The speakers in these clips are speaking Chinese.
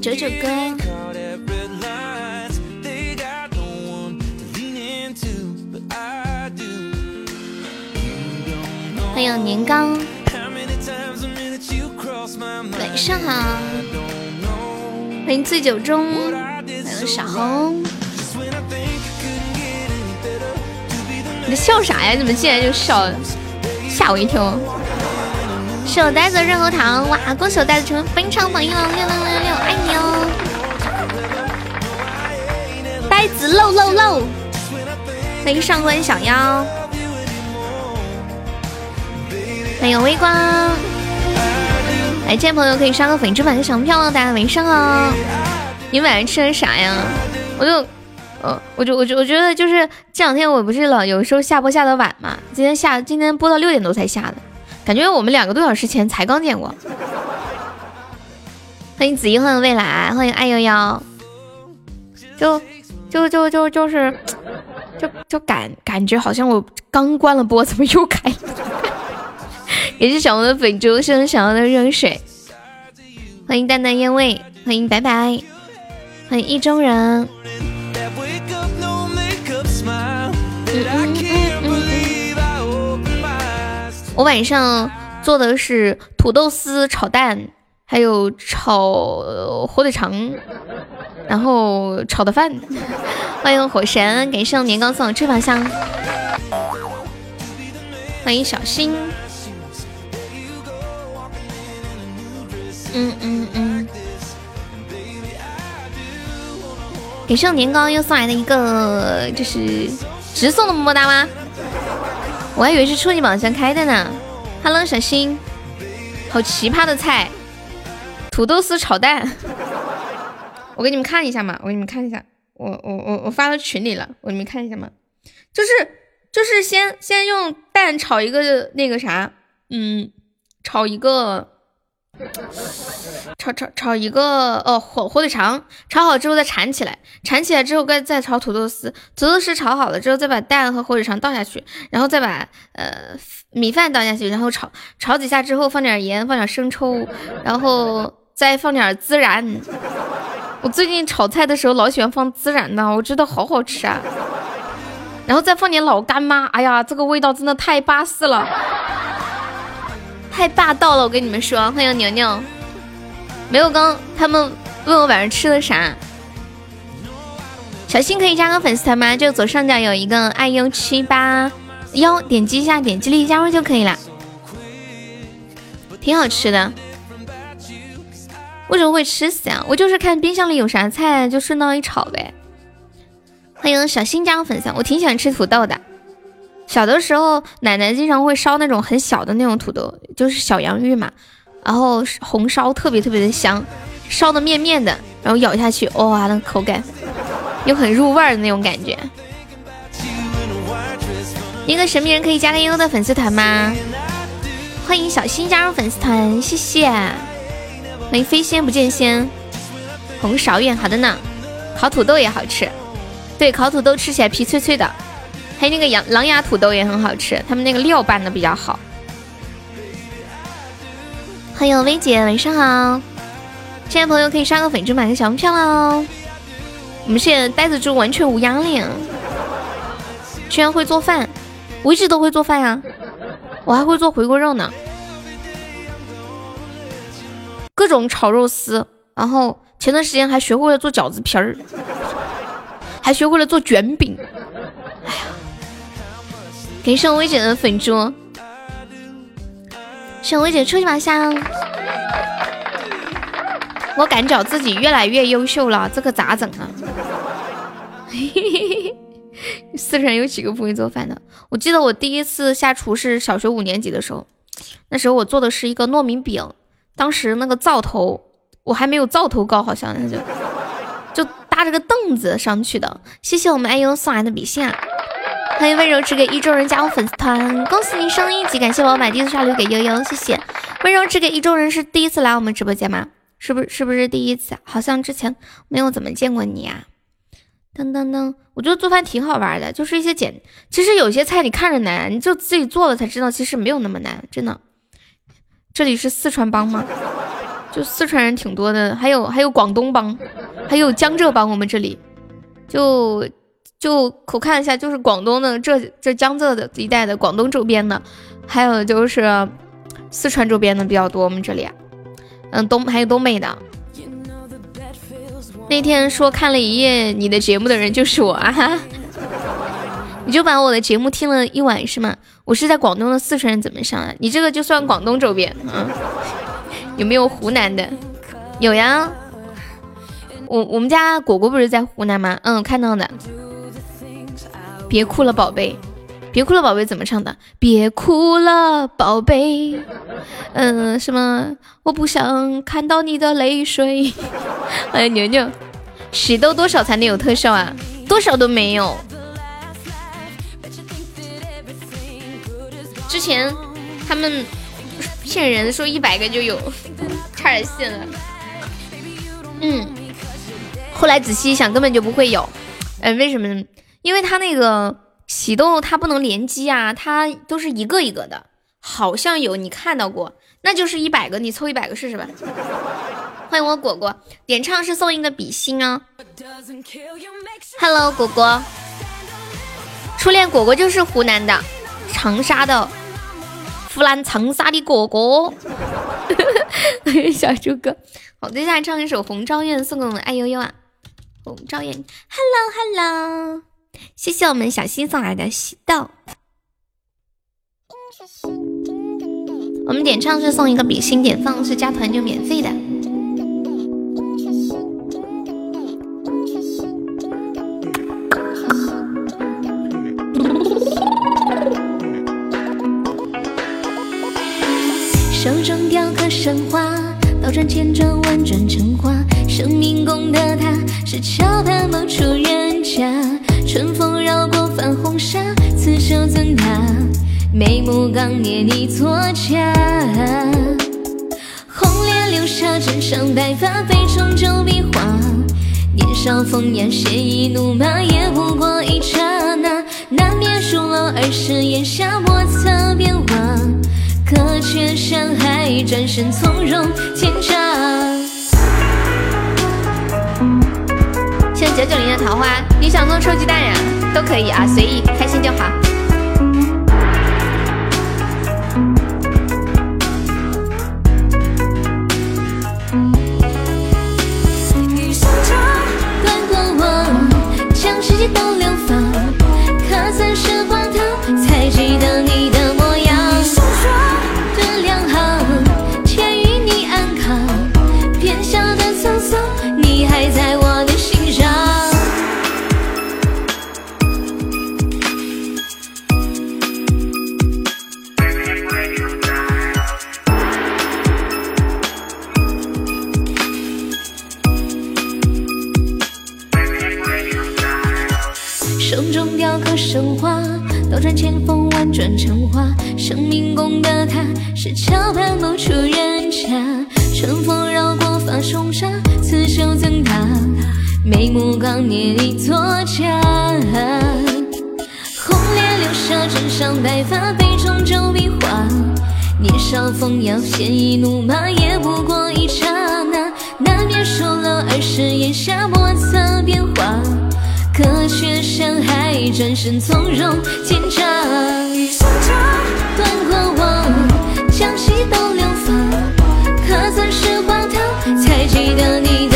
九九哥，欢迎年糕，晚上好，欢迎醉酒中，欢迎小红，你笑啥呀？怎么进来就笑？吓我一跳！是我呆子润喉糖，哇！恭喜我呆子成为本场榜一了，六六六六，爱你哦！呆子漏漏漏，欢迎上官小妖，欢迎微光，来，这位朋友可以刷个粉猪版的小票了，大家没上啊！你晚上吃的啥呀？我就，呃，我就，我就，我觉得就是这两天我不是老有时候下播下的晚嘛，今天下，今天播到六点多才下的。感觉我们两个多小时前才刚见过。欢迎紫衣幻未来，欢迎爱幺幺。就就就就就是，就就感感觉好像我刚关了播，怎么又开？也是小红的粉猪，是小红的热水。欢迎淡淡烟味，欢迎白白，欢迎意中人。我晚上做的是土豆丝炒蛋，还有炒火腿肠，然后炒的饭。欢迎火神，给上年糕送的翅膀香。欢迎小新。嗯嗯嗯。给上年糕又送来的一个，就是直送的么么哒吗？我还以为是初级宝箱开的呢。Hello，小新，好奇葩的菜，土豆丝炒蛋。我给你们看一下嘛，我给你们看一下，我我我我发到群里了，我给你们看一下嘛。就是就是先先用蛋炒一个那个啥，嗯，炒一个。炒炒炒一个哦火火腿肠，炒好之后再缠起来，缠起来之后再再炒土豆丝，土豆丝炒好了之后再把蛋和火腿肠倒下去，然后再把呃米饭倒下去，然后炒炒几下之后放点盐，放点生抽，然后再放点孜然。我最近炒菜的时候老喜欢放孜然呢，我觉得好好吃啊。然后再放点老干妈，哎呀，这个味道真的太巴适了。太霸道了，我跟你们说，欢迎牛牛。没有刚他们问我晚上吃的啥，小新可以加个粉丝团吗？就左上角有一个爱优七八幺，点击一下，点击立即加入就可以了。挺好吃的，为什么会吃死啊？我就是看冰箱里有啥菜就顺道一炒呗。欢迎小新加个粉丝，我挺喜欢吃土豆的。小的时候，奶奶经常会烧那种很小的那种土豆，就是小洋芋嘛，然后红烧特别特别的香，烧的面面的，然后咬下去，哇，那个口感又很入味的那种感觉。一个神秘人可以加个悠悠的粉丝团吗？欢迎小新加入粉丝团，谢谢。欢迎飞仙不见仙，红苕月，好的呢。烤土豆也好吃，对，烤土豆吃起来皮脆脆的。还有那个羊狼牙土豆也很好吃，他们那个料拌的比较好。欢迎薇姐，晚上好！亲爱的朋友可以刷个粉猪买个小门票喽。我们现在呆子猪完全无压力，居然会做饭，我一直都会做饭呀，我还会做回锅肉呢，各种炒肉丝，然后前段时间还学会了做饺子皮儿，还学会了做卷饼。哎呀！给上薇姐的粉猪，上薇姐出去把香。我感觉自己越来越优秀了，这可咋整啊？四川有几个不会做饭的？我记得我第一次下厨是小学五年级的时候，那时候我做的是一个糯米饼，当时那个灶头我还没有灶头高，好像就就搭着个凳子上去的。谢谢我们爱优送来的比心啊！欢迎温柔只给一中人加入粉丝团，恭喜你升一级！感谢我买第一次刷礼给悠悠，谢谢。温柔只给一中人是第一次来我们直播间吗？是不是？是不是第一次？好像之前没有怎么见过你呀。噔噔噔，我觉得做饭挺好玩的，就是一些简，其实有些菜你看着难，你就自己做了才知道，其实没有那么难，真的。这里是四川帮吗？就四川人挺多的，还有还有广东帮，还有江浙帮，我们这里就就我看一下，就是广东的这这江浙的一带的广东周边的，还有就是四川周边的比较多，我们这里啊，嗯，东还有东北的。那天说看了一夜你的节目的人就是我啊，你就把我的节目听了一晚是吗？我是在广东的四川人怎么上啊？你这个就算广东周边啊？有没有湖南的？有呀，我我们家果果不是在湖南吗？嗯，看到的。别哭了，宝贝。别哭了，宝贝，怎么唱的？别哭了，宝贝。嗯，什么？我不想看到你的泪水。欢 迎，牛牛，喜豆多少才能有特效啊？多少都没有。之前他们骗人说一百个就有，差点信了。嗯，后来仔细一想，根本就不会有。嗯，为什么呢？因为他那个。喜豆它不能联机啊，它都是一个一个的，好像有你看到过，那就是一百个，你凑一百个试试吧。欢迎我果果，点唱是送一个比心啊。Hello，果果，初恋果果就是湖南的长沙的，湖南长沙的果果。小猪哥，好，接下来唱一首《红昭愿》，送给我们爱悠悠啊。红昭愿，Hello，Hello。谢谢我们小新送来的喜豆，我们点唱是送一个比心，点放是加团就免费的。手中雕刻神话，倒转千转万转成花，生命功德它是桥畔某处人家。春风绕过泛红纱，刺绣尊他，眉目刚捏你作家。红莲流沙，枕上白发，杯中酒比划。年少风雅，鲜衣怒马，也不过一刹那。难免疏漏儿时檐下，莫测变化。隔却山海，转身从容天涯。九九零的桃花，你想送臭鸡蛋呀？都可以啊，随意，开心就好。是桥畔某处人家。春风绕过发重纱，刺绣赠他，眉目刚捏一作家。红莲流沙，枕上白发，杯中酒比划。年少风摇，鲜衣怒马，也不过一刹那。难免疏漏儿时檐下，莫测变化。隔却山海，转身从容天涯。断过往，将西都流放。可曾是荒唐，才记得你的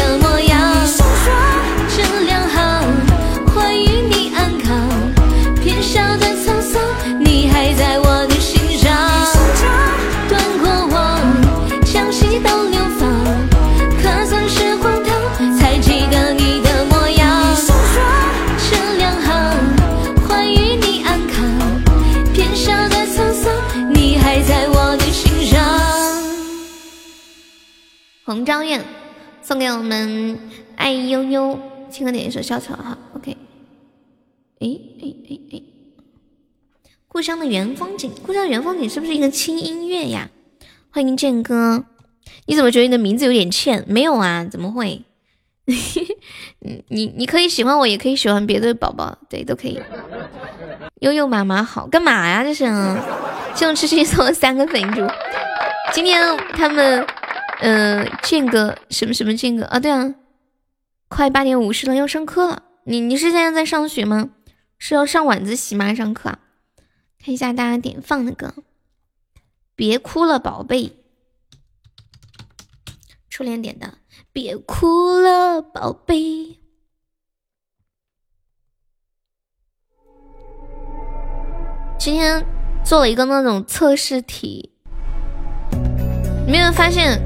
张远送给我们爱悠悠，亲哥点一首小草哈，OK。哎哎哎哎，故乡的原风景，故乡原风景是不是一个轻音乐呀？欢迎剑哥，你怎么觉得你的名字有点欠？没有啊，怎么会？你你可以喜欢我，也可以喜欢别的宝宝，对，都可以。悠悠妈妈好，干嘛呀？这是，谢我痴心送了三个粉猪。今天他们，嗯，俊哥什么什么俊哥啊？对啊，快八点五十了，要上课了。你你是现在在上学吗？是要上晚自习吗？上课啊？看一下大家点放的歌，别哭了，宝贝。初恋点的，别哭了，宝贝。今天做了一个那种测试题，你没有发现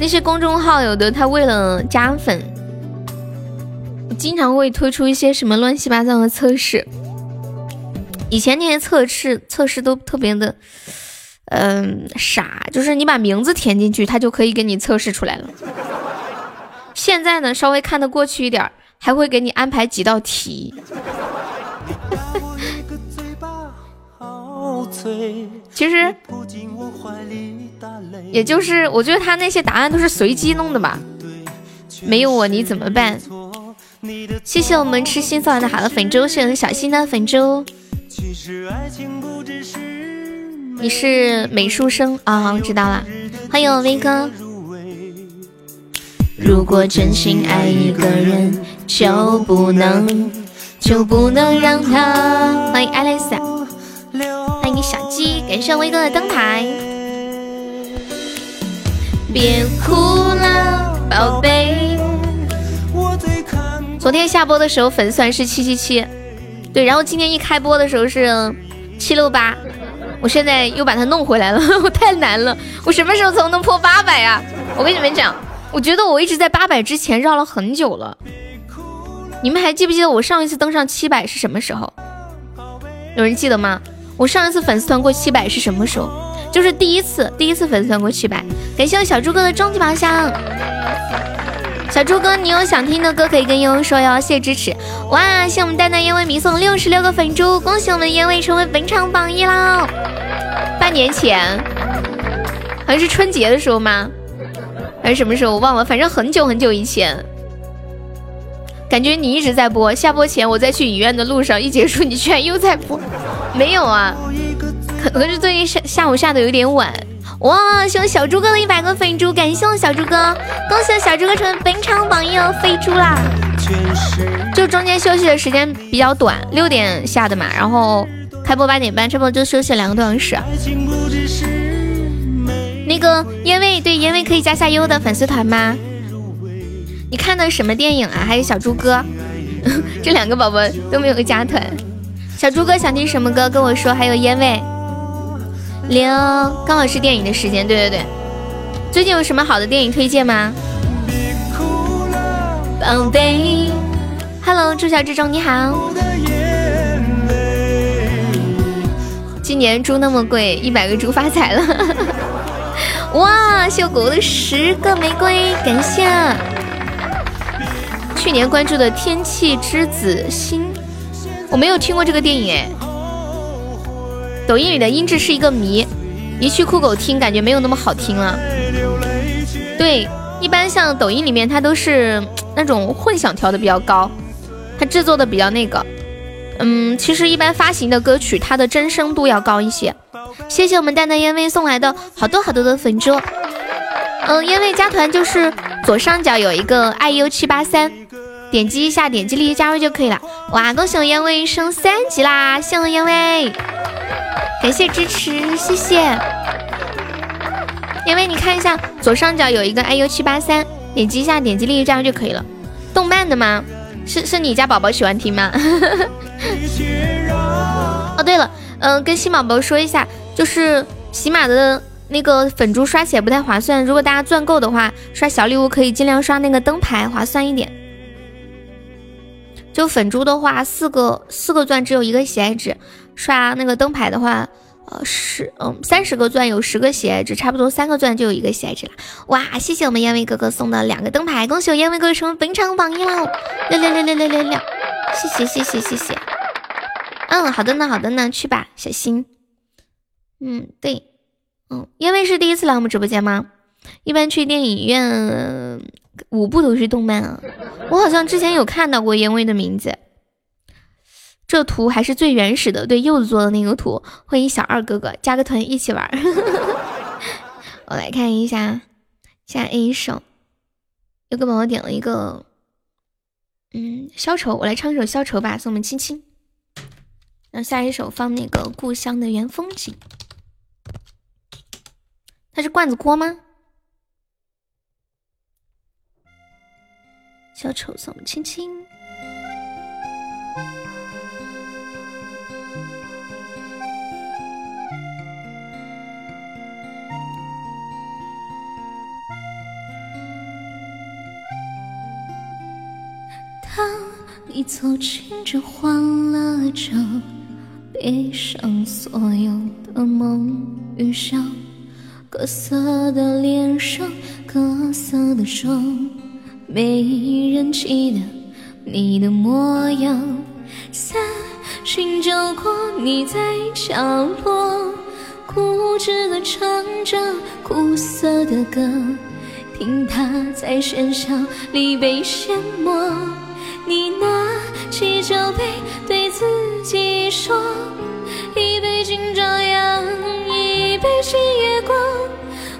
那些公众号有的他为了加粉，经常会推出一些什么乱七八糟的测试。以前那些测试测试都特别的。嗯，傻，就是你把名字填进去，他就可以给你测试出来了。现在呢，稍微看得过去一点，还会给你安排几道题。其实，也就是我觉得他那些答案都是随机弄的吧。没有我你怎么办？谢谢我们吃心送来的好的粉粥，谢谢小新的粉粥。你是美术生啊，知道了。欢迎我威哥。如果真心爱一个人，就不能就不能让他。欢迎艾蕾丝，小鸡，感谢威哥的灯牌。别哭了，宝贝。昨天下播的时候粉丝是七七七，对，然后今天一开播的时候是七六八。我现在又把它弄回来了，我太难了，我什么时候才能破八百呀？我跟你们讲，我觉得我一直在八百之前绕了很久了。你们还记不记得我上一次登上七百是什么时候？有人记得吗？我上一次粉丝团过七百是什么时候？就是第一次，第一次粉丝团过七百。感谢我小猪哥的终极宝箱。小猪哥，你有想听的歌可以跟悠悠说哟，谢谢支持。哇，谢我们淡淡烟味迷送六十六个粉猪，恭喜我们烟味成为本场榜一啦！半年前，好像是春节的时候吗？还是什么时候？我忘了，反正很久很久以前。感觉你一直在播，下播前我在去医院的路上，一结束你居然又在播。没有啊，可能是最近下下午下的有点晚。哇！谢我小猪哥的一百个粉猪，感谢我小猪哥，恭喜小猪哥成为本场榜一哦，飞猪啦！就中间休息的时间比较短，六点下的嘛，然后开播八点半，差不多就休息两个多小时？那个烟味对烟味可以加下优的粉丝团吗？你看的什么电影啊？还有小猪哥，这两个宝宝都没有加团。小猪哥想听什么歌跟我说，还有烟味。零，刚好是电影的时间，对对对。最近有什么好的电影推荐吗？宝贝，Hello，朱小志中你好。今年猪那么贵，一百个猪发财了。哇，秀狗的十个玫瑰，感谢。去年关注的《天气之子心》，我没有听过这个电影哎。抖音里的音质是一个谜，一去酷狗听感觉没有那么好听了。对，一般像抖音里面它都是那种混响调的比较高，它制作的比较那个。嗯，其实一般发行的歌曲它的真声度要高一些。谢谢我们淡淡烟味送来的好多好多的粉猪。嗯，烟味加团就是左上角有一个 iu 七八三，点击一下，点击立即加入就可以了。哇，恭喜我烟味升三级啦！谢我烟味。感谢支持，谢谢。因为你看一下左上角有一个 iu 七八三，点击一下，点击立即加入就可以了。动漫的吗？是是你家宝宝喜欢听吗？哦，对了，嗯，跟新宝宝说一下，就是喜马的那个粉珠刷起来不太划算，如果大家钻够的话，刷小礼物可以尽量刷那个灯牌，划算一点。就粉珠的话，四个四个钻只有一个喜爱值。刷那个灯牌的话，呃，十嗯三十个钻有十个喜爱值，差不多三个钻就有一个喜爱值了。哇，谢谢我们烟味哥哥送的两个灯牌，恭喜我烟味哥哥成为本场榜一喽！六六六六六六六，谢谢谢谢谢谢。嗯，好的呢好的呢，去吧，小心。嗯，对，嗯，烟味是第一次来我们直播间吗？一般去电影院五部都是动漫啊，我好像之前有看到过烟味的名字。这图还是最原始的，对柚子做的那个图。欢迎小二哥哥，加个团一起玩。我来看一下下 A 首，有个宝宝点了一个，嗯，消愁。我来唱一首消愁吧，送我们亲亲。然后下一首放那个故乡的原风景。它是罐子锅吗？小丑送我们青青。当你走进这欢乐中，闭上所有的梦与想，各色的脸上，各色的妆，没人记得你的模样。三巡酒过，你在角落，固执的唱着苦涩的歌，听它在喧嚣里被淹没。你拿起酒杯，对自己说：一杯敬朝阳，一杯敬月光，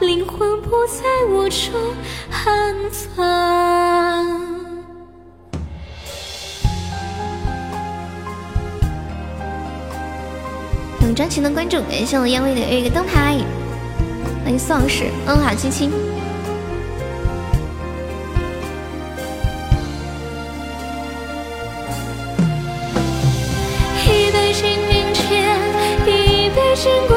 灵魂不再无处安放。等张琴的关注，感谢我烟味的一个灯牌，欢迎宋老师，嗯，好，亲亲。一杯敬明天，一杯敬过，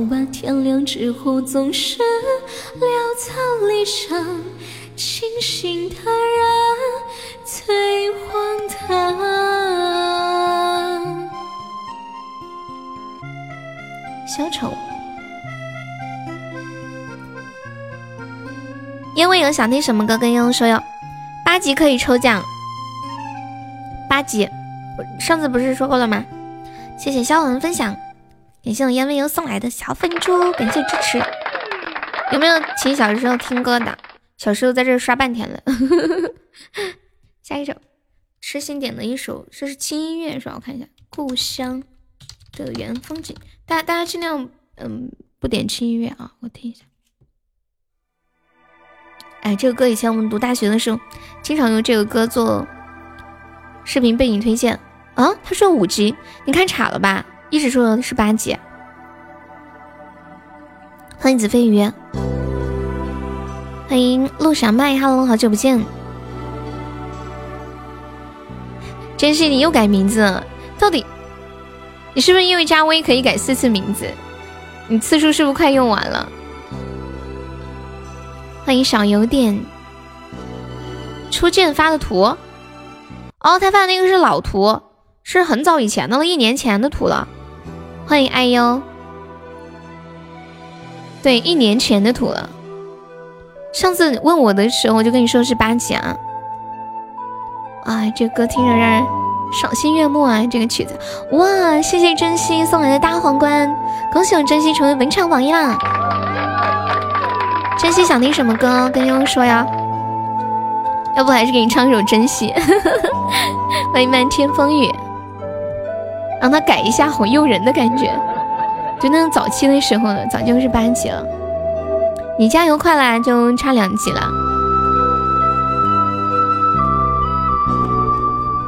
吧，天亮之后总是潦草离场，清醒的人最荒唐。小丑，因为有想听什么歌，跟悠悠说哟。八级可以抽奖，八级，上次不是说过了吗？谢谢肖文分享，感谢我烟味油送来的小粉猪，感谢支持。有没有听小时候听歌的？小时候在这刷半天了。下一首，痴心点的一首，这是轻音乐是吧？我看一下，《故乡的原风景》。大大家尽量嗯不点轻音乐啊，我听一下。哎，这个歌以前我们读大学的时候，经常用这个歌做视频背景推荐。啊，他说五级，你看岔了吧？一直说的是八级。欢迎子飞鱼，欢迎陆小麦哈喽好久不见。珍惜，你又改名字了，到底你是不是因为加微可以改四次名字？你次数是不是快用完了？欢迎小有点，初见发的图，哦，他发的那个是老图。是很早以前的了，一年前的图了。欢迎爱优，对，一年前的图了。上次问我的时候，我就跟你说是八级啊。哎，这歌听着让人赏心悦目啊！这个曲子，哇，谢谢珍惜送来的大皇冠，恭喜我珍惜成为文场榜一啦！珍惜想听什么歌，跟悠悠说呀。要不还是给你唱一首珍惜。欢迎漫天风雨。让他改一下，好诱人的感觉，就那种早期的时候的，早就是八级了。你加油快啦，就差两级了。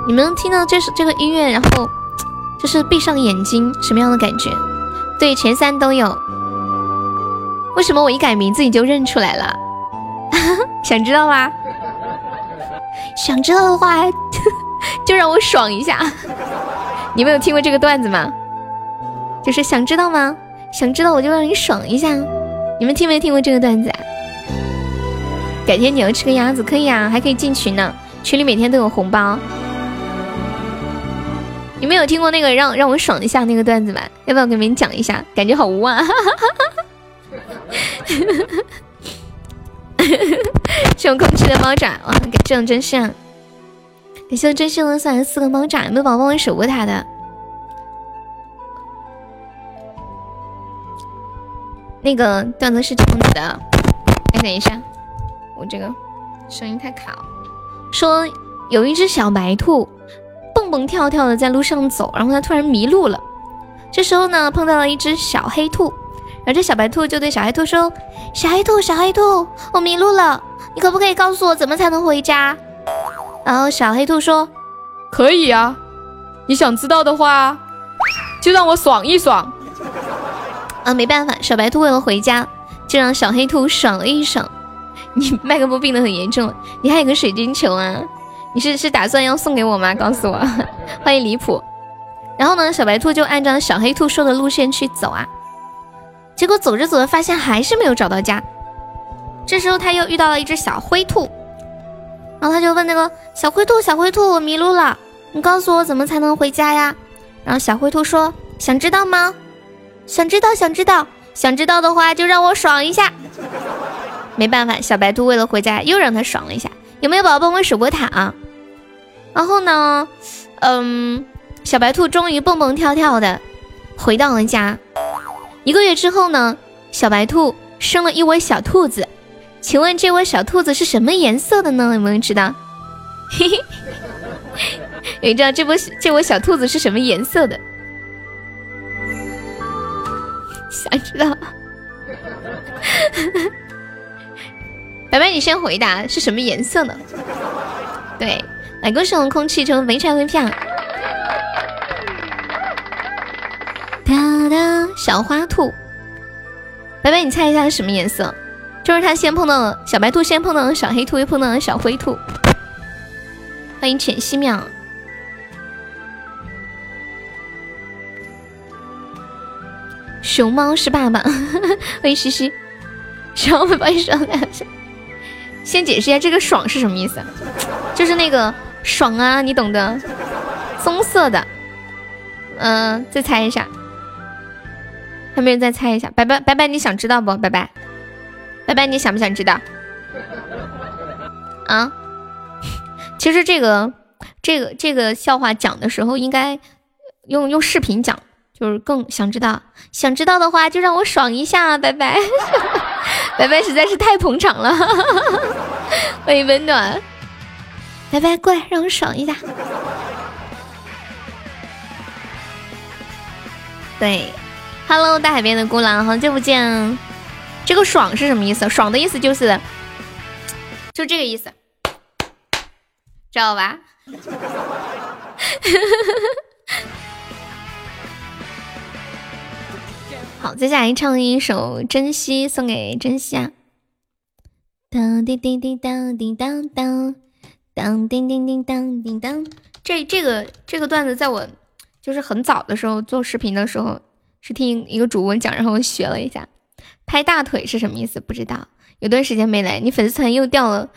你们听到这首这个音乐，然后就是闭上眼睛，什么样的感觉？对，前三都有。为什么我一改名字你就认出来了？想知道吗？想知道的话，就让我爽一下。你们有听过这个段子吗？就是想知道吗？想知道我就让你爽一下。你们听没听过这个段子？啊？改天你要吃个鸭子可以啊，还可以进群呢，群里每天都有红包。你们有听过那个让让我爽一下那个段子吗？要不要给你们讲一下？感觉好污啊！谢我空气的猫爪，哇，这种真香！感谢我真心的送来四个猫爪，有没有宝宝帮我守过他的？那个段子是这样子的，哎，等一下，我这个声音太卡了。说有一只小白兔蹦蹦跳跳的在路上走，然后它突然迷路了。这时候呢，碰到了一只小黑兔，然后这小白兔就对小黑兔说：“小黑兔，小黑兔，我迷路了，你可不可以告诉我怎么才能回家？”然后小黑兔说：“可以啊，你想知道的话，就让我爽一爽。”啊，没办法，小白兔为了回家，就让小黑兔爽了一爽。你麦克风病得很严重，你还有个水晶球啊？你是是打算要送给我吗？告诉我。欢迎离谱。然后呢，小白兔就按照小黑兔说的路线去走啊，结果走着走着发现还是没有找到家。这时候他又遇到了一只小灰兔，然后他就问那个小灰兔：“小灰兔，我迷路了，你告诉我怎么才能回家呀？”然后小灰兔说：“想知道吗？”想知道，想知道，想知道的话就让我爽一下。没办法，小白兔为了回家又让他爽了一下。有没有宝宝帮我守波塔啊？然后呢，嗯，小白兔终于蹦蹦跳跳的回到了家。一个月之后呢，小白兔生了一窝小兔子。请问这窝小兔子是什么颜色的呢？有没有人知道？嘿嘿，有知道这窝这窝小兔子是什么颜色的？想知道？白白，你先回答是什么颜色的？对，来恭喜我们空气成肥柴微票。哒哒，小花兔。白白，你猜一下是什么颜色？就是他先碰到了小白兔，先碰到了小黑兔，又碰到了小灰兔。欢迎浅溪淼。熊猫是爸爸，欢迎西西。熊猫帮你说两下。先解释一下这个“爽”是什么意思，就是那个“爽”啊，你懂的。棕色的，嗯，再猜一下。还没人再猜一下？白白白白，你想知道不？白白拜拜，你想不想知道？啊？其实这个这个这个笑话讲的时候，应该用用视频讲。就是更想知道，想知道的话就让我爽一下，拜拜，拜拜，实在是太捧场了，欢迎温暖，拜拜，过来让我爽一下。对，Hello，大海边的孤狼，好久不见。这个爽是什么意思？爽的意思就是，就这个意思，知道吧？好，接下来唱一首《珍惜》，送给珍惜啊！当叮叮叮当叮当当，当叮叮叮当叮当。这这个这个段子，在我就是很早的时候做视频的时候，是听一个主播讲，然后我学了一下。拍大腿是什么意思？不知道。有段时间没来，你粉丝团又掉了，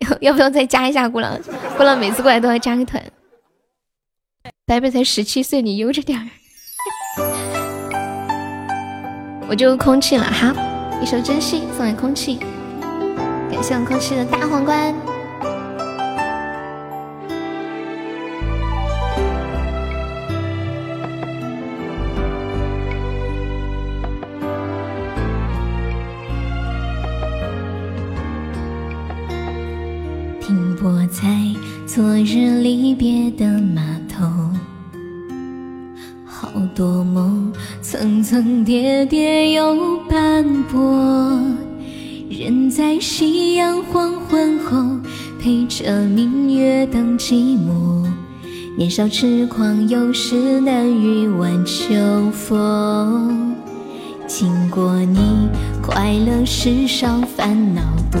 要 要不要再加一下？孤狼，孤狼每次过来都要加个团。白白才十七岁，你悠着点儿。我就空气了哈，一首珍惜送给空气，感谢我空气的大皇冠。昨日离别的码头。好多梦，层层叠叠又斑驳。人在夕阳黄昏后，陪着明月等寂寞。年少痴狂，有时难御晚秋风。经过你，快乐时少，烦恼多。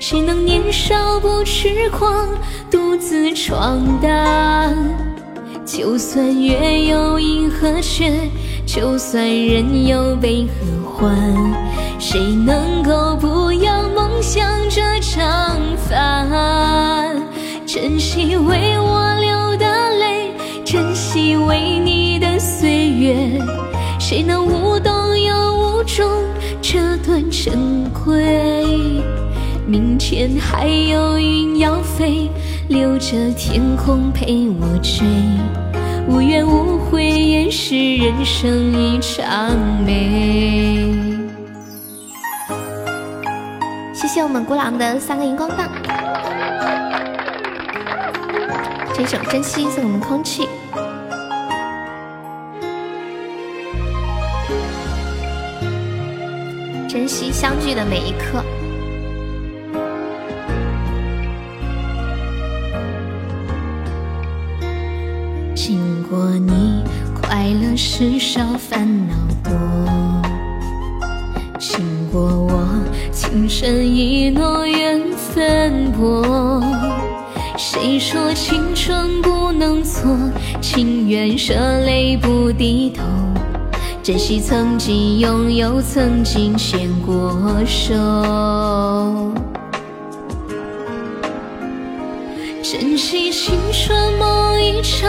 谁能年少不痴狂，独自闯荡？就算月有阴和缺，就算人有悲和欢，谁能够不要梦想这张帆？珍惜为我流的泪，珍惜为你的岁月，谁能无动又无衷这段珍贵？明天还有云要飞，留着天空陪我追。无怨无悔也是人生一场美。谢谢我们孤狼的三个荧光棒，这首珍惜送我们空气，珍惜相聚的每一刻。快乐时少，烦恼多。经过我，情深意浓，缘分薄。谁说青春不能错？情愿舍泪不低头。珍惜曾经拥有，曾经牵过手。珍惜青春梦一场，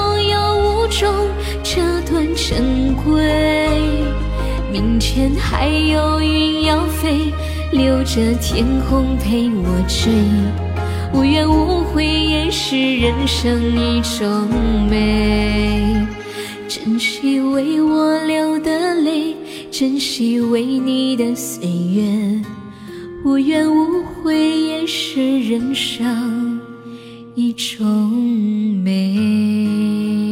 又无衷这段珍贵？明天还有云要飞，留着天空陪我追。无怨无悔也是人生一种美。珍惜为我流的泪，珍惜为你的岁月。无怨无悔也是人生一种美。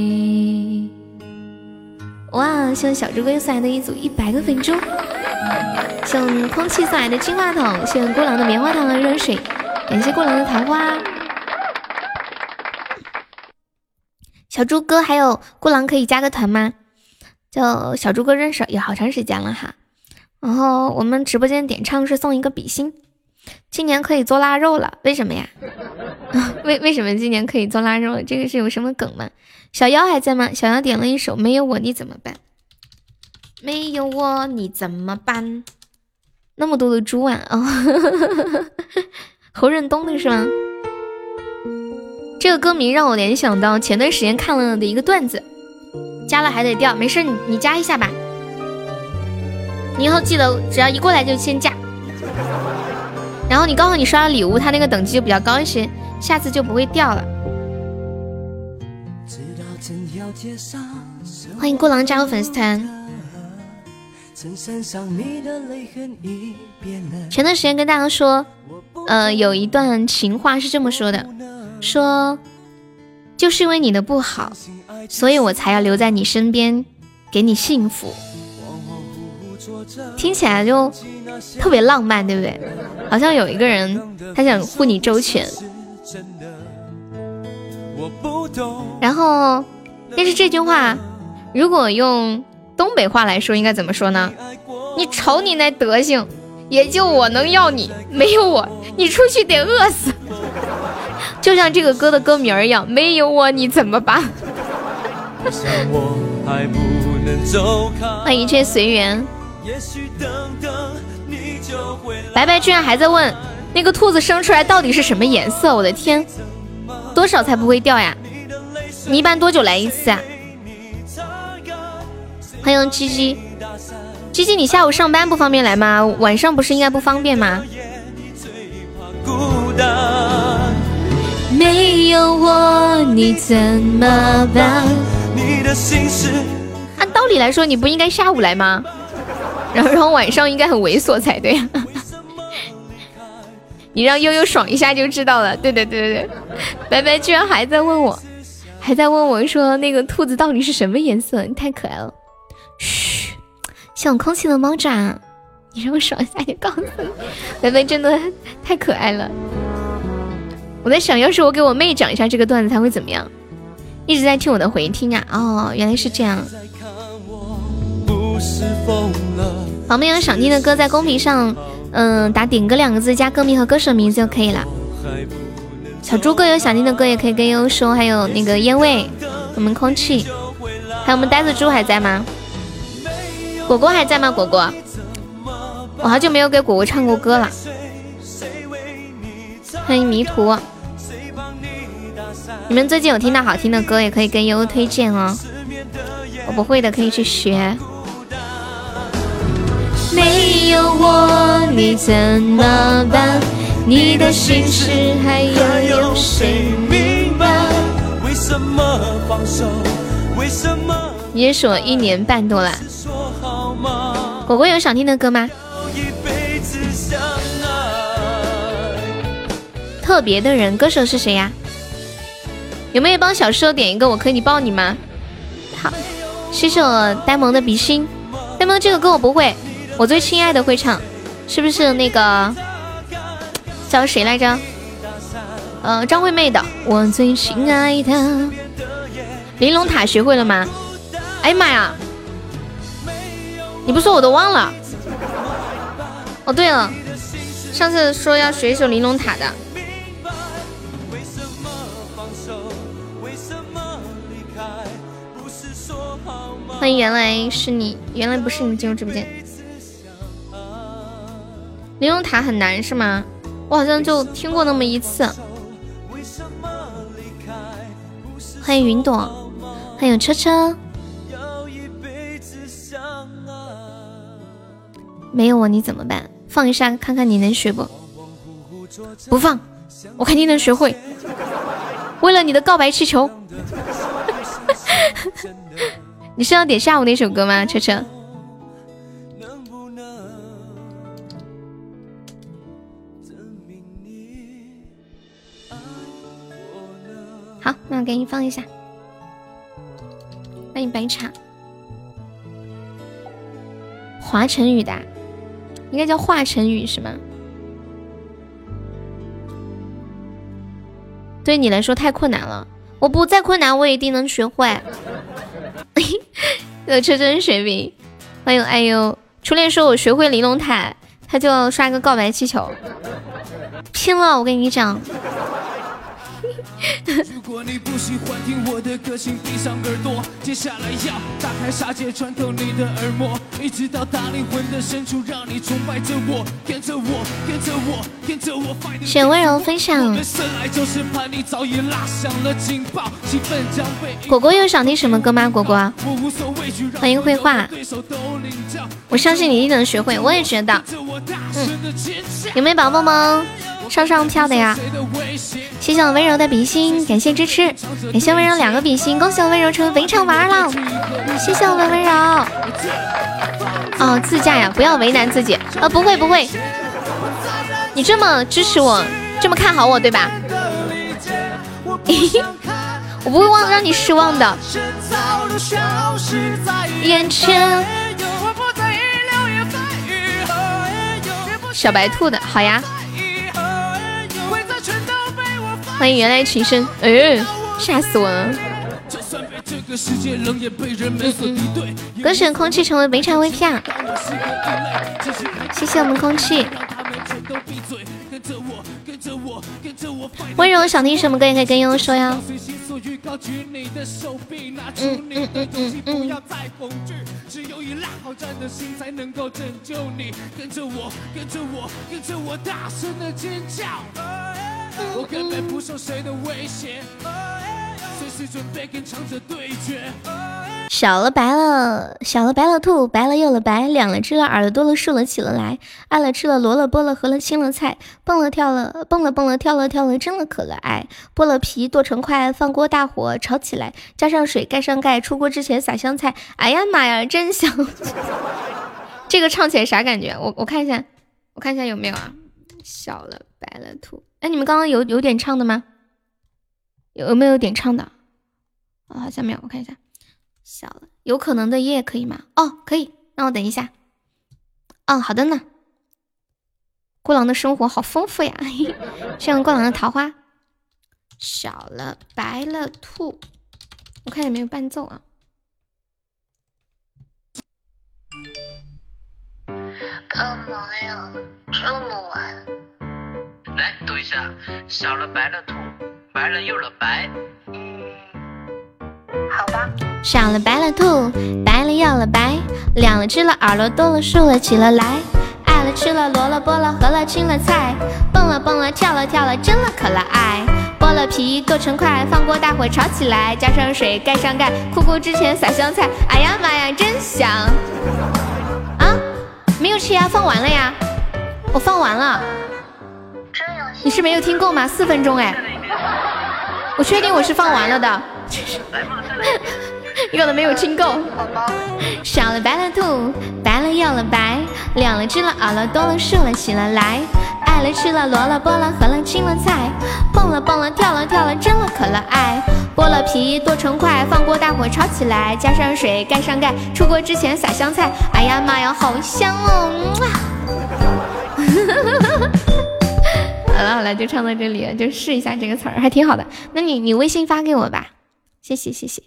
哇！谢谢小猪哥送来的一组一百个粉猪，谢空气送来的金话筒，谢谢孤狼的棉花糖和热水，感谢孤狼的桃花。小猪哥还有孤狼可以加个团吗？就小猪哥认识也好长时间了哈。然后我们直播间点唱是送一个比心，今年可以做腊肉了，为什么呀？为为什么今年可以做腊肉？这个是有什么梗吗？小妖还在吗？小妖点了一首《没有我你怎么办》，没有我你怎么办？那么多的猪啊！哦，侯润东的是吗？这个歌名让我联想到前段时间看了的一个段子，加了还得掉，没事你你加一下吧。你以后记得只要一过来就先加，然后你刚好你刷了礼物，它那个等级就比较高一些，下次就不会掉了。欢迎孤狼加入粉丝团。前段时间跟大家说，呃，有一段情话是这么说的，说就是因为你的不好，所以我才要留在你身边，给你幸福。听起来就特别浪漫，对不对？好像有一个人他想护你周全。然后，但是这句话如果用东北话来说，应该怎么说呢？你瞅你那德行，也就我能要你，没有我，你出去得饿死。就像这个歌的歌名一样，没有我你怎么办？欢迎一切随缘。白白居然还在问那个兔子生出来到底是什么颜色？我的天，多少才不会掉呀？你一般多久来一次啊？欢迎鸡鸡，鸡鸡，你下午上班不方便来吗？晚上不是应该不方便吗？没有我你怎么办？按道理来说，你不应该下午来吗？然后，然后晚上应该很猥琐才对。你让悠悠爽一下就知道了。对对对对对，白白居然还在问我，还在问我说那个兔子到底是什么颜色？你太可爱了。嘘，像空气的猫爪，你让我爽一下就告诉你。白白真的太可爱了。我在想，要是我给我妹讲一下这个段子，她会怎么样？一直在听我的回听啊！哦，原来是这样。旁边有想听的歌，在公屏上，嗯，打“点歌”两个字，加歌名和歌手名字就可以了。小猪哥有想听的歌，也可以跟悠悠说。还有那个烟味，我们空气，还有我们呆子猪还在吗？果果还在吗？果果，我好久没有给果果唱过歌了。欢迎迷途，你们最近有听到好听的歌，也可以跟悠悠推荐哦。我不会的，可以去学。没有我你怎么办？你的心事还要有谁明白？为什么放手？为什么？你也说一年半多了。果果有想听的歌吗？特别的人，歌手是谁呀？有没有帮小瘦点一个？我可以抱你吗？好，谢谢我呆萌的比心。呆萌这个歌我不会，我最亲爱的会唱，是不是那个叫谁来着？呃，张惠妹的我最亲爱的。玲珑塔学会了吗？哎呀妈呀！你不说我都忘了。哦对了，上次说要学一首玲珑塔的。欢迎，原来是你，原来不是你进入直播间。玲珑塔很难是吗？我好像就听过那么一次。欢迎云朵，欢迎车车。没有我你怎么办？放一下看看你能学不？不放，我肯定能学会。为了你的告白气球。你是要点下午那首歌吗，车车？好，那我给你放一下。欢迎白茶。华晨宇的，应该叫华晨宇是吗？对你来说太困难了，我不再困难，我一定能学会。有车真水平，欢迎哎呦！初恋说：“我学会玲珑塔，他就刷个告白气球，拼了！我跟你讲。”如果你不喜欢听我的歌，请闭上耳朵。接下来要打开杀戒，穿透你的耳膜，一直到大灵魂的深处，让你崇拜着我，跟着我，跟着我，跟着我。选温柔分享。果果又想听什么歌吗？果果，欢迎绘画。我相信你一定能学会，我也觉得。嗯，有没有宝宝们？上上票的呀，谢谢我温柔的比心，感谢支持，感谢温柔两个比心，恭喜我温柔成为肥肠娃了，谢谢我们温柔。哦，自驾呀，不要为难自己啊，不会不会，你这么支持我，这么看好我，对吧？我不会忘让你失望的。眼前小白兔的好呀。欢迎原来情深，哎，吓死我了！歌选空气成为没茶 VP 啊！谢谢我们空气。温柔想听什么歌也可以跟悠悠说呀。高举你的手我，根本不受谁的威胁，随时准备跟强者对决。小了白了，小了白了兔，白了又了白，两了知了，耳朵多了，竖了起了来，爱了吃了，萝了剥了，合了青了菜，蹦了跳了，蹦了蹦了，跳了跳了，蒸了可了爱，剥了皮剁成块，放锅大火炒起来，加上水盖上盖，出锅之前撒香菜，哎呀妈呀，真香！这个唱起来啥感觉？我我看一下，我看一下有没有啊？小了白了兔，哎，你们刚刚有有点唱的吗？有没有点唱的？啊，好像没有，我看一下。小了，有可能的夜可以吗？哦，可以，那我等一下。哦，好的呢。孤狼的生活好丰富呀，像孤狼的桃花。小了，白了兔，我看有没有伴奏啊？干嘛呀，这么晚？来读一下：小了，白了兔，白了又了白。嗯，好吧。小了白了兔，白了又了白，两了只了耳朵多了竖了起了来，爱了吃了萝了剥了合了青了菜，蹦了蹦了跳了跳了真了可了爱，剥了皮剁成块放锅大火炒起来，加上水盖上盖，哭哭之前撒香菜，哎呀妈呀真香！啊，没有吃呀，放完了呀，我放完了。你是没有听够吗？四分钟哎，我确定我是放完了的。有的没有听够，小了白了兔，白了又了白，两了只了耳了多了竖了起了来，爱了吃了萝了剥了合了青了菜，蹦了蹦了跳了跳了蒸了可了爱，剥了皮剁成块放锅大火炒起来，加上水盖上盖，出锅之前撒香菜，哎呀妈呀好香哦！好了好了，就唱到这里，就试一下这个词儿，还挺好的。那你你微信发给我吧，谢谢谢谢。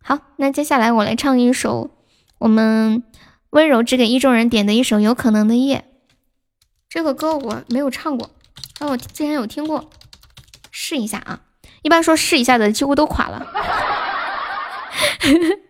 好，那接下来我来唱一首我们温柔只给意中人点的一首《有可能的夜》。这个歌我没有唱过，但我之前有听过，试一下啊。一般说试一下的几乎都垮了。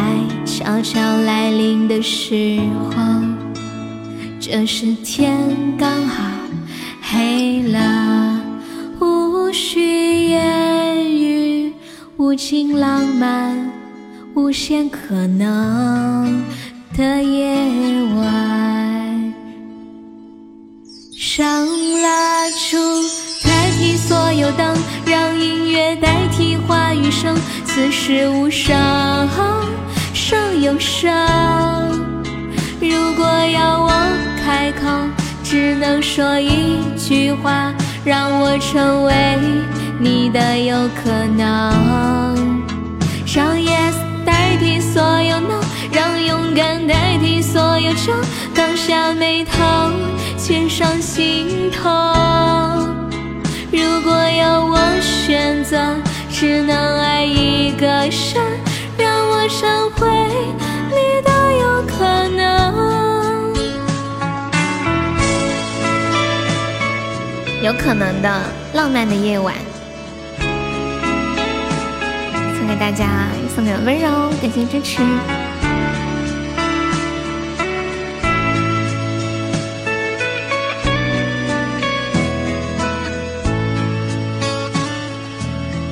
悄悄来临的时候，这时天刚好黑了，无需言语，无尽浪漫，无限可能的夜晚，上蜡烛代替所有灯，让音乐代替话语声。此时无声胜有声。如果要我开口，只能说一句话，让我成为你的有可能。让 yes 代替所有 no，让勇敢代替所有愁。放下眉头，牵上心头。如果要我选择。只能爱一个人，让我闪回你都有可能，有可能的浪漫的夜晚，送给大家，送给温柔，感谢支持。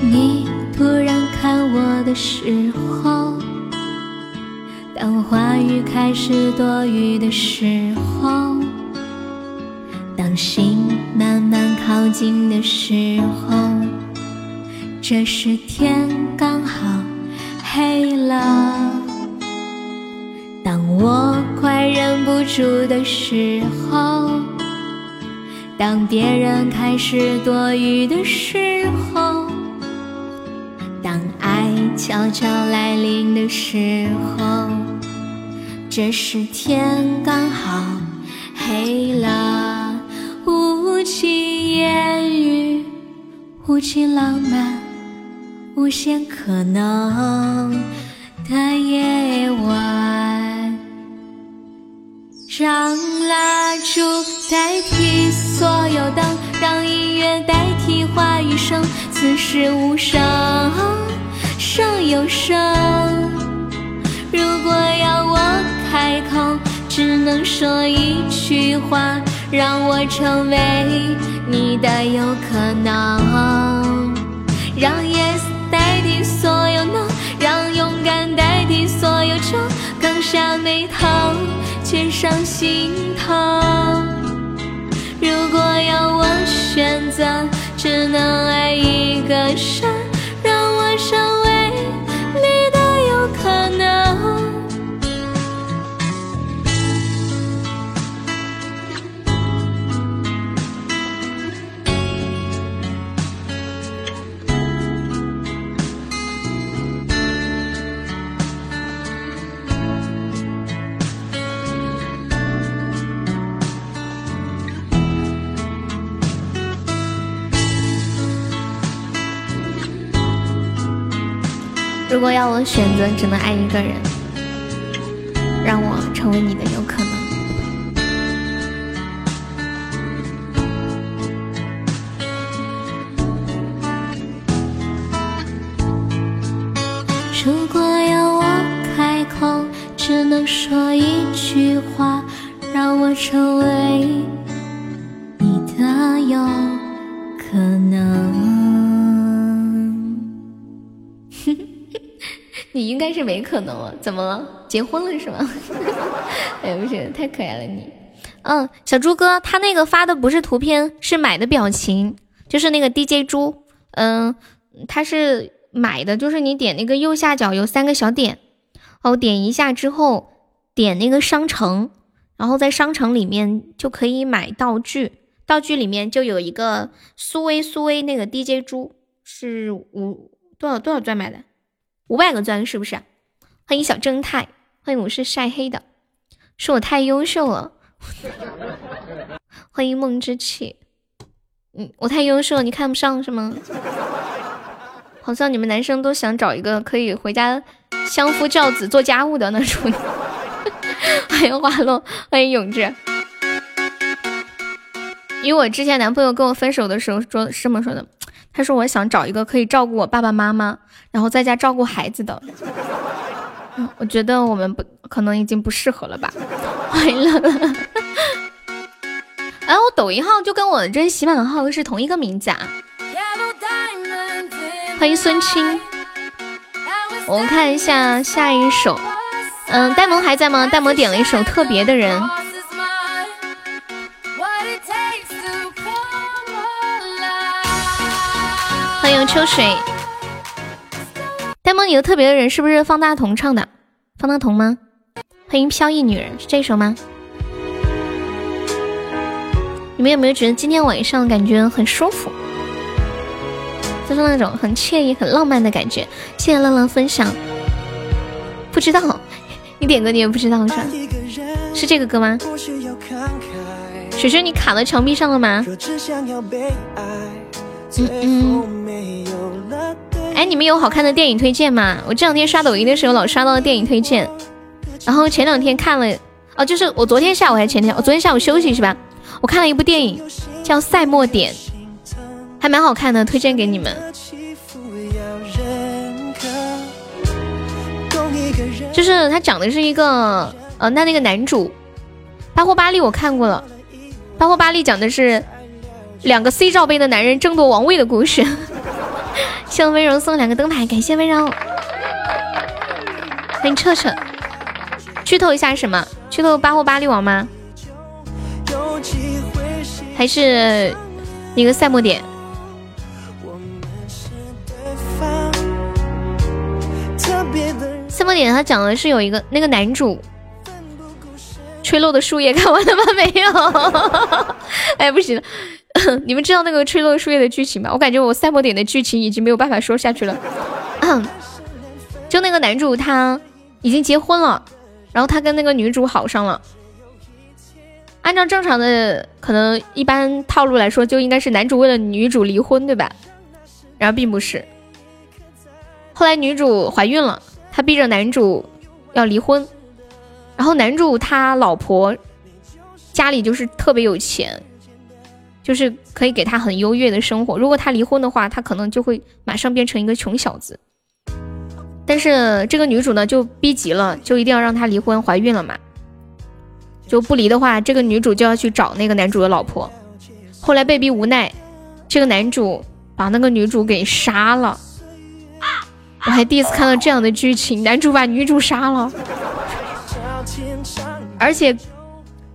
你的时候，当话语开始多余的时候，当心慢慢靠近的时候，这时天刚好黑了。当我快忍不住的时候，当别人开始多余的时候，悄悄来临的时候，这时天刚好黑了，无尽言语，无尽浪漫，无限可能。的夜晚，让蜡烛代替所有灯，让音乐代替话语声，此时无声。胜有声。如果要我开口，只能说一句话，让我成为你的有可能，让 yes 代替所有 no，让勇敢代替所有愁，刚下眉头，却上心头。如果要我选择，只能爱一个人，如果要我选择，只能爱一个人，让我成为你的有可能。如果要我开口，只能说一句话，让我成为你的有你应该是没可能了，怎么了？结婚了是吗？哎，不是，太可爱了你。嗯，小猪哥他那个发的不是图片，是买的表情，就是那个 DJ 猪。嗯，他是买的，就是你点那个右下角有三个小点，哦，点一下之后点那个商城，然后在商城里面就可以买道具，道具里面就有一个苏威苏威那个 DJ 猪，是五多少多少钻买的？五百个钻是不是？欢迎小正太，欢迎我是晒黑的，是我太优秀了。欢迎梦之气，嗯，我太优秀了，你看不上是吗？好像你们男生都想找一个可以回家相夫教子做家务的那种。欢迎花落，欢迎永志。因为我之前男朋友跟我分手的时候说是这么说的，他说我想找一个可以照顾我爸爸妈妈。然后在家照顾孩子的，我觉得我们不可能已经不适合了吧？欢迎乐乐。哎，我抖音号就跟我这喜马号是同一个名字啊。欢迎孙青。我们看一下下一首，嗯，呆萌还在吗？呆萌点了一首《特别的人》。迎秋水。呆萌，你的特别的人是不是方大同唱的？方大同吗？欢迎飘逸女人，是这首吗？你们有没有觉得今天晚上感觉很舒服？就是那种很惬意、很浪漫的感觉。谢谢浪浪分享。不知道，你点歌你也不知道是吧？是这个歌吗？水水，你卡到墙壁上了吗？嗯嗯。哎，你们有好看的电影推荐吗？我这两天刷抖音的时候老刷到了电影推荐，然后前两天看了，哦，就是我昨天下午还是前天，我昨天下午休息是吧？我看了一部电影叫《赛末点》，还蛮好看的，推荐给你们。就是他讲的是一个，呃，那那个男主，巴霍巴利我看过了，巴霍巴利讲的是两个 C 罩杯的男人争夺王位的故事。谢温柔送两个灯牌，感谢温柔。欢迎彻彻，剧透一下什么？剧透八货巴利王吗？还是一个赛末点？赛末点他讲的是有一个那个男主，吹落的树叶看完了吗？没有。哎，不行，你们知道那个吹落树叶的剧情吗？我感觉我赛博点的剧情已经没有办法说下去了。就那个男主他已经结婚了，然后他跟那个女主好上了。按照正常的可能一般套路来说，就应该是男主为了女主离婚，对吧？然后并不是。后来女主怀孕了，他逼着男主要离婚。然后男主他老婆家里就是特别有钱，就是可以给他很优越的生活。如果他离婚的话，他可能就会马上变成一个穷小子。但是这个女主呢就逼急了，就一定要让他离婚。怀孕了嘛，就不离的话，这个女主就要去找那个男主的老婆。后来被逼无奈，这个男主把那个女主给杀了。我还第一次看到这样的剧情，男主把女主杀了。而且，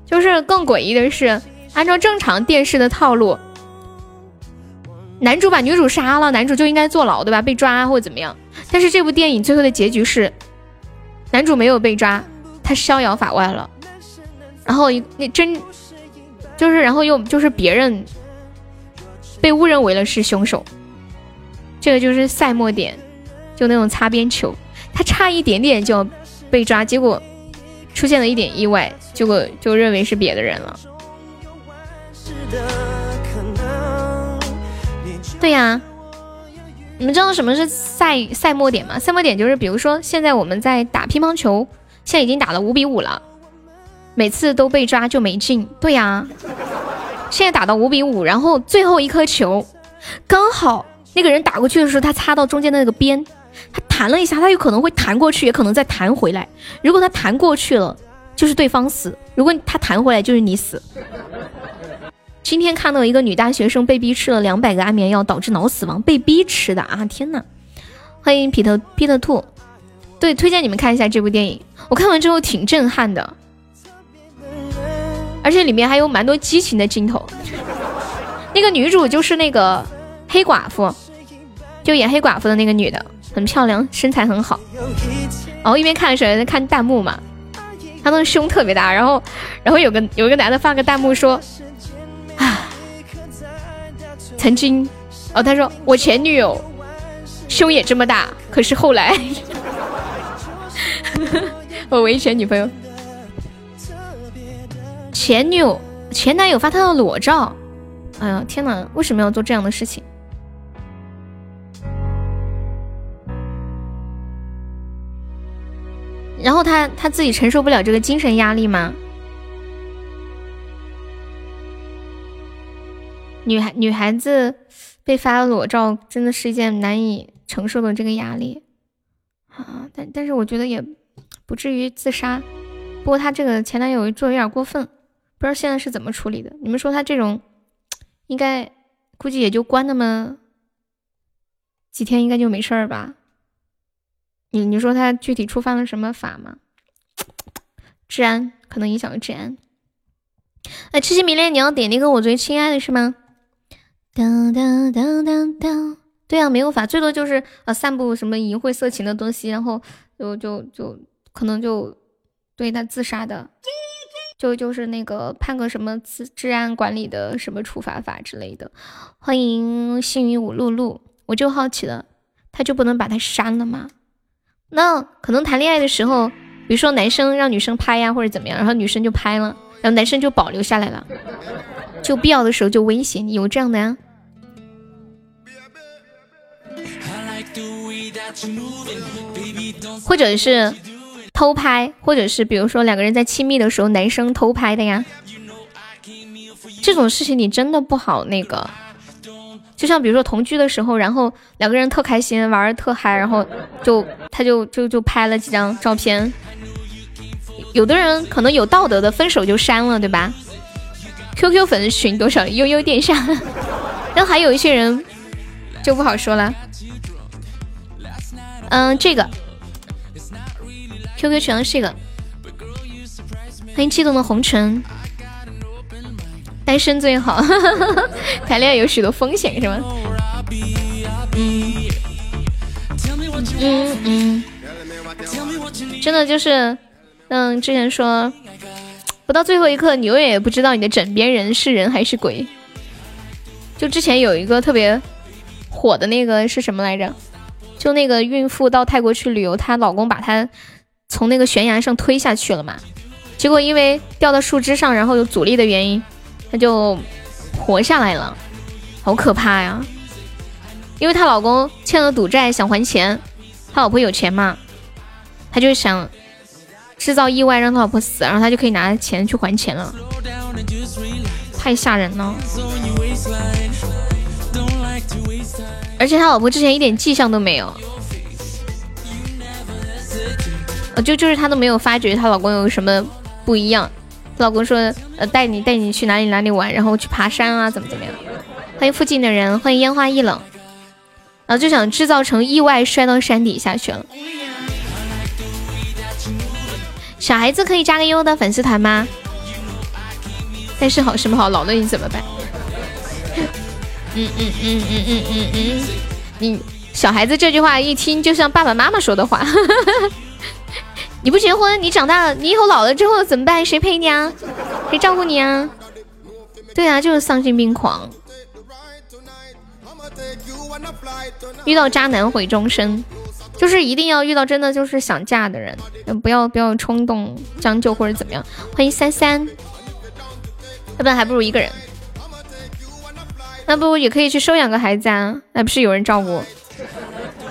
就是更诡异的是，按照正常电视的套路，男主把女主杀了，男主就应该坐牢，对吧？被抓或怎么样？但是这部电影最后的结局是，男主没有被抓，他逍遥法外了。然后那真就是，然后又就是别人被误认为了是凶手，这个就是赛末点，就那种擦边球，他差一点点就要被抓，结果。出现了一点意外，结果就认为是别的人了。对呀，你们知道什么是赛赛末点吗？赛末点就是，比如说现在我们在打乒乓球，现在已经打了五比五了，每次都被抓就没进。对呀，现在打到五比五，然后最后一颗球刚好那个人打过去的时候，他擦到中间的那个边。他弹了一下，他有可能会弹过去，也可能再弹回来。如果他弹过去了，就是对方死；如果他弹回来，就是你死。今天看到一个女大学生被逼吃了两百个安眠药，导致脑死亡，被逼吃的啊！天呐！欢迎皮特皮特兔，对，推荐你们看一下这部电影。我看完之后挺震撼的，而且里面还有蛮多激情的镜头。那个女主就是那个黑寡妇，就演黑寡妇的那个女的。很漂亮，身材很好。然后一边看的时候在看弹幕嘛，她那个胸特别大。然后，然后有个有一个男的发个弹幕说：“啊，曾经，哦，他说我前女友胸也这么大，可是后来，我唯一前女朋友，前女友前男友发他的裸照。哎呀，天哪，为什么要做这样的事情？”然后他他自己承受不了这个精神压力吗？女孩女孩子被发了裸照，真的是一件难以承受的这个压力啊！但但是我觉得也不至于自杀。不过他这个前男友做有点过分，不知道现在是怎么处理的。你们说他这种应该估计也就关那么几天，应该就没事儿吧？你你说他具体触犯了什么法吗？治安可能影响了治安。哎，痴心迷恋，你要点那个我最亲爱的是吗？当当当当当，对啊，没有法，最多就是呃散布什么淫秽色情的东西，然后就就就可能就对他自杀的，就就是那个判个什么治治安管理的什么处罚法之类的。欢迎幸运五露露，我就好奇了，他就不能把他删了吗？那可能谈恋爱的时候，比如说男生让女生拍呀，或者怎么样，然后女生就拍了，然后男生就保留下来了，就必要的时候就威胁你，有这样的呀？或者是偷拍，或者是比如说两个人在亲密的时候，男生偷拍的呀？这种事情你真的不好那个。就像比如说同居的时候，然后两个人特开心，玩的特嗨，然后就他就就就拍了几张照片。有的人可能有道德的，分手就删了，对吧？QQ 粉丝群多少悠悠殿下，然后还有一些人就不好说了。嗯，这个 QQ 群是这个，欢迎激动的红尘。单身最好，谈恋爱有许多风险，是吗？嗯嗯嗯，真的就是，嗯，之前说不到最后一刻，你永远也不知道你的枕边人是人还是鬼。就之前有一个特别火的那个是什么来着？就那个孕妇到泰国去旅游，她老公把她从那个悬崖上推下去了嘛？结果因为掉到树枝上，然后有阻力的原因，她就活下来了，好可怕呀！因为她老公欠了赌债想还钱，她老婆有钱嘛，他就想。制造意外让他老婆死，然后他就可以拿钱去还钱了，太吓人了。而且他老婆之前一点迹象都没有，呃就就是他都没有发觉他老公有什么不一样。老公说，呃，带你带你去哪里哪里玩，然后去爬山啊，怎么怎么样？欢迎附近的人，欢迎烟花易冷，然后就想制造成意外摔到山底下去了。小孩子可以加个优的粉丝团吗？但是好什么好，老了你怎么办？嗯嗯嗯嗯嗯嗯嗯，你小孩子这句话一听就像爸爸妈妈说的话。你不结婚，你长大了，你以后老了之后怎么办？谁陪你啊？谁照顾你啊？对啊，就是丧心病狂。遇到渣男毁终身。就是一定要遇到真的就是想嫁的人，不要不要冲动将就或者怎么样。欢迎三三，要不然还不如一个人，那不也可以去收养个孩子啊？那不是有人照顾？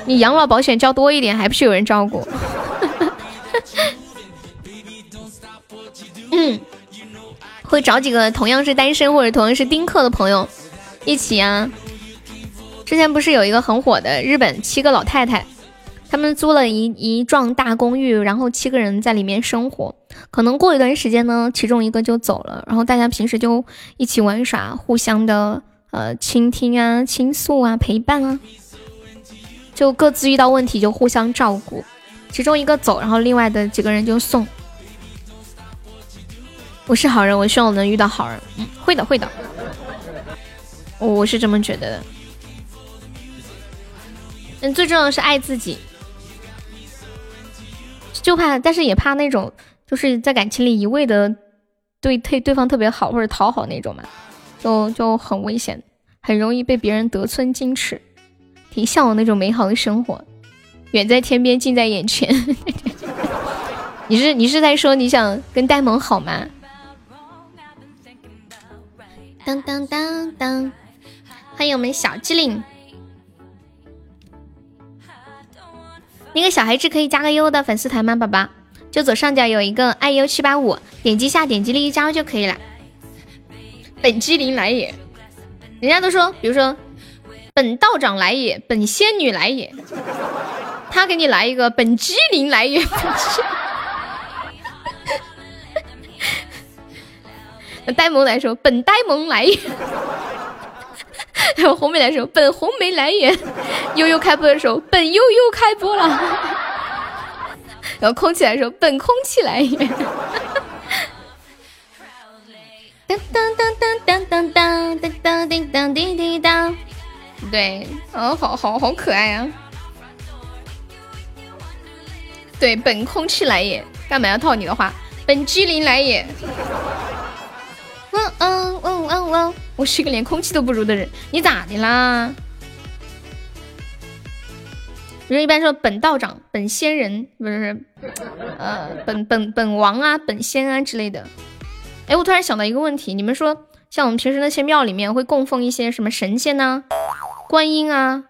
你养老保险交多一点，还不是有人照顾？嗯，会找几个同样是单身或者同样是丁克的朋友一起啊。之前不是有一个很火的日本七个老太太？他们租了一一幢大公寓，然后七个人在里面生活。可能过一段时间呢，其中一个就走了，然后大家平时就一起玩耍，互相的呃倾听啊、倾诉啊、陪伴啊，就各自遇到问题就互相照顾。其中一个走，然后另外的几个人就送。我是好人，我希望我能遇到好人。嗯，会的，会的。我我是这么觉得的。嗯，最重要的是爱自己。就怕，但是也怕那种就是在感情里一味的对对对方特别好或者讨好那种嘛，就就很危险，很容易被别人得寸进尺。挺向往那种美好的生活，远在天边，近在眼前。你是你是在说你想跟呆萌好吗？当当当当，欢迎我们小机灵。那个小孩子可以加个优的粉丝团吗，宝宝？就左上角有一个爱优七八五，点击下点击立即加入就可以了。本机灵来也，人家都说，比如说本道长来也，本仙女来也，他给你来一个本机灵来也。那呆萌来说本呆萌来也。还有红梅来说：“本红梅来也。”悠悠开播的时候，本悠悠开播了。然后空气来说：“本空气来也。”当当当当当当当当叮当叮叮当。对，哦，好好好可爱啊！对，本空气来也，干嘛要套你的话？本机灵来也。嗯嗯嗯嗯嗯，我是个连空气都不如的人，你咋的啦？人一般说本道长、本仙人，不是，呃，本本本王啊、本仙啊之类的。哎，我突然想到一个问题，你们说，像我们平时那些庙里面会供奉一些什么神仙呢？观音啊、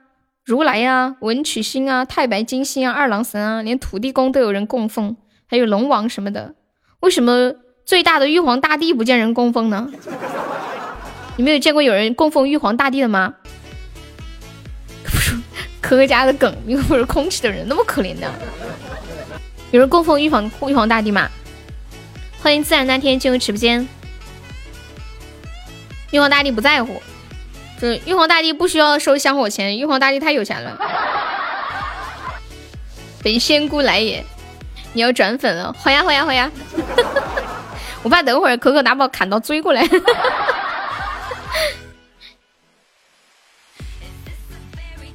如来啊、文曲星啊、太白金星啊、二郎神啊，连土地公都有人供奉，还有龙王什么的，为什么？最大的玉皇大帝不见人供奉呢？你没有见过有人供奉玉皇大帝的吗？不是科家的梗，又不是空气的人，那么可怜的。有人供奉玉皇玉皇大帝吗？欢迎自然那天进入直播间。玉皇大帝不在乎，这玉皇大帝不需要收香火钱，玉皇大帝太有钱了。本仙姑来也，你要转粉了，好呀好呀好呀。我怕等会儿可可拿把砍刀追过来，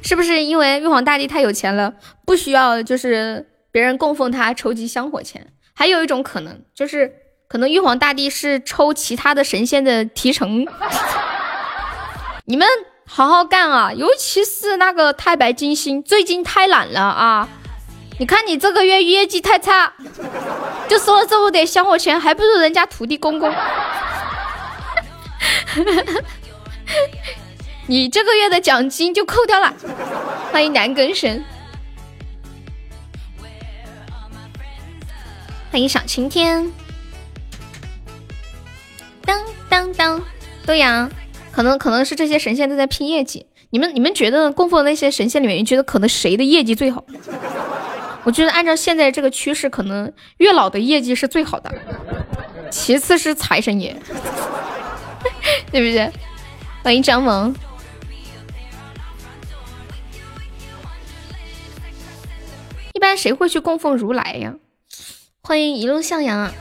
是不是因为玉皇大帝太有钱了，不需要就是别人供奉他筹集香火钱？还有一种可能就是可能玉皇大帝是抽其他的神仙的提成。你们好好干啊，尤其是那个太白金星，最近太懒了啊！你看你这个月业绩太差，就收了这么点香火钱，还不如人家土地公公。你这个月的奖金就扣掉了。欢迎南根神，欢迎小晴天。当当当，对呀，可能可能是这些神仙都在拼业绩。你们你们觉得供奉那些神仙里面，你觉得可能谁的业绩最好？我觉得按照现在这个趋势，可能月老的业绩是最好的，其次是财神爷，对不对？欢迎张萌。一般谁会去供奉如来呀？欢迎一路向阳啊！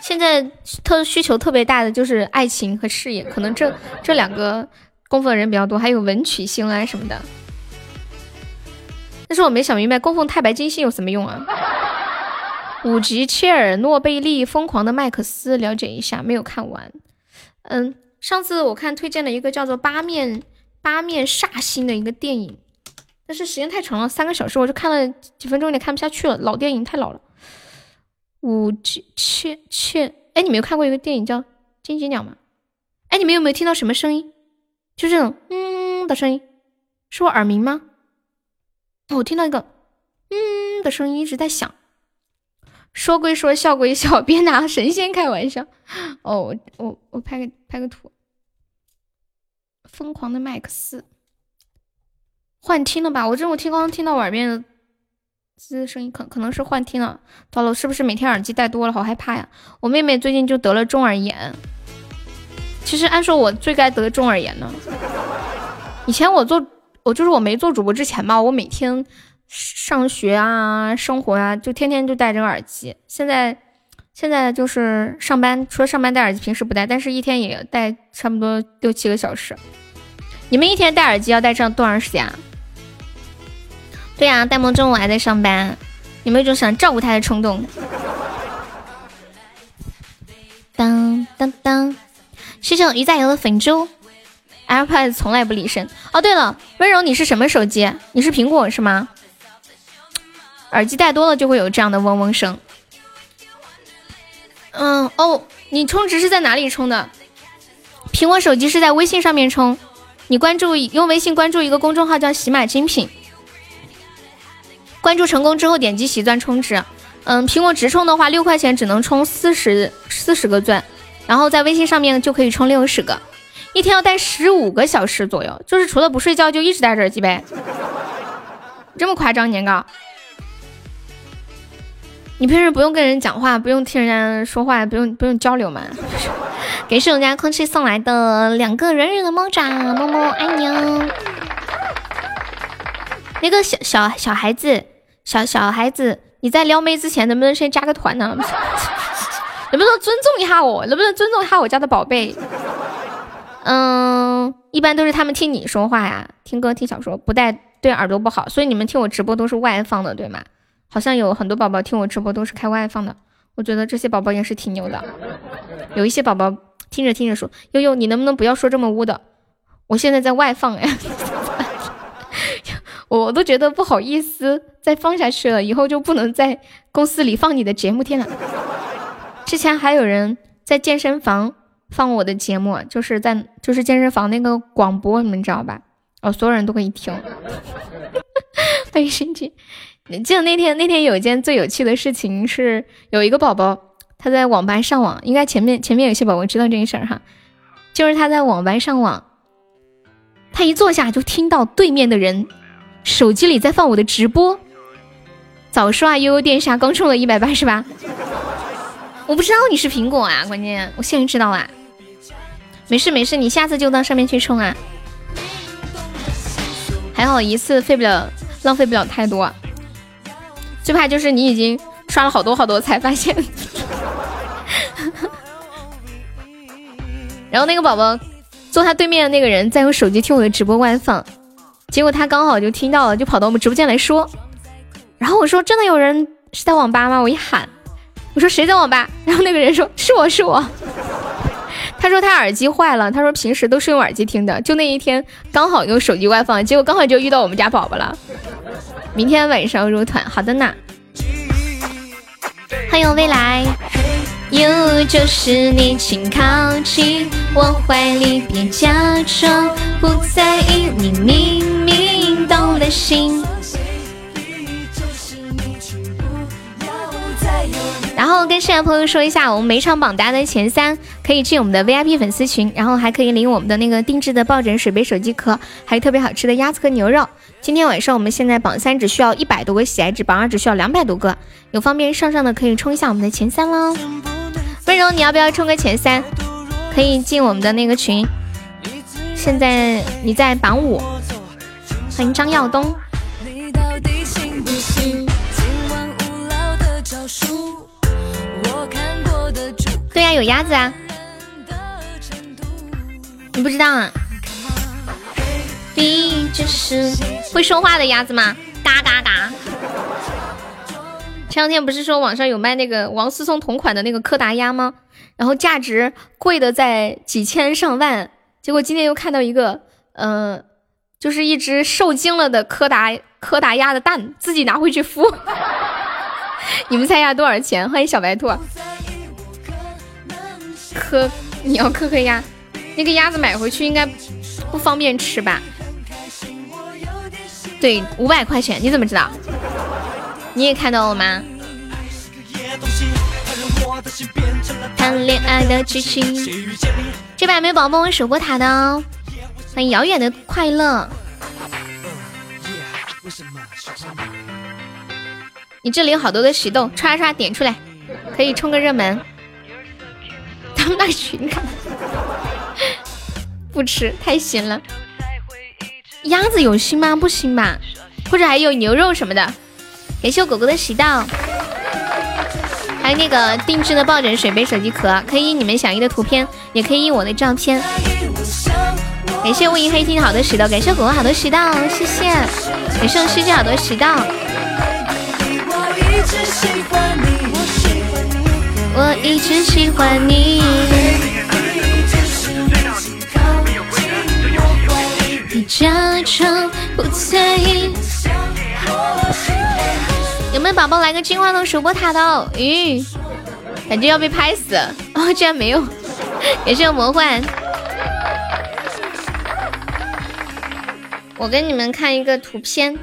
现在特需求特别大的就是爱情和事业，可能这这两个供奉的人比较多，还有文曲星啊什么的。但是我没想明白，供奉太白金星有什么用啊？五级切尔诺贝利疯狂的麦克斯，了解一下，没有看完。嗯，上次我看推荐了一个叫做八面。八面煞星的一个电影，但是时间太长了，三个小时，我就看了几分钟，有点看不下去了。老电影太老了。五级切切，哎，你没有看过一个电影叫《金鸡鸟》吗？哎，你们有没有听到什么声音？就这种嗯的声音，是我耳鸣吗？我听到一个嗯的声音一直在响。说归说，笑归笑，别拿神仙开玩笑。哦，我我我拍个拍个图。疯狂的麦克斯，幻听了吧？我这我听刚刚听到耳边的滋声音，可可能是幻听了。糟了，是不是每天耳机戴多了？好害怕呀！我妹妹最近就得了中耳炎。其实按说我最该得中耳炎呢。以前我做，我就是我没做主播之前吧，我每天上学啊、生活啊，就天天就戴着耳机。现在。现在就是上班，除了上班戴耳机，平时不戴，但是一天也戴差不多六七个小时。你们一天戴耳机要戴上多长时间啊？对呀，戴梦中午还在上班，有没有一种想照顾他的冲动？当当当！谢谢鱼仔油的粉猪，AirPods 从来不离身。哦，对了，温柔，你是什么手机？你是苹果是吗？耳机戴多了就会有这样的嗡嗡声。嗯哦，你充值是在哪里充的？苹果手机是在微信上面充，你关注用微信关注一个公众号叫喜马精品，关注成功之后点击喜钻充值。嗯，苹果直充的话六块钱只能充四十四十个钻，然后在微信上面就可以充六十个，一天要戴十五个小时左右，就是除了不睡觉就一直戴着耳机呗，这么夸张年糕？你平时不用跟人讲话，不用听人家说话，不用不用交流吗？给是人家空气送来的两个软软的猫爪，么么爱你哦。那个小小小孩子，小小孩子，你在撩妹之前能不能先加个团呢？能不能尊重一下我？能不能尊重一下我家的宝贝？嗯，一般都是他们听你说话呀，听歌听小说，不带对耳朵不好，所以你们听我直播都是外放的，对吗？好像有很多宝宝听我直播都是开外放的，我觉得这些宝宝也是挺牛的。有一些宝宝听着听着说：“悠悠，你能不能不要说这么污的？”我现在在外放哎，我都觉得不好意思再放下去了，以后就不能在公司里放你的节目天了。之前还有人在健身房放我的节目，就是在就是健身房那个广播，你们知道吧？哦，所有人都可以听。欢迎申请。记得那天，那天有一件最有趣的事情是，有一个宝宝他在网吧上网，应该前面前面有些宝宝知道这件事儿哈，就是他在网吧上网，他一坐下就听到对面的人手机里在放我的直播。早说啊，悠悠殿下刚充了一百八十八，我不知道你是苹果啊，关键我现在知道啊。没事没事，你下次就到上面去充啊，还好一次费不了，浪费不了太多。最怕就是你已经刷了好多好多才发现，然后那个宝宝坐他对面的那个人在用手机听我的直播外放，结果他刚好就听到了，就跑到我们直播间来说，然后我说真的有人是在网吧吗？我一喊，我说谁在网吧？然后那个人说是我是我。他说他耳机坏了，他说平时都是用耳机听的，就那一天刚好用手机外放，结果刚好就遇到我们家宝宝了。明天晚上入团，好的呢。欢迎未来。，You 就是你，请靠近我怀里，别假装不在意，你明明动了心。然后跟现场朋友说一下，我们每场榜单的前三可以进我们的 VIP 粉丝群，然后还可以领我们的那个定制的抱枕、水杯、手机壳，还有特别好吃的鸭子和牛肉。今天晚上我们现在榜三只需要一百多个喜爱值，榜二只需要两百多个，有方便上上的可以冲一下我们的前三喽。温柔，你要不要冲个前三？可以进我们的那个群。现在你在榜五，欢迎张耀东。对呀，有鸭子啊！你不知道啊？会说话的鸭子吗？嘎嘎嘎！前两天不是说网上有卖那个王思聪同款的那个柯达鸭吗？然后价值贵的在几千上万，结果今天又看到一个，呃，就是一只受精了的柯达柯达鸭的蛋，自己拿回去孵。你们猜一下多少钱？欢迎小白兔。磕，你要磕磕鸭，那个鸭子买回去应该不方便吃吧？对，五百块钱，你怎么知道？你也看到了吗？谈恋爱的剧情，这边还没有宝宝帮我守过塔的哦。欢迎遥远的快乐。你这里有好多的喜豆，刷刷点出来，可以冲个热门。他们那群看，不吃太咸了。鸭子有心吗？不行吧？或者还有牛肉什么的？感谢我狗狗的喜到，还有那个定制的抱枕、水杯、手机壳，可以印你们想要的图片，也可以印我的照片。感谢雾影黑听好多喜到，感谢狗狗好多喜到，谢谢。感谢我世界好多喜到。我一直喜欢你。假装不在意。有没有宝宝来个金话筒守波塔的？咦，感觉要被拍死。哦，居然没有。也是有魔幻。我给你们看一个图片。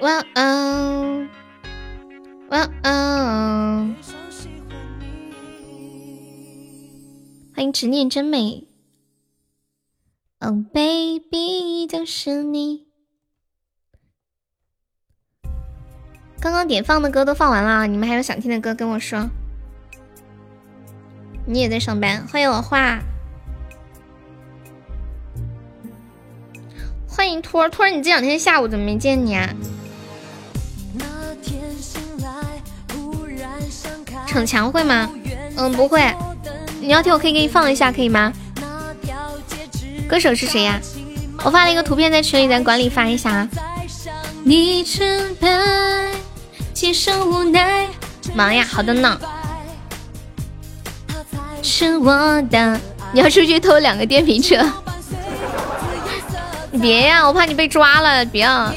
晚安。晚安。欢迎执念真美，Oh baby，就是你。刚刚点放的歌都放完了，你们还有想听的歌跟我说。你也在上班，欢迎我画，欢迎托儿托儿，你这两天下午怎么没见你啊？逞强会吗？嗯，不会。你要听，我可以给你放一下，可以吗？歌手是谁呀？我发了一个图片在群里，咱管理发一下啊。忙呀，好的呢。是我的，你要出去偷两个电瓶车？你 别呀，我怕你被抓了，别啊。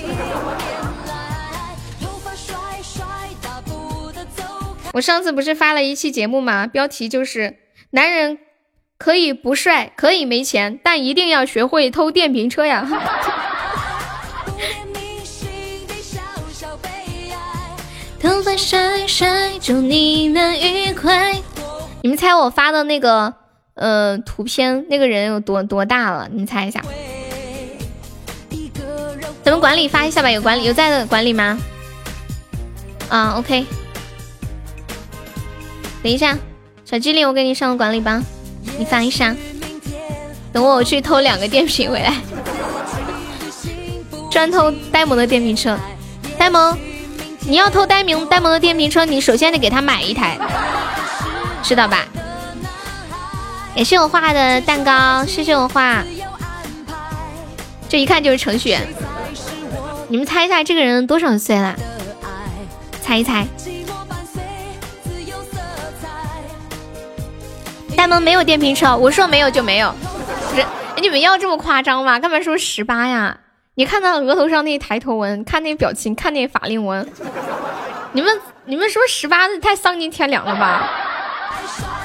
我上次不是发了一期节目吗？标题就是。男人可以不帅，可以没钱，但一定要学会偷电瓶车呀！头发甩甩，祝你能愉快。你们猜我发的那个呃图片，那个人有多多大了？你们猜一下。咱们管理发一下吧，有管理有在的管理吗？啊，OK。等一下。小机灵，我给你上个管理吧，你发一下。等我，我去偷两个电瓶回来，专偷呆萌的电瓶车。呆萌，你要偷呆萌呆萌的电瓶车，你首先得给他买一台，知道吧？感谢我画的蛋糕，谢谢我画。这一看就是程序员。你们猜一下这个人多少岁了？猜一猜。大门没有电瓶车，我说没有就没有。不是，你们要这么夸张吗？干嘛说十八呀？你看他额头上那抬头纹，看那表情，看那法令纹，你们你们说十八太丧尽天良了吧？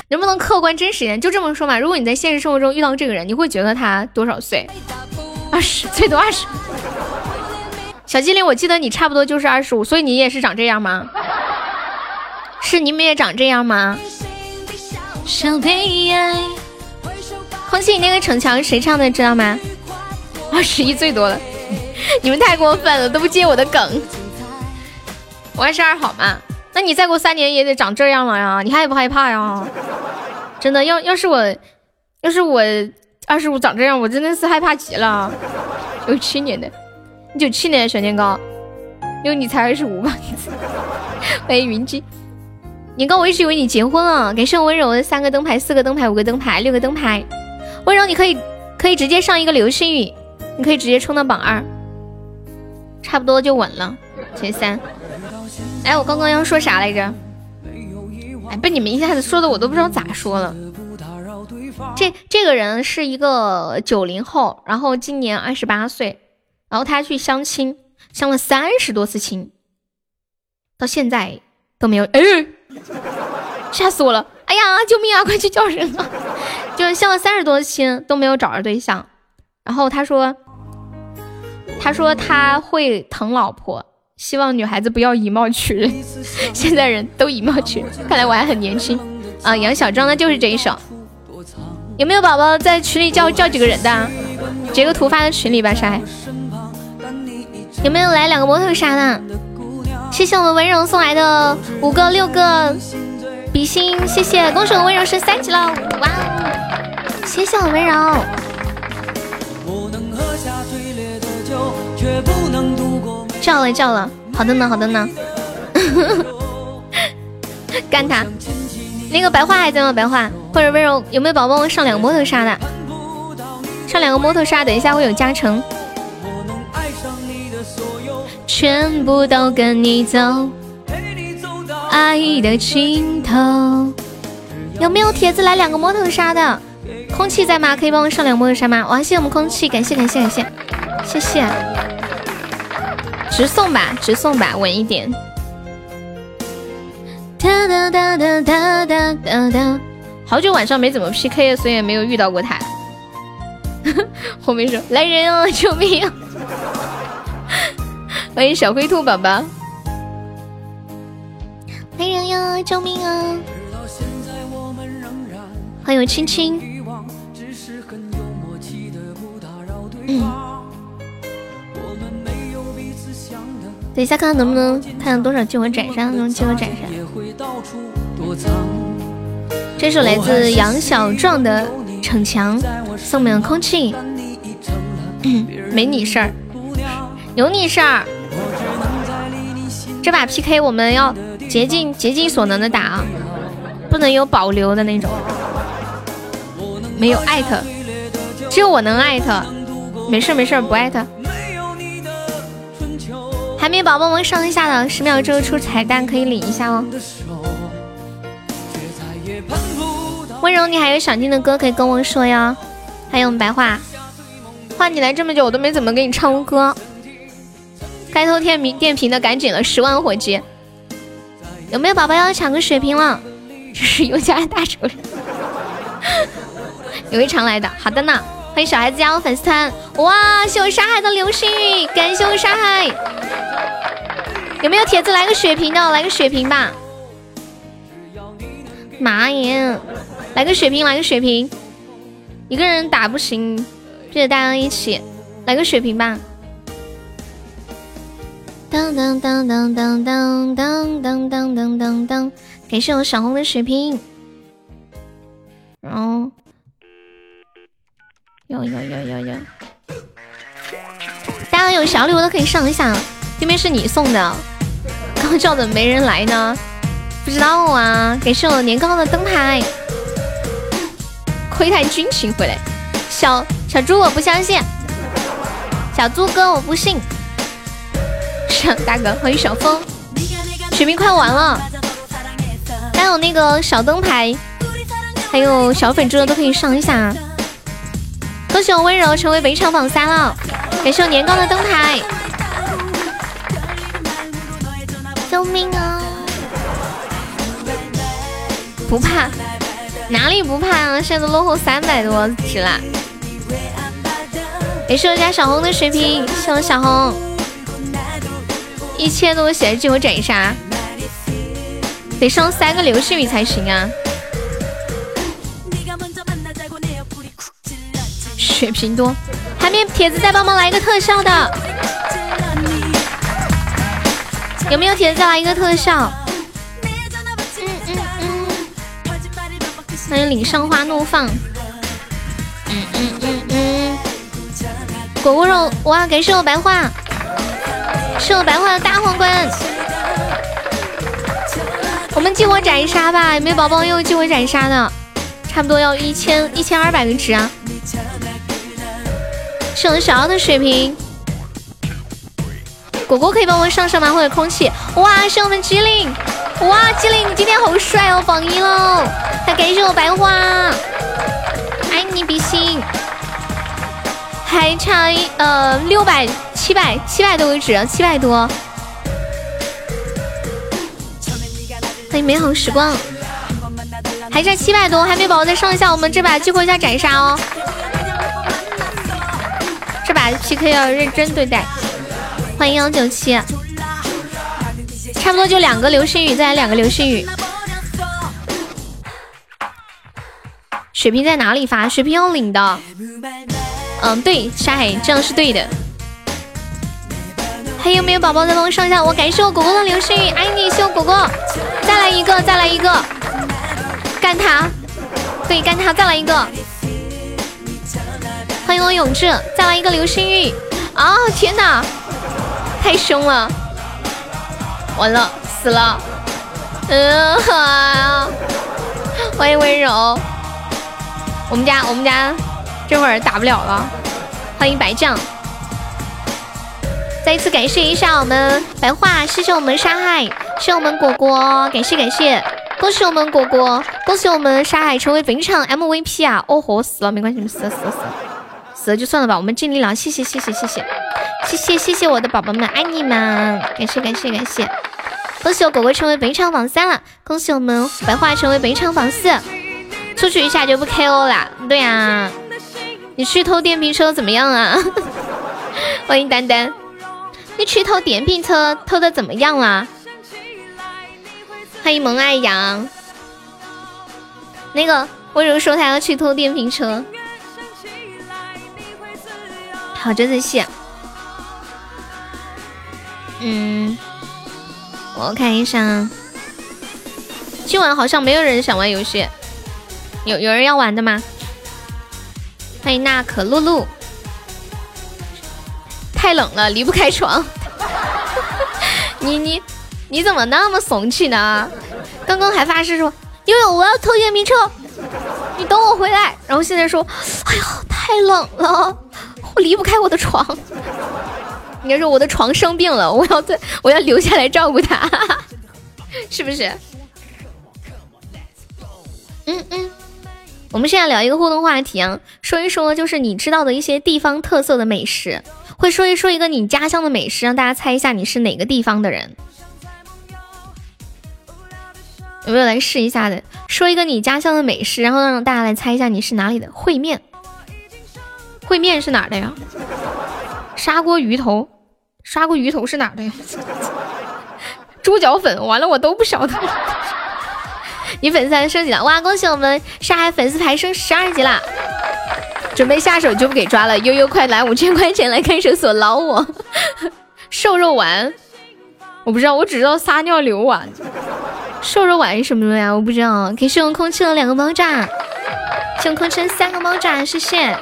能不能客观真实一点？就这么说嘛。如果你在现实生活中遇到这个人，你会觉得他多少岁？二十，最多二十。小精灵，我记得你差不多就是二十五，所以你也是长这样吗？是你们也长这样吗？空气，那个逞强谁唱的？知道吗？二十一最多了，你们太过分了，都不接我的梗。我二十二好吗？那你再过三年也得长这样了呀，你害不害怕呀？真的，要要是我，要是我二十五长这样，我真的是害怕极了。九七年的，九七年的小年糕，因为你才二十五吧？欢迎 云姬。年糕，我一直以为你结婚了。感谢我温柔的三个灯牌、四个灯牌、五个灯牌、六个灯牌。温柔，你可以可以直接上一个流星雨，你可以直接冲到榜二，差不多就稳了，前三。哎，我刚刚要说啥来着？哎，被你们一下子说的我都不知道咋说了。这这个人是一个九零后，然后今年二十八岁，然后他去相亲，相了三十多次亲，到现在都没有。哎。吓死我了！哎呀，救命啊！快去叫人啊！就是相了三十多亲都没有找着对象，然后他说，他说他会疼老婆，希望女孩子不要以貌取人。现在人都以貌取人，看来我还很年轻啊！杨小庄的就是这一首，有没有宝宝在群里叫叫几个人的？截个图发在群里吧，啥？有没有来两个模特杀的？谢谢我们温柔送来的五个六个比心，谢谢，恭喜我们温柔升三级了，哇哦！谢谢我温柔。叫了叫了，好的呢好的呢。干他！那个白花还在吗？白花或者温柔有没有宝宝上两个摩托杀的？上两个摩托杀，等一下会有加成。全部都跟你走，陪你走到爱的尽头。有没有铁子来两个摩托杀的？空气在吗？可以帮我上两个摩托杀吗？哇，谢谢我们空气，感谢感谢感谢，谢谢。直送吧，直送吧，稳一点。哒哒哒哒哒哒哒哒。好久晚上没怎么 PK，所以也没有遇到过他。后面说来人啊，救命！欢迎小灰兔宝宝，来人呀！救命啊！欢迎青青。嗯。等一下，看看能不能看看多少激活斩杀，能激活斩杀。这首来自杨小壮的《逞强》，送们空气。没你事儿，有你事儿。这把 PK 我们要竭尽竭尽所能的打啊，不能有保留的那种。没有艾特，只有我能艾特。没事没事，不艾特。还没宝宝们上一下的，十秒之后出彩蛋可以领一下哦。温柔，你还有想听的歌可以跟我说呀。还有白话，话你来这么久，我都没怎么给你唱过歌。该偷电瓶电瓶的赶紧了，十万火急！有没有宝宝要抢个血瓶了？这是尤家大仇人，有一常来的。好的呢，欢迎小孩子加入粉丝团。哇，谢我沙海的流星雨，感谢我沙海。有没有铁子来个血瓶的？来个血瓶吧。妈耶，来个血瓶，来个血瓶。一个人打不行，记得大家一起来个血瓶吧。当当当当当当当当当当当，感谢我小红的水瓶，然后，有有有有有，大家有小礼物都可以上一下，对面是你送的，刚刚叫的没人来呢，不知道啊，感谢我年糕的灯牌，窥探军情回来，小小猪我不相信，小猪哥我不信。大哥，欢迎小风。血瓶快完了，还有那个小灯牌，还有小粉猪的都可以上一下。恭喜我温柔成为本场榜三了，感谢我年糕的灯牌。救命啊！不怕，哪里不怕啊？现在都落后三百多值了。感谢我家小红的水瓶，谢我小红。一千多血激活斩杀，得上三个流星雨才行啊！血瓶多，还没铁子再帮忙来一个特效的，有没有铁子再来一个特效？欢迎岭上花怒放。嗯嗯嗯嗯，果果肉哇，感谢我白话。是我白花的大皇冠，我们激活斩杀吧！有没有宝宝用激活斩杀的？差不多要一千一千二百个值啊！是我小奥的水平，果果可以帮我上上吗？或者空气？哇，是我们机灵！哇，机灵，你今天好帅哦，榜一喽！还感谢我白花，爱你比心，还差呃六百。七百七百多个值，七百多。欢迎美好时光，还差七百多，还没宝宝再上一下，我们这把激活一下斩杀哦。这把 PK 要认真对待。欢迎幺九七，差不多就两个流星雨，再来两个流星雨。水瓶在哪里发？水瓶要领的。嗯，对，沙海，这样是对的。还有没有宝宝再帮我上一下？我感谢我果果的流星雨，爱你，谢我果果，再来一个，再来一个，干他！对，干他！再来一个，欢迎我永志，再来一个流星雨！啊，天哪，太凶了，完了，死了！嗯，欢迎温柔，我们家我们家这会儿打不了了，欢迎白将。再一次感谢一下我们白话，谢谢我们沙海，谢谢我们果果，感谢感谢，恭喜我们果果，恭喜我们沙海成为本场 MVP 啊！哦吼，死了没关系，死了死了死了，死了就算了吧，我们尽力了，谢谢谢谢谢谢谢谢谢谢我的宝宝们，爱你们，感谢感谢感谢，恭喜我果果成为本场榜三了，恭喜我们白话成为本场榜四，出去一下就不 KO 了，对呀，你去偷电瓶车怎么样啊？欢迎丹丹。你去偷电瓶车，偷的怎么样啊？欢迎萌爱羊。那个温柔说他要去偷电瓶车，好，真的谢。嗯，我看一下，今晚好像没有人想玩游戏，有有人要玩的吗？欢迎娜可露露。太冷了，离不开床。你你你怎么那么怂气呢？刚刚还发誓说悠悠我要偷电瓶车，你等我回来。然后现在说，哎呀太冷了，我离不开我的床。应该说我的床生病了，我要在我要留下来照顾他，是不是？嗯嗯，我们现在聊一个互动话题啊，说一说就是你知道的一些地方特色的美食。会说一说一个你家乡的美食，让大家猜一下你是哪个地方的人。有没有来试一下的？说一个你家乡的美食，然后让大家来猜一下你是哪里的。烩面，烩面是哪的呀？砂锅鱼头，砂锅鱼头是哪的呀？猪脚粉，完了我都不晓得。你粉丝还升级了，哇！恭喜我们上海粉丝牌升十二级啦！准备下手就不给抓了，悠悠快来五千块钱来看守所捞我！瘦肉丸，我不知道，我只知道撒尿流丸。瘦肉丸是什么呀？我不知道。给使用空气的两个猫爪，使用空气三个猫爪，谢谢。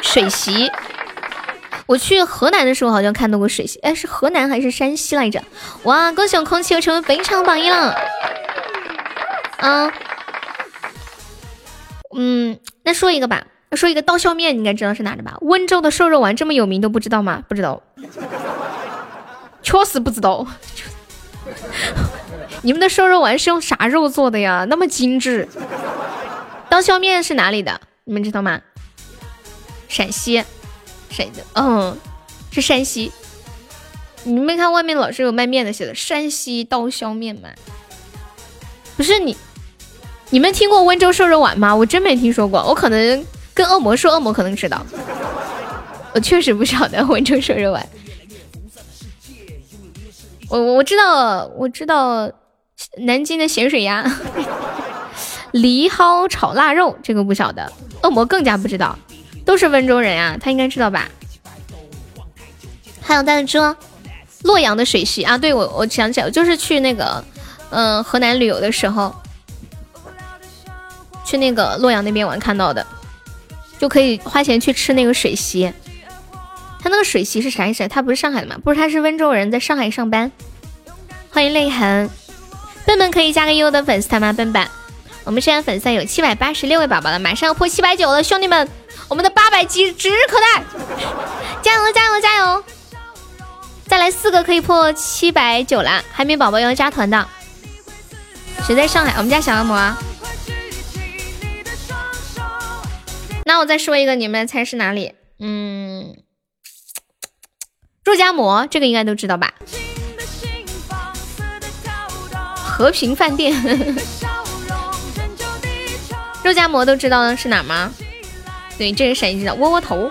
水席，我去河南的时候好像看到过水席，哎，是河南还是山西来着？哇，恭喜我空气又成为本场榜一了。嗯。嗯，那说一个吧，说一个刀削面，你应该知道是哪的吧？温州的瘦肉丸这么有名都不知道吗？不知道，确实不知道。你们的瘦肉丸是用啥肉做的呀？那么精致。刀削面是哪里的？你们知道吗？陕西，陕的？嗯，是山西。你没看外面老是有卖面的，写的山西刀削面吗？不是你，你们听过温州瘦肉丸吗？我真没听说过。我可能跟恶魔说，恶魔可能知道。我确实不晓得温州瘦肉丸。我我知道，我知道南京的咸水鸭。梨蒿炒腊肉，这个不晓得，恶魔更加不知道，都是温州人啊，他应该知道吧？还有蛋猪，洛阳的水席啊，对我我想起来，我就是去那个嗯河南旅游的时候，去那个洛阳那边玩看到的，就可以花钱去吃那个水席。他那个水席是啥意思？他不是上海的吗？不是，他是温州人，在上海上班。欢迎泪痕，笨笨可以加个优的粉丝团吗？笨笨。我们现在粉丝有七百八十六位宝宝了，马上要破七百九了，兄弟们，我们的八百级指日可待，加油加油加油！再来四个可以破七百九了，海绵宝宝要加团的，谁在上海？我们家小恶魔。那我再说一个，你们猜是哪里？嗯，肉夹馍，这个应该都知道吧？和平饭店。肉夹馍都知道是哪吗？对，这个陕西的窝窝头。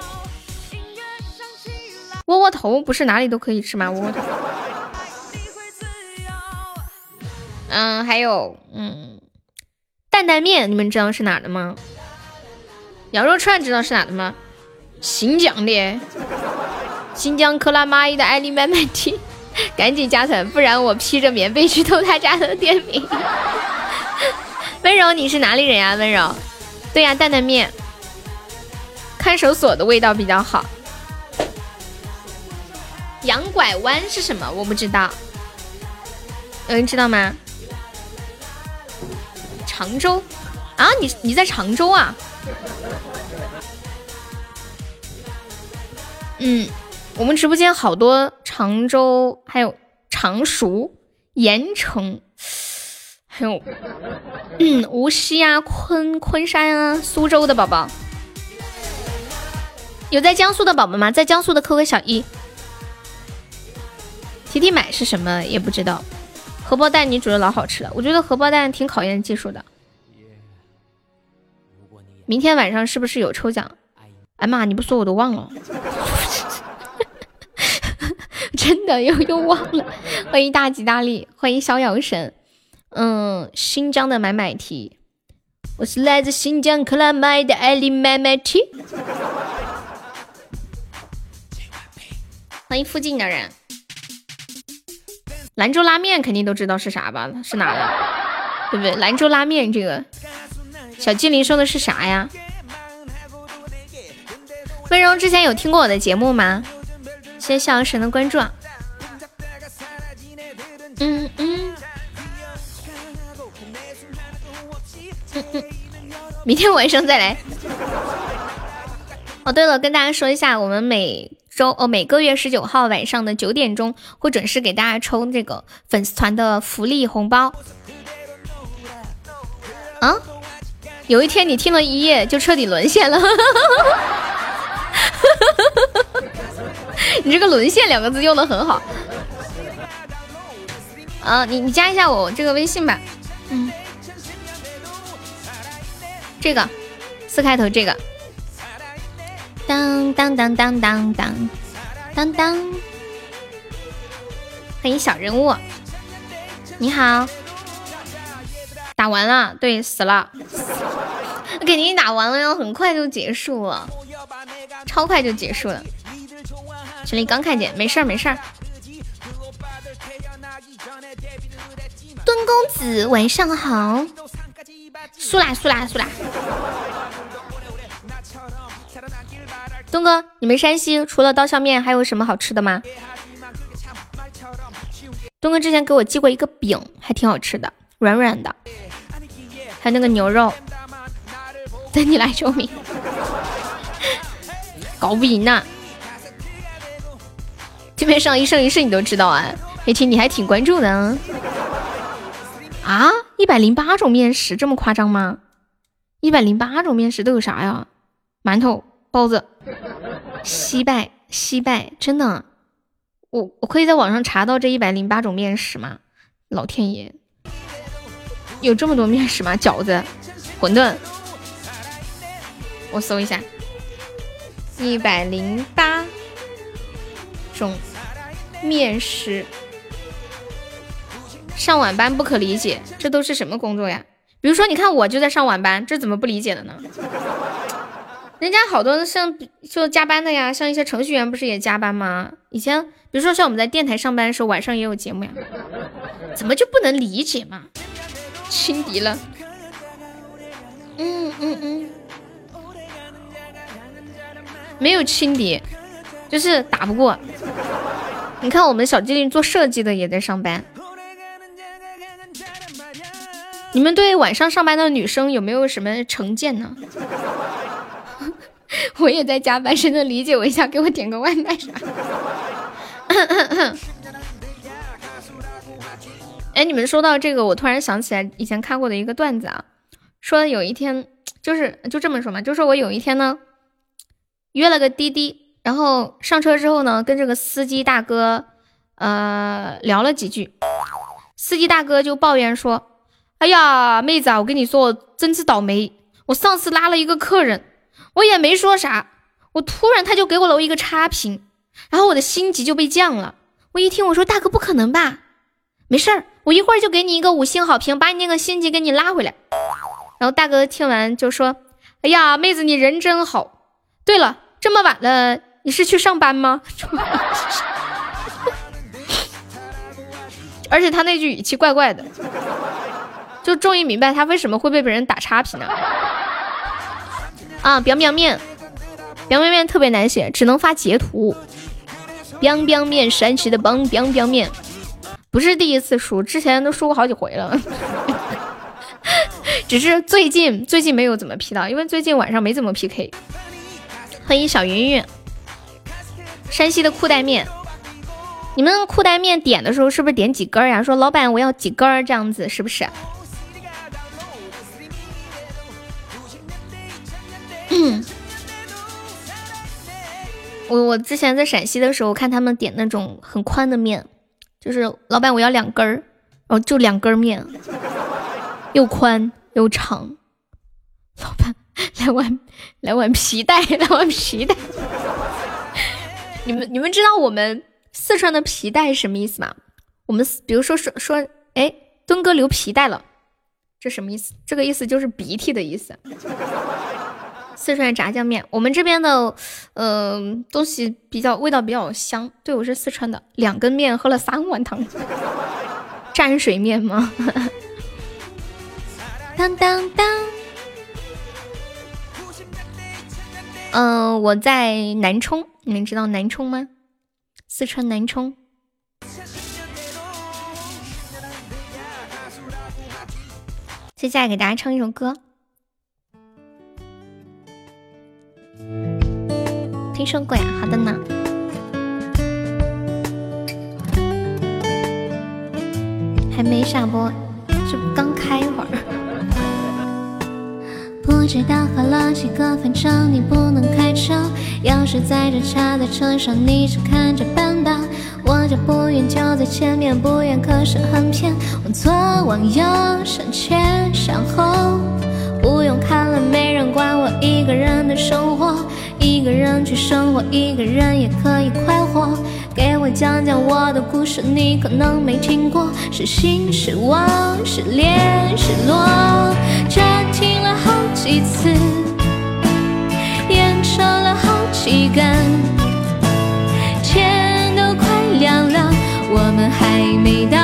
窝窝头不是哪里都可以吃吗？窝窝头。嗯，还有，嗯，担担面，你们知道是哪的吗？羊肉串知道是哪的吗？新疆的。新疆克拉玛依的艾丽麦麦提，赶紧加团，不然我披着棉被去偷他家的店名。温柔，你是哪里人呀？温柔，对呀，担担面，看守所的味道比较好。羊拐弯是什么？我不知道，有人知道吗？常州啊，你你在常州啊？嗯，我们直播间好多常州，还有常熟、盐城。还有，嗯，无锡啊，昆昆山啊，苏州的宝宝，有在江苏的宝宝吗？在江苏的扣个小一。提提买是什么也不知道。荷包蛋你煮的老好吃了，我觉得荷包蛋挺考验技术的。明天晚上是不是有抽奖？哎妈，你不说我都忘了，真的又又忘了。欢迎大吉大利，欢迎逍遥神。嗯，新疆的买买提，我是来自新疆克拉玛的艾丽买买提。欢迎附近的人，兰州拉面肯定都知道是啥吧？是哪的？对不对？兰州拉面这个，小精灵说的是啥呀？温柔之前有听过我的节目吗？谢谢逍遥神的关注。嗯嗯。明天晚上再来。哦，对了，跟大家说一下，我们每周哦每个月十九号晚上的九点钟会准时给大家抽这个粉丝团的福利红包。啊？有一天你听了一夜就彻底沦陷了？你这个“沦陷”两个字用的很好。啊，你你加一下我这个微信吧。嗯。这个四开头，这个当当当当当当当当，欢迎小人物，你好，打完了，对，死了，给您打完了哟，很快就结束了，超快就结束了，群里刚看见，没事儿没事儿，墩公子晚上好。输啦输啦输啦！东哥，你们山西除了刀削面还有什么好吃的吗？东哥之前给我寄过一个饼，还挺好吃的，软软的，还有那个牛肉。等你来救命！搞不赢呐！这边上一生一世你都知道啊？黑青你还挺关注的啊？一百零八种面食这么夸张吗？一百零八种面食都有啥呀？馒头、包子、西拜、西拜，真的？我我可以在网上查到这一百零八种面食吗？老天爷，有这么多面食吗？饺子、馄饨，我搜一下，一百零八种面食。上晚班不可理解，这都是什么工作呀？比如说，你看我就在上晚班，这怎么不理解的呢？人家好多像就加班的呀，像一些程序员不是也加班吗？以前比如说像我们在电台上班的时候，晚上也有节目呀，怎么就不能理解嘛？轻敌了，嗯嗯嗯，没有轻敌，就是打不过。你看我们小机灵做设计的也在上班。你们对晚上上班的女生有没有什么成见呢？我也在加班，谁能理解我一下？给我点个外卖啥？哎，你们说到这个，我突然想起来以前看过的一个段子啊，说有一天就是就这么说嘛，就说我有一天呢约了个滴滴，然后上车之后呢，跟这个司机大哥呃聊了几句，司机大哥就抱怨说。哎呀，妹子啊，我跟你说，我真是倒霉。我上次拉了一个客人，我也没说啥，我突然他就给我了一个差评，然后我的星级就被降了。我一听，我说大哥不可能吧？没事儿，我一会儿就给你一个五星好评，把你那个星级给你拉回来。然后大哥听完就说：“哎呀，妹子你人真好。对了，这么晚了，你是去上班吗？” 而且他那句语气怪怪的。就终于明白他为什么会被别人打差评了啊！biang biang 面彪彪面特别难写，只能发截图。biang biang 面，山西的帮彪彪面，不是第一次输，之前都输过好几回了。只是最近最近没有怎么 P 到，因为最近晚上没怎么 PK。欢迎小云云，山西的裤带面，你们裤带面点的时候是不是点几根呀？说老板我要几根这样子，是不是？我我之前在陕西的时候，看他们点那种很宽的面，就是老板我要两根儿，哦就两根面，又宽又长。老板来碗来碗皮带，来碗皮带。你们你们知道我们四川的皮带什么意思吗？我们比如说说说，哎，敦哥流皮带了，这什么意思？这个意思就是鼻涕的意思。四川炸酱面，我们这边的，嗯，东西比较味道比较香。对，我是四川的，两根面喝了三碗汤，蘸水面吗？当当当。嗯，我在南充，你们知道南充吗？四川南充。接下来给大家唱一首歌。听说过呀，好的呢。还没下播，就刚开一会儿。不知道喝了几个，反正你不能开车。钥匙在这插在车上，你只看着办吧。我家不远就在前面，不远可是很偏。往左往右，向前向后。不用看了，没人管我一个人的生活，一个人去生活，一个人也可以快活。给我讲讲我的故事，你可能没听过，是心是望，是恋是落。暂停了好几次，延长了好几根，天都快亮了，我们还没到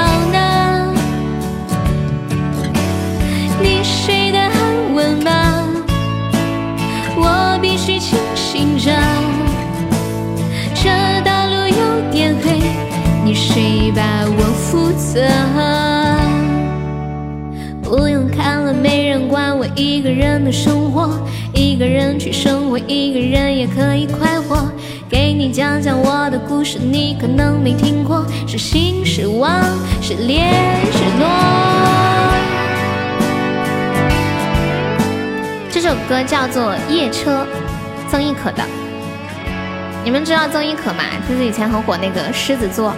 睡吧，我负责。不用看了，没人管我一个人的生活，一个人去生活，一个人也可以快活。给你讲讲我的故事，你可能没听过，是心是。失恋失落。这首歌叫做《夜车》，曾轶可的。你们知道曾轶可吗？就是以前很火那个狮子座。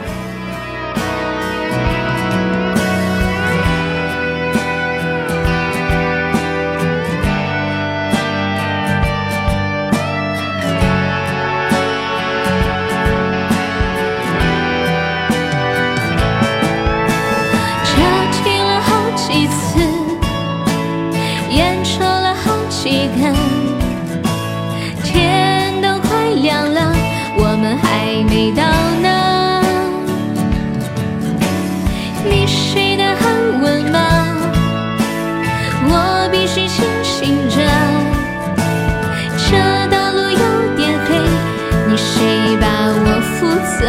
走，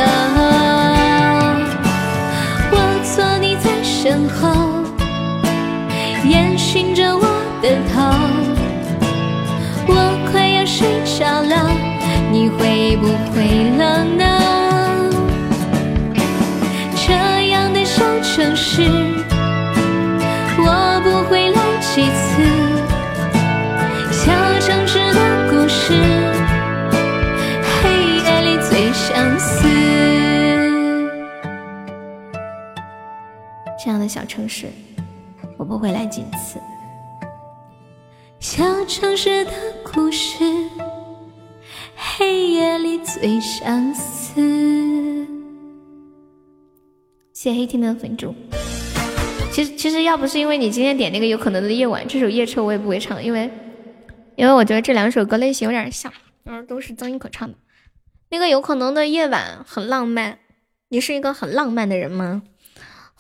我坐你在身后，烟熏着我的头，我快要睡着了，你会不会冷呢？这样的小城市。小城市我不会来几次。小城市的故事，黑夜里最相似。谢黑天的粉猪。其实其实要不是因为你今天点那个有可能的夜晚，这首夜车我也不会唱，因为因为我觉得这两首歌类型有点像，然后都是曾轶可唱的。那个有可能的夜晚很浪漫，你是一个很浪漫的人吗？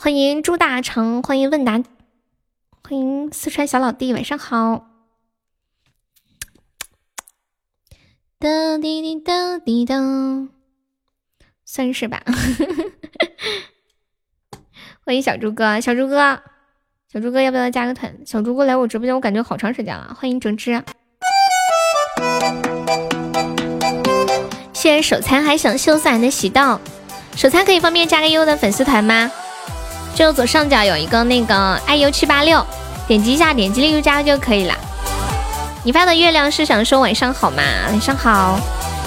欢迎朱大成，欢迎问答，欢迎四川小老弟，晚上好。哒滴滴哒滴哒，算是吧。欢迎小猪哥，小猪哥，小猪哥要不要加个团？小猪哥来我直播间，我感觉好长时间了。欢迎整只，谢谢手残还想秀伞的喜到，手残可以方便加个优的粉丝团吗？就左上角有一个那个 iu 七八六，点击一下，点击立即加就可以了。你发的月亮是想说晚上好吗？晚上好，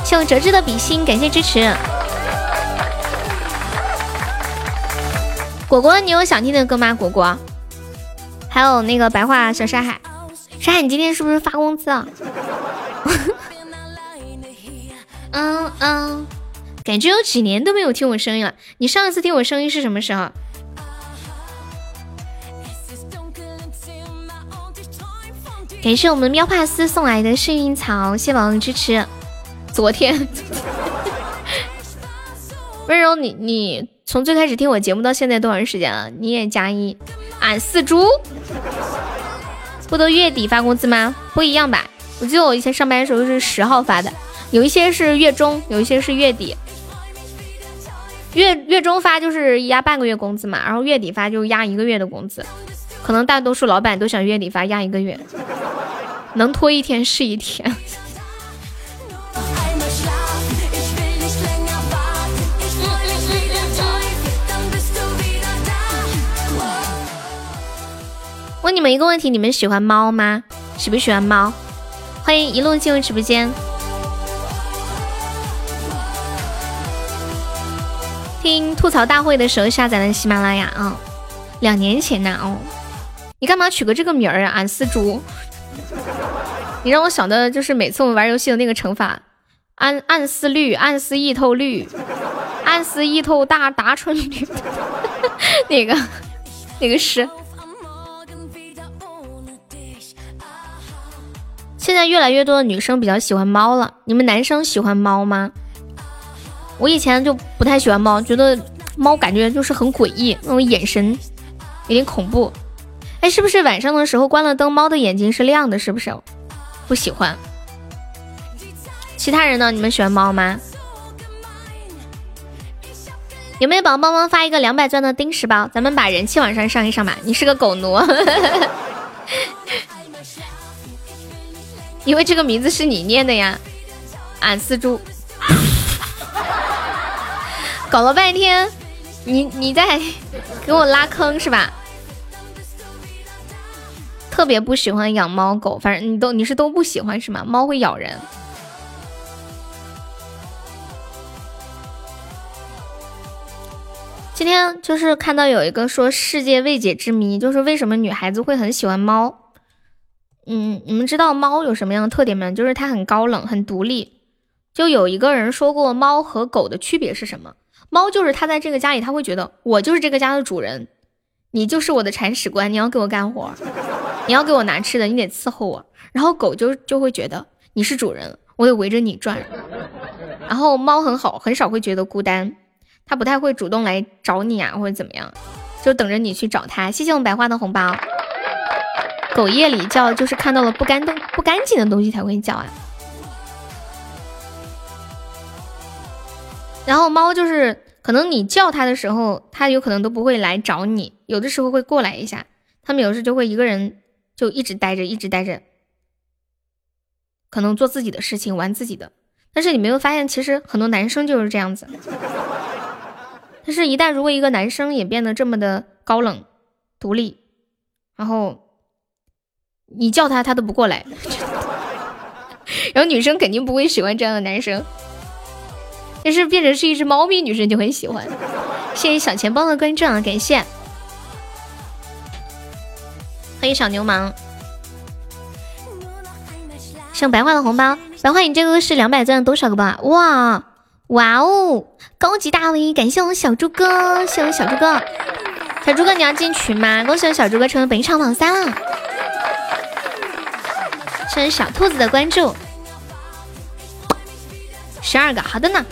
谢我折枝的比心，感谢支持。果果，你有想听的歌吗？果果，还有那个白话小沙海，沙海，你今天是不是发工资啊？嗯嗯，感觉有几年都没有听我声音了。你上一次听我声音是什么时候？感谢我们喵帕斯送来的幸运草，谢宝宝支持。昨天，温柔，你你从最开始听我节目到现在多长时间了？你也加一，俺四猪，不都月底发工资吗？不一样吧？我记得我以前上班的时候是十号发的，有一些是月中，有一些是月底。月月中发就是压半个月工资嘛，然后月底发就压一个月的工资。可能大多数老板都想月底发压一个月，能拖一天是一天。问你们一个问题：你们喜欢猫吗？喜不喜欢猫？欢迎一路进入直播间。听吐槽大会的时候下载的喜马拉雅啊，两年前呢哦。你干嘛取个这个名儿啊？俺思竹，你让我想的就是每次我们玩游戏的那个惩罚，暗暗思绿，暗丝一头绿，暗丝一头大大春绿，那个那个是。现在越来越多的女生比较喜欢猫了，你们男生喜欢猫吗？我以前就不太喜欢猫，觉得猫感觉就是很诡异，那种眼神有点恐怖。哎，是不是晚上的时候关了灯，猫的眼睛是亮的？是不是？不喜欢。其他人呢？你们喜欢猫吗？有没有宝宝帮忙发一个两百钻的丁石包？咱们把人气往上上一上吧。你是个狗奴，因为这个名字是你念的呀。俺四猪，搞了半天，你你在给我拉坑是吧？特别不喜欢养猫狗，反正你都你是都不喜欢是吗？猫会咬人。今天就是看到有一个说世界未解之谜，就是为什么女孩子会很喜欢猫。嗯，你们知道猫有什么样的特点吗？就是它很高冷，很独立。就有一个人说过，猫和狗的区别是什么？猫就是它在这个家里，它会觉得我就是这个家的主人，你就是我的铲屎官，你要给我干活，你要给我拿吃的，你得伺候我。然后狗就就会觉得你是主人，我得围着你转。然后猫很好，很少会觉得孤单。它不太会主动来找你啊，或者怎么样，就等着你去找它。谢谢我们白花的红包。狗夜里叫就是看到了不干东不干净的东西才会叫啊。然后猫就是可能你叫它的时候，它有可能都不会来找你，有的时候会过来一下。它们有时就会一个人就一直待着，一直待着，可能做自己的事情，玩自己的。但是你没有发现，其实很多男生就是这样子。但是，一旦如果一个男生也变得这么的高冷、独立，然后你叫他，他都不过来，然后女生肯定不会喜欢这样的男生。但是变成是一只猫咪，女生就很喜欢。谢谢小钱包的关注啊，感谢！欢迎小流氓，送白花的红包。白花，你这个是两百钻多少个包？哇！哇哦，高级大 V，感谢我小猪哥，谢我小猪哥，小猪哥你要进群吗？恭喜我小猪哥成为本场榜三了，谢谢小兔子的关注，十二个，好的呢。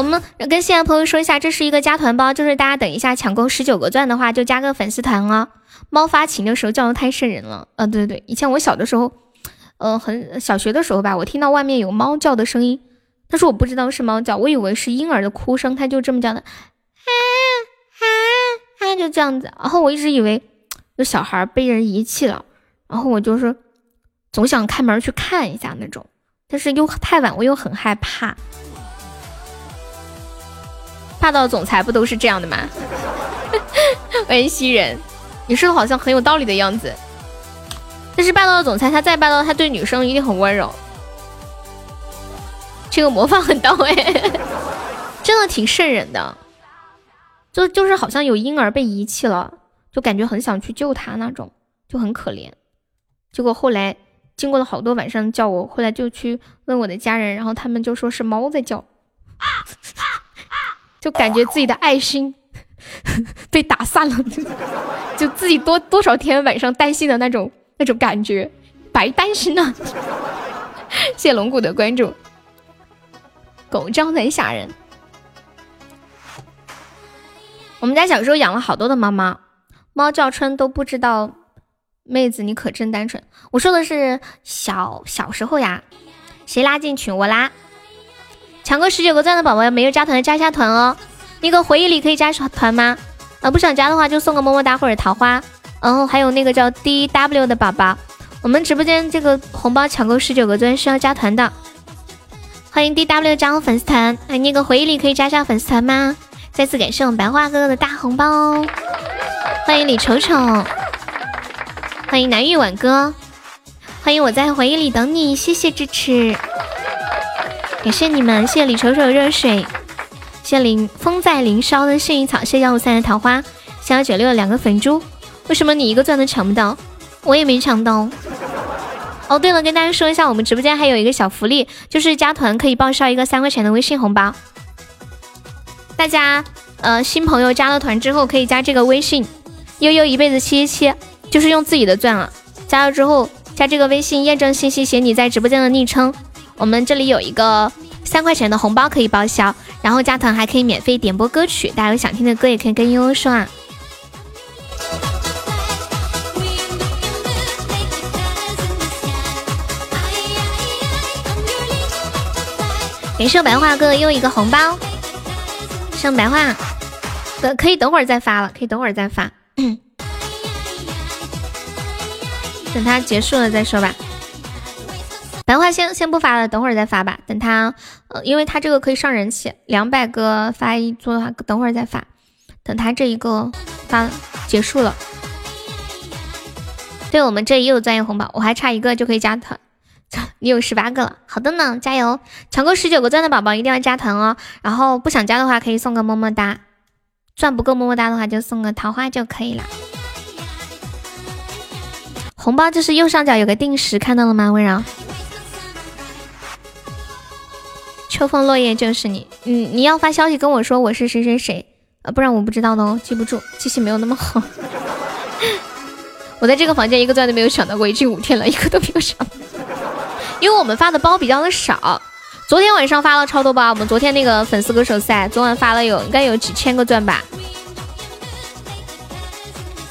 我们跟新来朋友说一下，这是一个加团包，就是大家等一下抢够十九个钻的话，就加个粉丝团哦。猫发情的时候叫的太瘆人了，呃，对对对，以前我小的时候，呃，很小学的时候吧，我听到外面有猫叫的声音。但是我不知道是猫叫，我以为是婴儿的哭声，它就这么叫的，啊啊啊，就这样子。然后我一直以为有小孩被人遗弃了，然后我就是总想开门去看一下那种，但是又太晚，我又很害怕。霸道总裁不都是这样的吗？欢迎西人，你说的好像很有道理的样子。但是霸道的总裁他再霸道，他对女生一定很温柔。这个模仿很到位，真的挺瘆人的，就就是好像有婴儿被遗弃了，就感觉很想去救他那种，就很可怜。结果后来经过了好多晚上叫我，后来就去问我的家人，然后他们就说是猫在叫，就感觉自己的爱心 被打散了，就自己多多少天晚上担心的那种那种感觉，白担心了。谢 谢龙骨的关注。狗叫很吓人。我们家小时候养了好多的猫猫，猫叫春都不知道。妹子你可真单纯。我说的是小小时候呀。谁拉进群？我拉。抢够十九个钻的宝宝没有加团的加一下团哦。那个回忆里可以加团吗？啊，不想加的话就送个么么哒或者桃花。然后还有那个叫 D W 的宝宝，我们直播间这个红包抢够十九个钻是要加团的。欢迎 D W 加入粉丝团，哎，那个回忆里可以加上粉丝团吗？再次感谢我们白话哥哥的大红包哦！欢迎李丑丑，欢迎南域晚歌，欢迎我在回忆里等你，谢谢支持，感谢你们，谢谢李丑丑的热水，谢谢林风在林梢的幸运草，谢幺五三的桃花，谢幺九六的两个粉珠，为什么你一个钻都抢不到？我也没抢到。哦，对了，跟大家说一下，我们直播间还有一个小福利，就是加团可以报销一个三块钱的微信红包。大家，呃，新朋友加了团之后，可以加这个微信悠悠一辈子七七七，就是用自己的钻啊。加了之后，加这个微信验证信息，写你在直播间的昵称。我们这里有一个三块钱的红包可以报销，然后加团还可以免费点播歌曲，大家有想听的歌也可以跟悠悠说啊。感谢白话哥哥又一个红包，上白话，可可以等会儿再发了，可以等会儿再发，等他结束了再说吧。白花先先不发了，等会儿再发吧。等他，呃，因为他这个可以上人气，两百个发一做的话，等会儿再发。等他这一个发结束了，对我们这也有专业红包，我还差一个就可以加团。你有十八个了，好的呢，加油！抢够十九个钻的宝宝一定要加团哦。然后不想加的话，可以送个么么哒。钻不够么么哒的话，就送个桃花就可以了。红包就是右上角有个定时，看到了吗？温柔。秋风落叶就是你，嗯，你要发消息跟我说我是谁谁谁，呃，不然我不知道的哦，记不住，记性没有那么好。我在这个房间一个钻都没有抢到过，已经五天了，一个都没有抢。因为我们发的包比较的少，昨天晚上发了超多包，我们昨天那个粉丝歌手赛，昨晚发了有应该有几千个钻吧。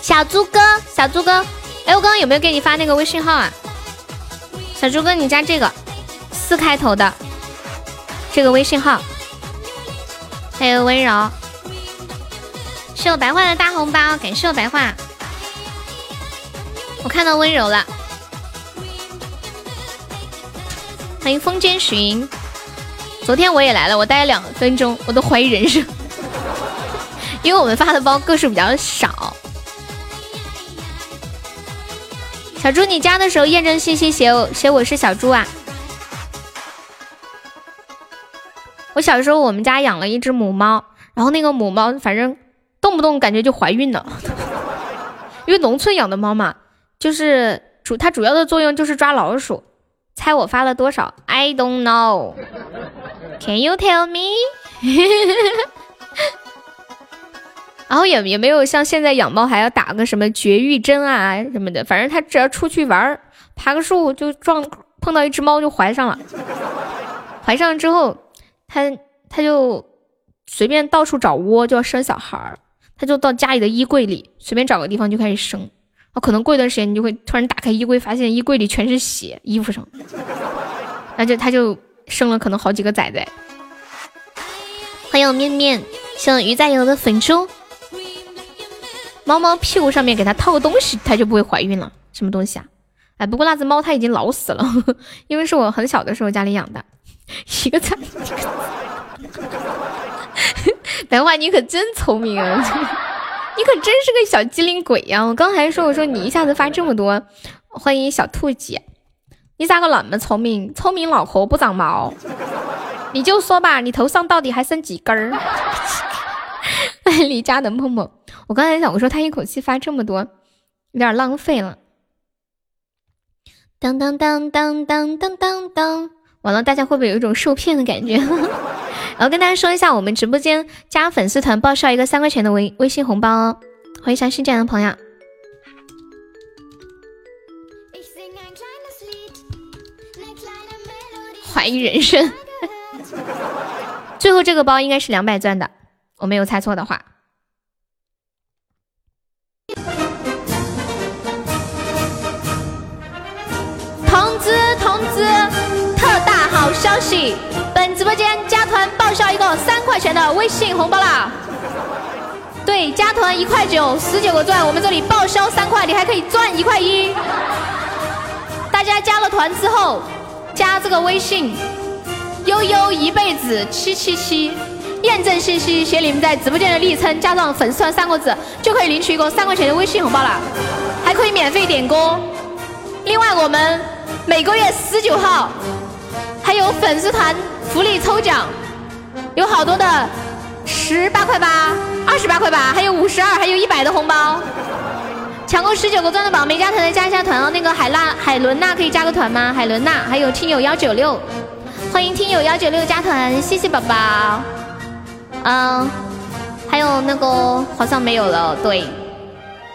小猪哥，小猪哥，哎，我刚刚有没有给你发那个微信号啊？小猪哥，你加这个四开头的这个微信号，还有温柔，是我白话的大红包，感谢我白话，我看到温柔了。欢迎风间寻，昨天我也来了，我待了两分钟，我都怀疑人生，因为我们发的包个数比较少。小猪，你加的时候验证信息写我写我是小猪啊。我小时候我们家养了一只母猫，然后那个母猫反正动不动感觉就怀孕了，因为农村养的猫嘛，就是主它主要的作用就是抓老鼠。猜我发了多少？I don't know. Can you tell me? 然后也也没有像现在养猫还要打个什么绝育针啊什么的，反正它只要出去玩，爬个树就撞碰到一只猫就怀上了。怀上之后，它它就随便到处找窝就要生小孩儿，它就到家里的衣柜里随便找个地方就开始生。哦，可能过一段时间，你就会突然打开衣柜，发现衣柜里全是血，衣服上，那就他就生了可能好几个崽崽。欢迎我面面，像鱼在游的粉猪。猫猫屁股上面给它套个东西，它就不会怀孕了。什么东西啊？哎，不过那只猫它已经老死了，因为是我很小的时候家里养的。一个赞，白话你可真聪明！你可真是个小机灵鬼呀！我刚才说，我说你一下子发这么多，欢迎小兔姐，你咋个那么聪明？聪明脑壳不长毛？你就说吧，你头上到底还剩几根儿？离家的梦梦，我刚才想，我说他一口气发这么多，有点浪费了。当当当当当当当当，完了，大家会不会有一种受骗的感觉？然后跟大家说一下，我们直播间加粉丝团报销一个三块钱的微微信红包哦，欢迎一下新进来的朋友。怀疑人生，最后这个包应该是两百钻的，我没有猜错的话。通知通知，特大好消息！本直播间加团报销一个三块钱的微信红包啦！对，加团一块九，十九个钻，我们这里报销三块，你还可以赚一块一。大家加了团之后，加这个微信悠悠一辈子七七七，验证信息写你们在直播间的昵称，加上粉丝团三个字，就可以领取一个三块钱的微信红包了，还可以免费点歌。另外，我们每个月十九号还有粉丝团。福利抽奖有好多的十八块八、二十八块八，还有五十二，还有一百的红包。抢够十九个钻的宝没加团的加一下团哦。那个海娜、海伦娜可以加个团吗？海伦娜，还有听友幺九六，欢迎听友幺九六加团，谢谢宝宝。嗯，还有那个好像没有了，对，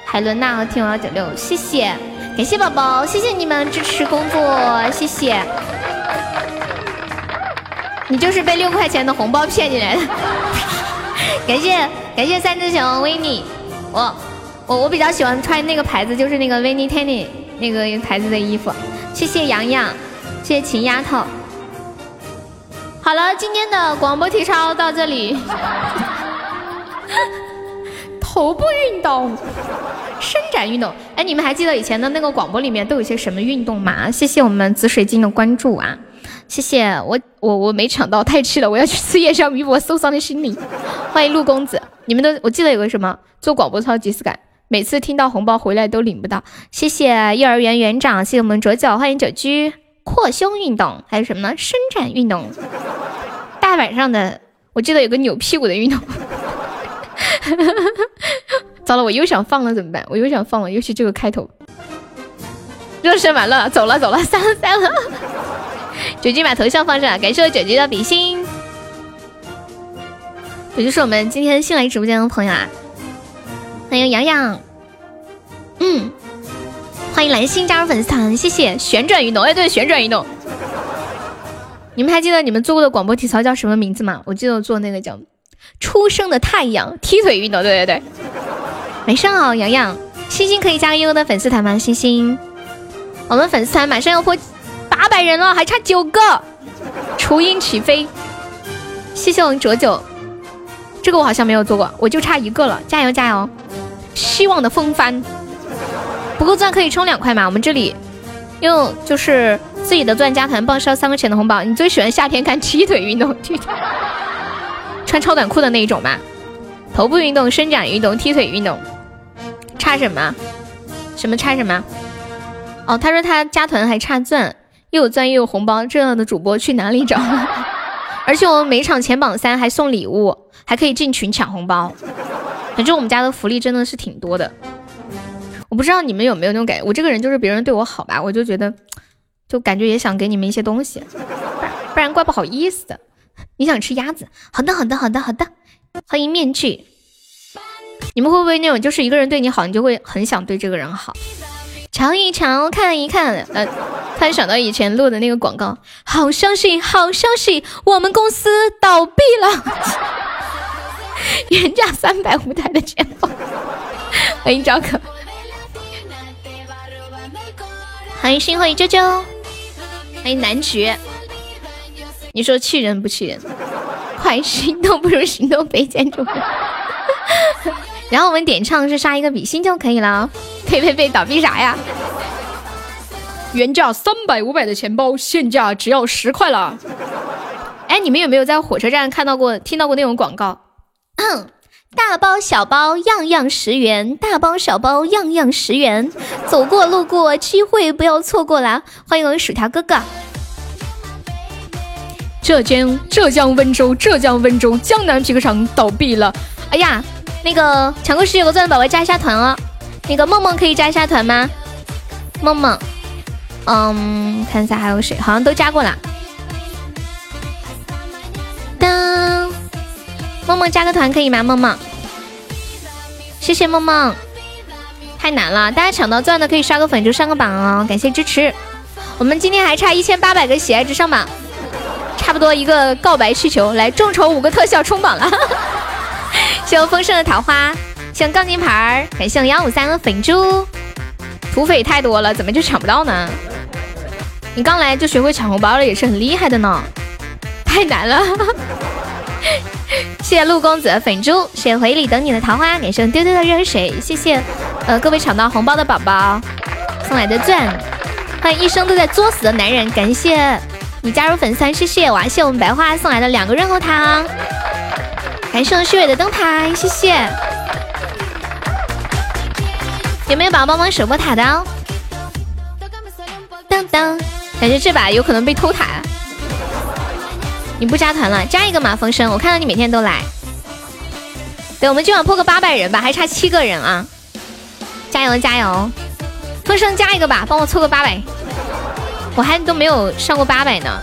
海伦娜和听友幺九六，谢谢，感谢宝宝，谢谢你们支持工作，谢谢。你就是被六块钱的红包骗进来的，感谢感谢三只熊维尼，我我我比较喜欢穿那个牌子，就是那个维尼 Tenny 那个牌子的衣服，谢谢洋洋，谢谢秦丫头。好了，今天的广播体操到这里。头部运动、伸展运动。哎，你们还记得以前的那个广播里面都有些什么运动吗？谢谢我们紫水晶的关注啊！谢谢我我我没抢到，太气了！我要去吃夜宵弥补我受伤的心灵。欢迎陆公子，你们都我记得有个什么做广播超即视感，每次听到红包回来都领不到。谢谢幼儿园园长，谢谢我们卓九，欢迎九居。扩胸运动还有什么呢？伸展运动。大晚上的，我记得有个扭屁股的运动。糟了，我又想放了怎么办？我又想放了，尤其这个开头。热身完了，走了走了，散了散了。九居把头像放上，感谢我九居的比心。也就是我们今天新来直播间的朋友啊，欢迎洋洋。嗯。欢迎蓝心加入粉丝团，谢谢旋转运动。哎，对，旋转运动。你们还记得你们做过的广播体操叫什么名字吗？我记得做那个叫“初升的太阳”踢腿运动。对对对。没上好，洋洋。星星可以加悠悠的粉丝团吗？星星，我们粉丝团马上要破八百人了，还差九个。雏鹰起飞。谢谢我们卓九。这个我好像没有做过，我就差一个了，加油加油！希望的风帆。不够钻可以充两块吗？我们这里用就是自己的钻加团，报销三块钱的红包。你最喜欢夏天看踢腿运动，穿超短裤的那一种吗？头部运动、伸展运动、踢腿运动，差什么？什么差什么？哦，他说他加团还差钻，又有钻又有红包，这样的主播去哪里找？而且我们每场前榜三还送礼物，还可以进群抢红包。反正我们家的福利真的是挺多的。我不知道你们有没有那种感觉，我这个人就是别人对我好吧，我就觉得，就感觉也想给你们一些东西，不然怪不好意思的。你想吃鸭子？好的，好的，好的，好的。欢迎面具。你们会不会那种，就是一个人对你好，你就会很想对这个人好？瞧一瞧，看一看，呃，突然想到以前录的那个广告，好消息，好消息，我们公司倒闭了，原价三百五台的钱包。欢迎赵可。欢迎心灰啾啾，欢迎男爵。你说气人不气人？快心动不如行动，北建筑。然后我们点唱是刷一个比心就可以了。呸呸呸，倒闭啥呀？原价三百五百的钱包，现价只要十块了。哎，你们有没有在火车站看到过、听到过那种广告？大包小包样样十元，大包小包样样十元，走过路过机会不要错过啦！欢迎我们薯条哥哥。浙江浙江温州浙江温州江南皮革厂倒闭了。哎呀，那个抢过十九个钻的宝宝加一下团哦。那个梦梦可以加一下团吗？梦梦，嗯，看一下还有谁，好像都加过了。当。梦梦加个团可以吗？梦梦，谢谢梦梦，太难了，大家抢到钻的可以刷个粉就上个榜哦，感谢支持。我们今天还差一千八百个喜爱值上榜，差不多一个告白气球，来众筹五个特效冲榜了。谢我丰盛的桃花，谢钢筋牌儿，感谢我幺五三的粉猪。土匪太多了，怎么就抢不到呢？你刚来就学会抢红包了，也是很厉害的呢。太难了。谢谢陆公子的粉猪，谢谢回礼等你的桃花，感谢丢丢的热水，谢谢呃各位抢到红包的宝宝送来的钻，欢迎一生都在作死的男人，感谢你加入粉丝团，谢谢哇，谢谢我们白花送来的两个润喉糖，感谢虚伪的灯牌，谢谢，有没有宝宝帮忙守波塔的？当当，感觉这把有可能被偷塔。你不加团了，加一个嘛风声，我看到你每天都来。对，我们今晚破个八百人吧，还差七个人啊！加油加油，风声加一个吧，帮我凑个八百。我还都没有上过八百呢，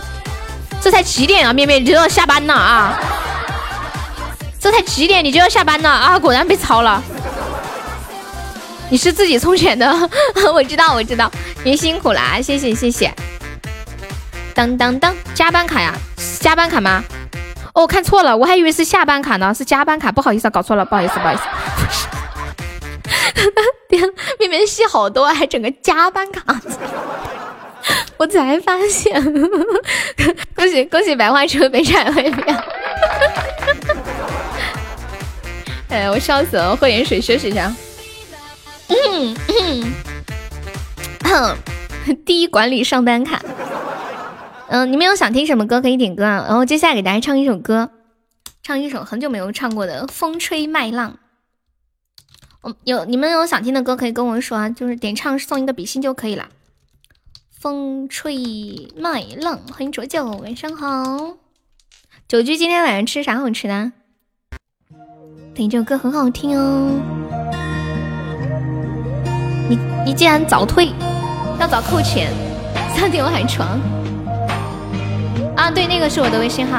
这才几点啊？面面你就要下班了啊？这才几点你就要下班了啊？果然被抄了。你是自己充钱的，我知道我知道，您辛苦了，谢谢谢谢。当当当，加班卡呀？加班卡吗？哦，看错了，我还以为是下班卡呢，是加班卡，不好意思，搞错了，不好意思，不好意思。面面戏好多，还整个加班卡，我才发现。恭 喜恭喜，百花车被拆回票。哎，我笑死了，喝点水休息一下。嗯嗯，第一管理上单卡。嗯，你们有想听什么歌可以点歌啊？然后接下来给大家唱一首歌，唱一首很久没有唱过的《风吹麦浪》。我有你们有想听的歌可以跟我说啊，就是点唱送一个比心就可以了。风吹麦浪，欢迎浊酒，晚上好。酒居今天晚上吃啥好吃的？等这首歌很好听哦。你你既然早退，要早扣钱，三点我还床。啊，对，那个是我的微信号。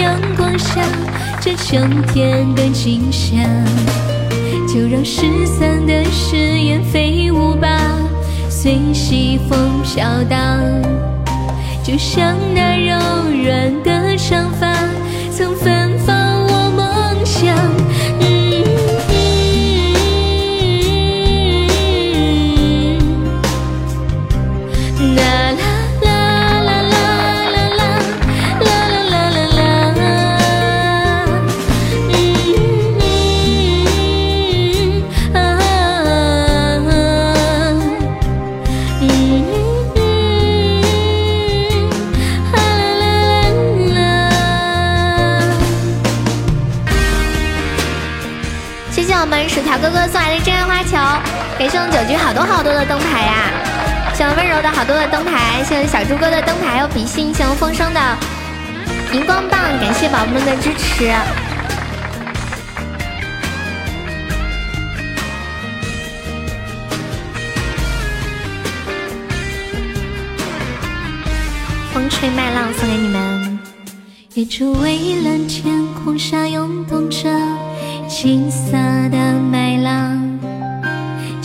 阳光下这秋天的景象。就让失散的誓言飞舞吧，随西风飘荡，就像那柔软的长发，曾芬感谢我们九局好多好多的灯牌呀、谢谢温柔的好多的灯牌，谢谢小猪哥的灯牌，还有比心，谢谢风声的荧光棒，感谢宝宝们的支持。风吹麦浪送给你们，远处蔚蓝天空下涌动着金色的麦浪，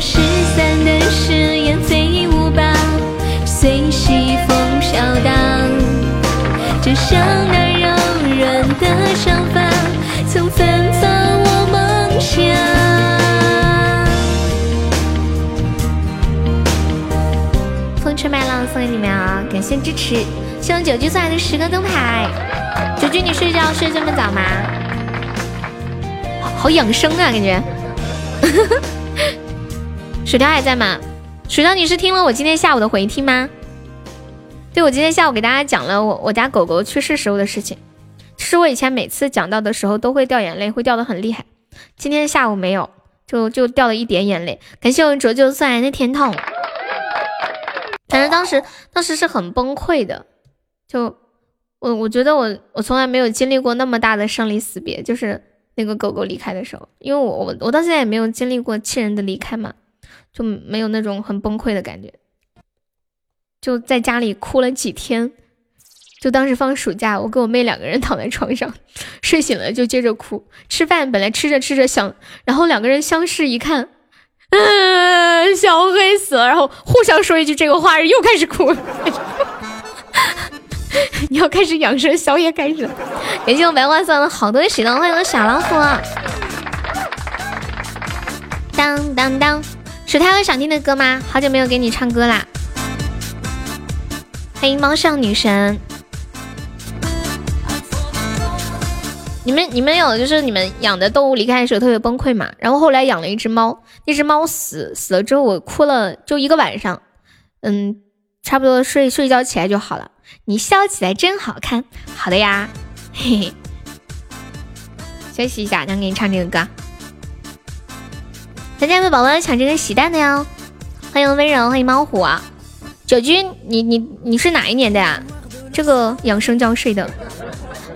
失散的誓言飞舞吧，随西风飘荡，就像那柔软的长发，曾芬芳我梦想。风吹麦浪送给你们啊，感谢支持，谢谢九居送来的十个灯牌。九居，你睡觉睡这么早吗？好好养生啊，感觉。呵呵薯条还在吗？薯条，你是听了我今天下午的回听吗？对，我今天下午给大家讲了我我家狗狗去世时候的事情。是我以前每次讲到的时候都会掉眼泪，会掉的很厉害。今天下午没有，就就掉了一点眼泪。感谢我卓卓送来的甜筒。反正当时当时是很崩溃的，就我我觉得我我从来没有经历过那么大的生离死别，就是那个狗狗离开的时候，因为我我我到现在也没有经历过亲人的离开嘛。就没有那种很崩溃的感觉，就在家里哭了几天。就当时放暑假，我跟我妹两个人躺在床上，睡醒了就接着哭。吃饭本来吃着吃着想，然后两个人相视一看，嗯，小黑死了，然后互相说一句这个话，又开始哭了。你要开始养生，宵夜开始。感谢我白花送了好多喜糖，欢迎我小老虎。当当当。薯条有想听的歌吗？好久没有给你唱歌啦！欢迎猫上女神。你们你们有就是你们养的动物离开的时候特别崩溃嘛？然后后来养了一只猫，那只猫死死了之后我哭了就一个晚上，嗯，差不多睡睡觉起来就好了。你笑起来真好看。好的呀，嘿嘿。休息一下，让给你唱这个歌。咱家的宝宝要抢这个喜蛋的哟！欢迎温柔，欢迎猫虎啊！九军，你你你是哪一年的呀？这个养生觉睡的。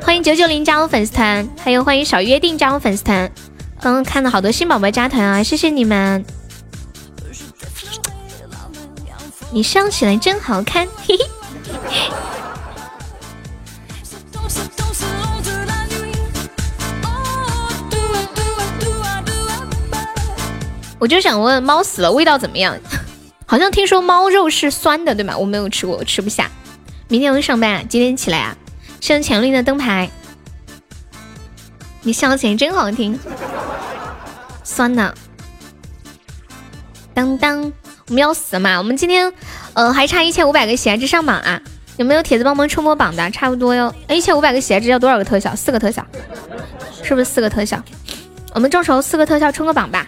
欢迎九九零加入粉丝团，还有欢迎小约定加入粉丝团。刚刚看了好多新宝宝加团啊，谢谢你们！你笑起来真好看，嘿嘿。我就想问，猫死了味道怎么样？好像听说猫肉是酸的，对吗？我没有吃过，我吃不下。明天会上班啊？几点起来啊？上强力的灯牌。你笑起来真好听。酸的。当当，我们要死了嘛？我们今天呃还差一千五百个喜爱值上榜啊！有没有铁子帮忙冲波榜的？差不多哟。哎，一千五百个喜爱值要多少个特效？四个特效，是不是四个特效？我们众筹四个特效冲个榜吧。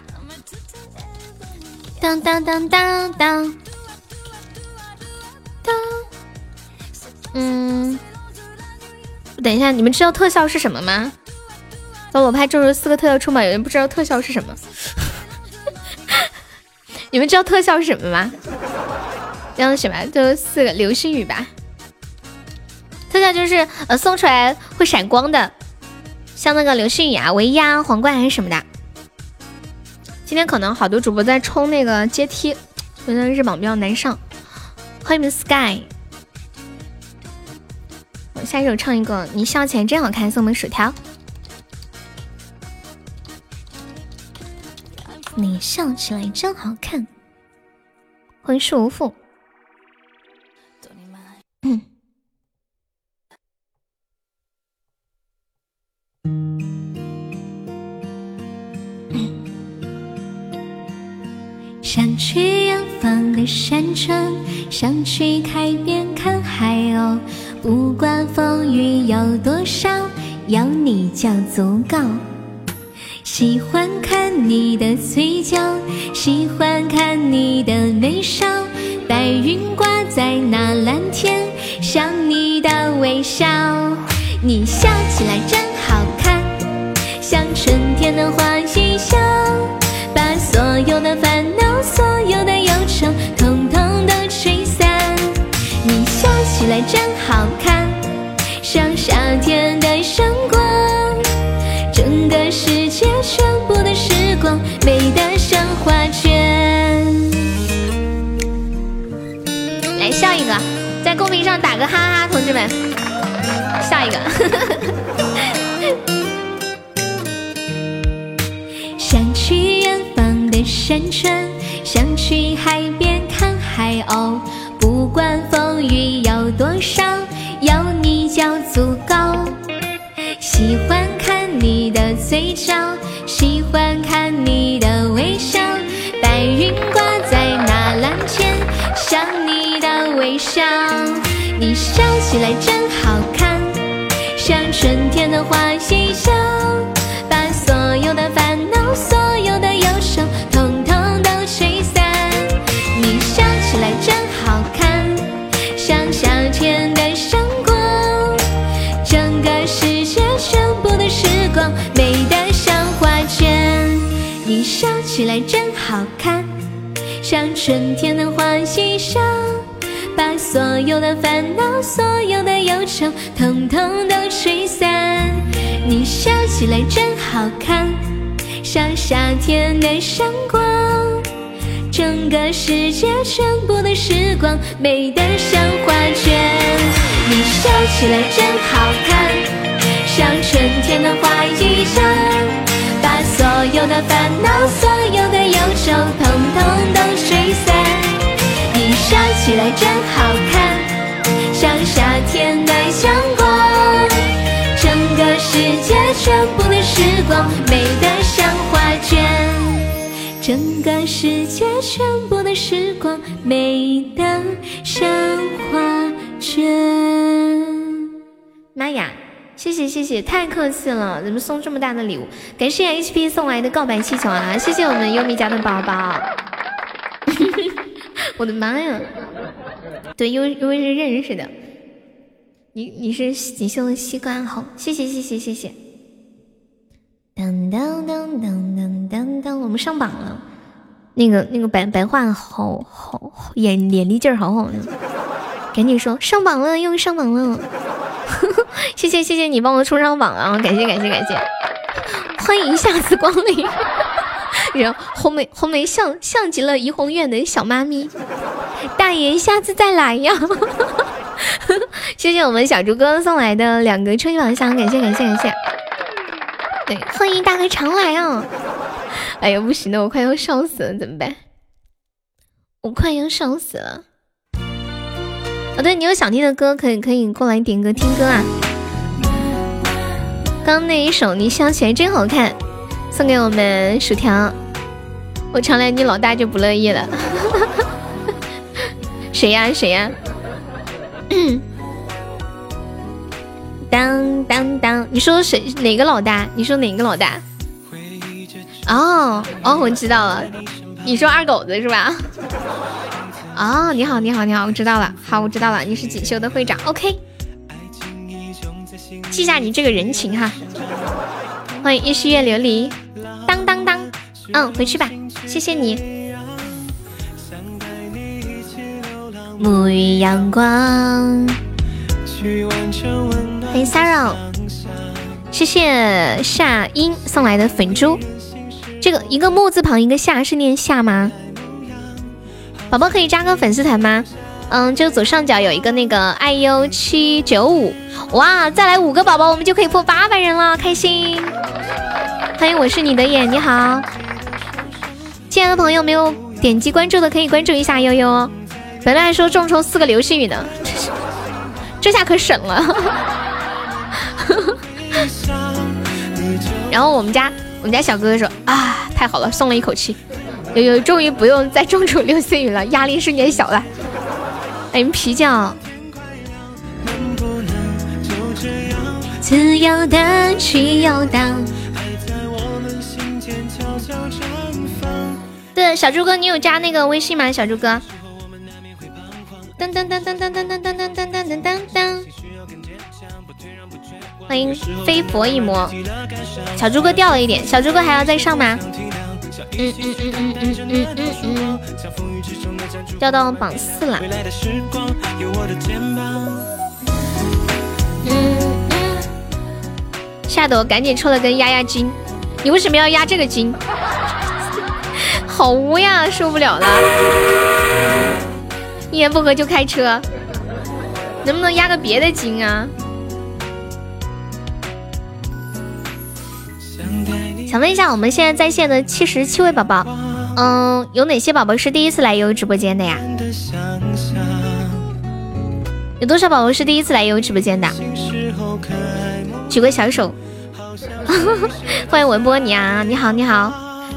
当当当当当当，嗯，等一下，你们知道特效是什么吗？帮我拍众筹四个特效出榜，有人不知道特效是什么？你们知道特效是什么吗？叫什么？就四个流星雨吧。特效就是呃送出来会闪光的，像那个流星雨啊、唯一啊、皇冠还是什么的。今天可能好多主播在冲那个阶梯，觉得日榜比较难上。欢迎你们 Sky，我下一首唱一个，你笑起来真好看，送我们薯条。你笑起来真好看，欢迎树无父。想去远方的山川，想去海边看海鸥。不管风雨有多少，有你就足够。喜欢看你的嘴角，喜欢看你的眉梢。白云挂在那蓝天，像你的微笑。你笑起来真好看，像春天的花公屏上打个哈哈，同志们，笑一个。想去远方的山川，想去海边看海鸥。不管风雨有多少，有你就足够。喜欢看你的嘴角，喜欢看你的微笑你笑起来真好看像春天的花。一样把所有的烦恼所有的忧愁统统都吹散你笑起来真好看像夏天的阳光整个世界全部的时光美得像画卷你笑起来真好看像春天的所有的烦恼、所有的忧愁，统统都吹散。你笑起来真好看，像夏天的阳光，整个世界全部的时光美得像画卷。你笑起来真好看，像春天的花一样，把。所有的烦恼，所有的忧愁，统统都吹散。你笑起来真好看，夏天的阳光。整个世界全部的时光，美得像画卷。整个世界全部的时光，美得像画卷。妈呀！谢谢谢谢，太客气了，怎么送这么大的礼物？感谢 HP 送来的告白气球啊！谢谢我们优米家的宝宝，我的妈呀！对，因为因为是认识的，你你是锦绣的西瓜红，谢谢谢谢谢谢。当当当当当当当，我们上榜了，那个那个白白话好好眼眼力劲儿好好的，赶紧说上榜了，又上榜了。谢谢谢谢你帮我冲上榜啊！感谢感谢感谢，欢迎下次光临。然后红梅红梅像像极了怡红院的小妈咪，大爷下次再来呀！谢谢我们小猪哥送来的两个超级宝箱，感谢感谢感谢。对，欢迎大哥常来啊！哎呀，不行了，我快要烧死了，怎么办？我快要烧死了。哦，对你有想听的歌，可以可以过来点歌听歌啊。刚那一首你笑起来真好看，送给我们薯条。我常来你老大就不乐意了。谁 呀谁呀？当当当！你说谁哪个老大？你说哪个老大？哦哦，我知道了。你说二狗子是吧？哦，你好你好你好，我知道了。好，我知道了，你是锦绣的会长。OK。记下你这个人情哈，欢迎一世月琉璃，当当当，嗯，回去吧，谢谢你。沐浴阳光，欢迎 Sarah，谢谢夏音送来的粉珠，这个一个木字旁一个夏是念夏吗？宝宝可以加个粉丝团吗？嗯，就左上角有一个那个 iu 七九五。哇，再来五个宝宝，我们就可以破八百人了，开心！欢迎，我是你的眼，你好，亲爱的朋友，没有点击关注的可以关注一下悠悠哦。本来还说众筹四个流星雨呢，这下可省了。然后我们家我们家小哥哥说啊，太好了，松了一口气，悠悠终于不用再众筹流星雨了，压力瞬间小了。欢迎皮匠。自由的去游荡。对，小猪哥，你有加那个微信吗？小猪哥。噔噔噔噔噔噔噔噔噔噔噔噔噔。欢迎飞佛一魔。小猪哥掉了一点，小猪哥还要再上吗？嗯嗯嗯嗯嗯嗯嗯嗯。掉到榜四了。嗯。吓得我赶紧抽了根压压惊，你为什么要压这个惊？好污呀，受不了了！一言不合就开车，能不能压个别的金啊？想问一下，我们现在在线的七十七位宝宝，嗯，有哪些宝宝是第一次来悠悠直播间的呀？有多少宝宝是第一次来悠悠直播间的？举个小手，欢迎文波你啊！你好，你好，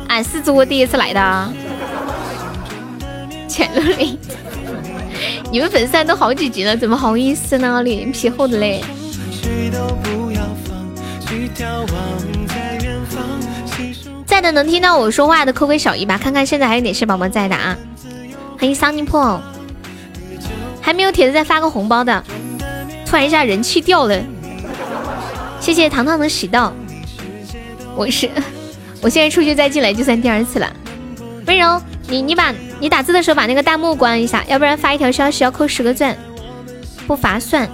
俺是我第一次来的，浅露里，你们粉丝都好几级了，怎么好意思呢？脸皮厚的嘞。在的能听到我说话的扣个小一吧，看看现在还有哪些宝宝在的啊？欢迎 Sunny Po，还没有铁子再发个红包的，突然一下人气掉了。谢谢糖糖的喜到，我是我现在出去再进来就算第二次了。温柔，你你把你打字的时候把那个弹幕关一下，要不然发一条消息要扣十个钻，不划算。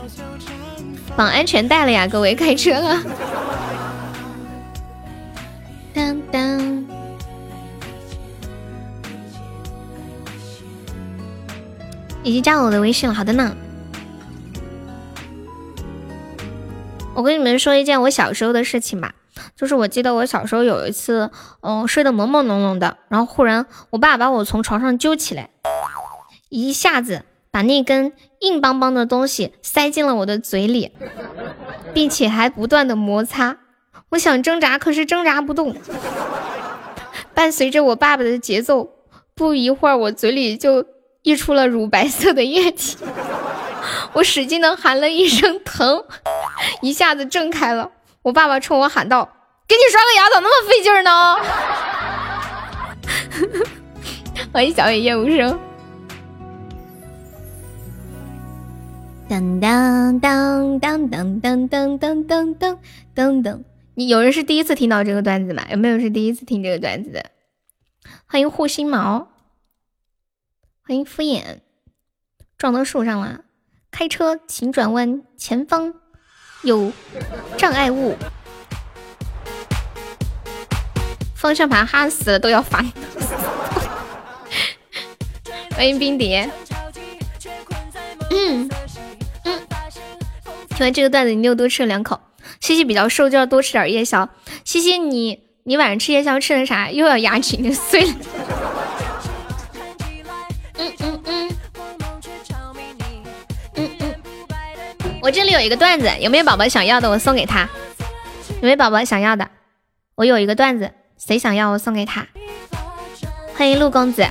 绑安全带了呀，各位开车了。当当，已经加我的微信了，好的呢。我跟你们说一件我小时候的事情吧，就是我记得我小时候有一次，嗯，睡得朦朦胧胧的，然后忽然我爸把我从床上揪起来，一下子把那根硬邦邦的东西塞进了我的嘴里，并且还不断的摩擦。我想挣扎，可是挣扎不动。伴随着我爸爸的节奏，不一会儿我嘴里就溢出了乳白色的液体。我使劲的喊了一声疼，一下子睁开了。我爸爸冲我喊道：“给你刷个牙咋那么费劲呢？”欢迎小野业务生。当当当当当当当当当当当。你有人是第一次听到这个段子吗？有没有是第一次听这个段子的？欢迎护心毛，欢迎敷衍，撞到树上了。开车请转弯，前方有障碍物。方向盘焊死了都要翻。欢迎冰蝶。嗯嗯，听完这个段子，你又多吃了两口。西西比较瘦，就要多吃点夜宵。西西，你你晚上吃夜宵吃的啥？又要牙齿碎了。嗯嗯嗯嗯嗯，我这里有一个段子，有没有宝宝想要的？我送给他。有没有宝宝想要的？我有一个段子，谁想要我送给他？欢迎陆公子。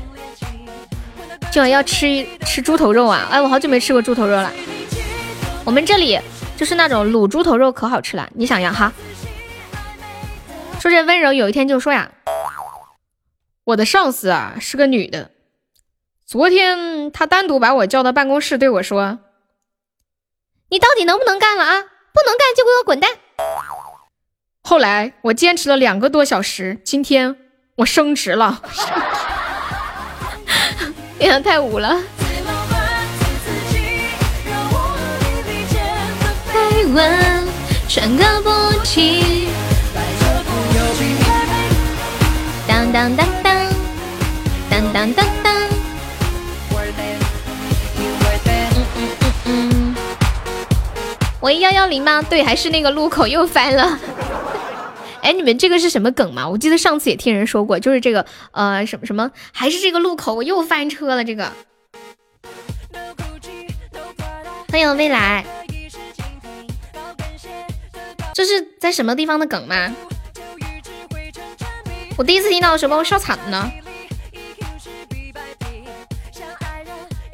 今晚要吃吃猪头肉啊！哎，我好久没吃过猪头肉了。我们这里。就是那种卤猪头肉可好吃了，你想要哈？说这温柔有一天就说呀，我的上司啊是个女的，昨天她单独把我叫到办公室对我说，你到底能不能干了啊？不能干就给我滚蛋。后来我坚持了两个多小时，今天我升职了，哎呀，太武了。当当当当，当当当当。喂幺幺零吗？对，还是那个路口又翻了。哎，你们这个是什么梗吗？我记得上次也听人说过，就是这个呃什么什么，还是这个路口我又翻车了。这个。欢迎未来。这是在什么地方的梗吗？我第一次听到的时候把我笑惨了呢。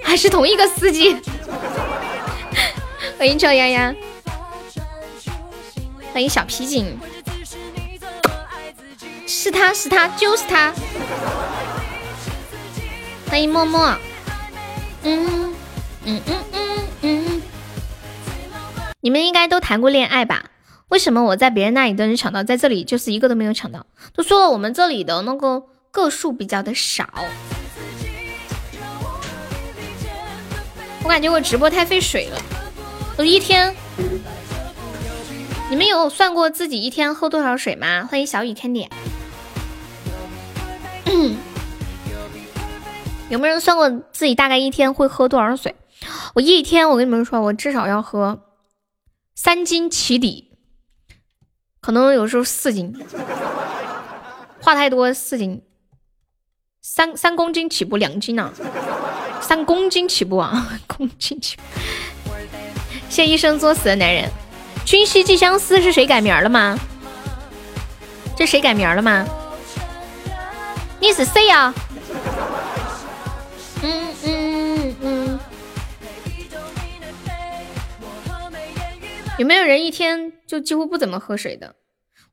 还是同一个司机。欢迎赵丫丫，欢迎小皮筋。是他是他就是他。欢迎默默。嗯嗯嗯嗯嗯。你们应该都谈过恋爱吧？为什么我在别人那里都能抢到，在这里就是一个都没有抢到？都说了我们这里的那个个数比较的少，我感觉我直播太费水了。我一天，你们有算过自己一天喝多少水吗？欢迎小雨 Candy，有没有人算过自己大概一天会喝多少水？我一天，我跟你们说，我至少要喝三斤起底。可能有时候四斤，话太多四斤，三三公斤起步两斤呢，三公斤起步啊，公斤起步。谢一生作死的男人，君兮寄相思是谁改名了吗？这谁改名了吗？你是谁呀？嗯嗯嗯。有没有人一天就几乎不怎么喝水的？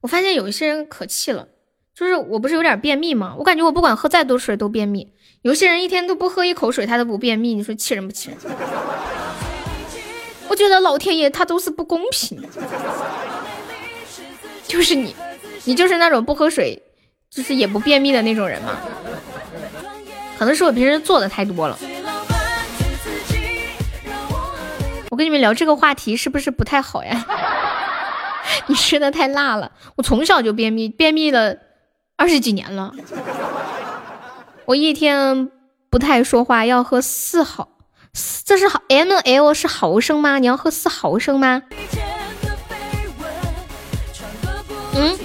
我发现有一些人可气了，就是我不是有点便秘吗？我感觉我不管喝再多水都便秘。有些人一天都不喝一口水，他都不便秘，你说气人不气人？我觉得老天爷他都是不公平，就是你，你就是那种不喝水就是也不便秘的那种人嘛。可能是我平时做的太多了。我跟你们聊这个话题是不是不太好呀？你吃的太辣了。我从小就便秘，便秘了二十几年了。我一天不太说话，要喝四毫，这是毫 ml 是毫升吗？你要喝四毫升吗？嗯？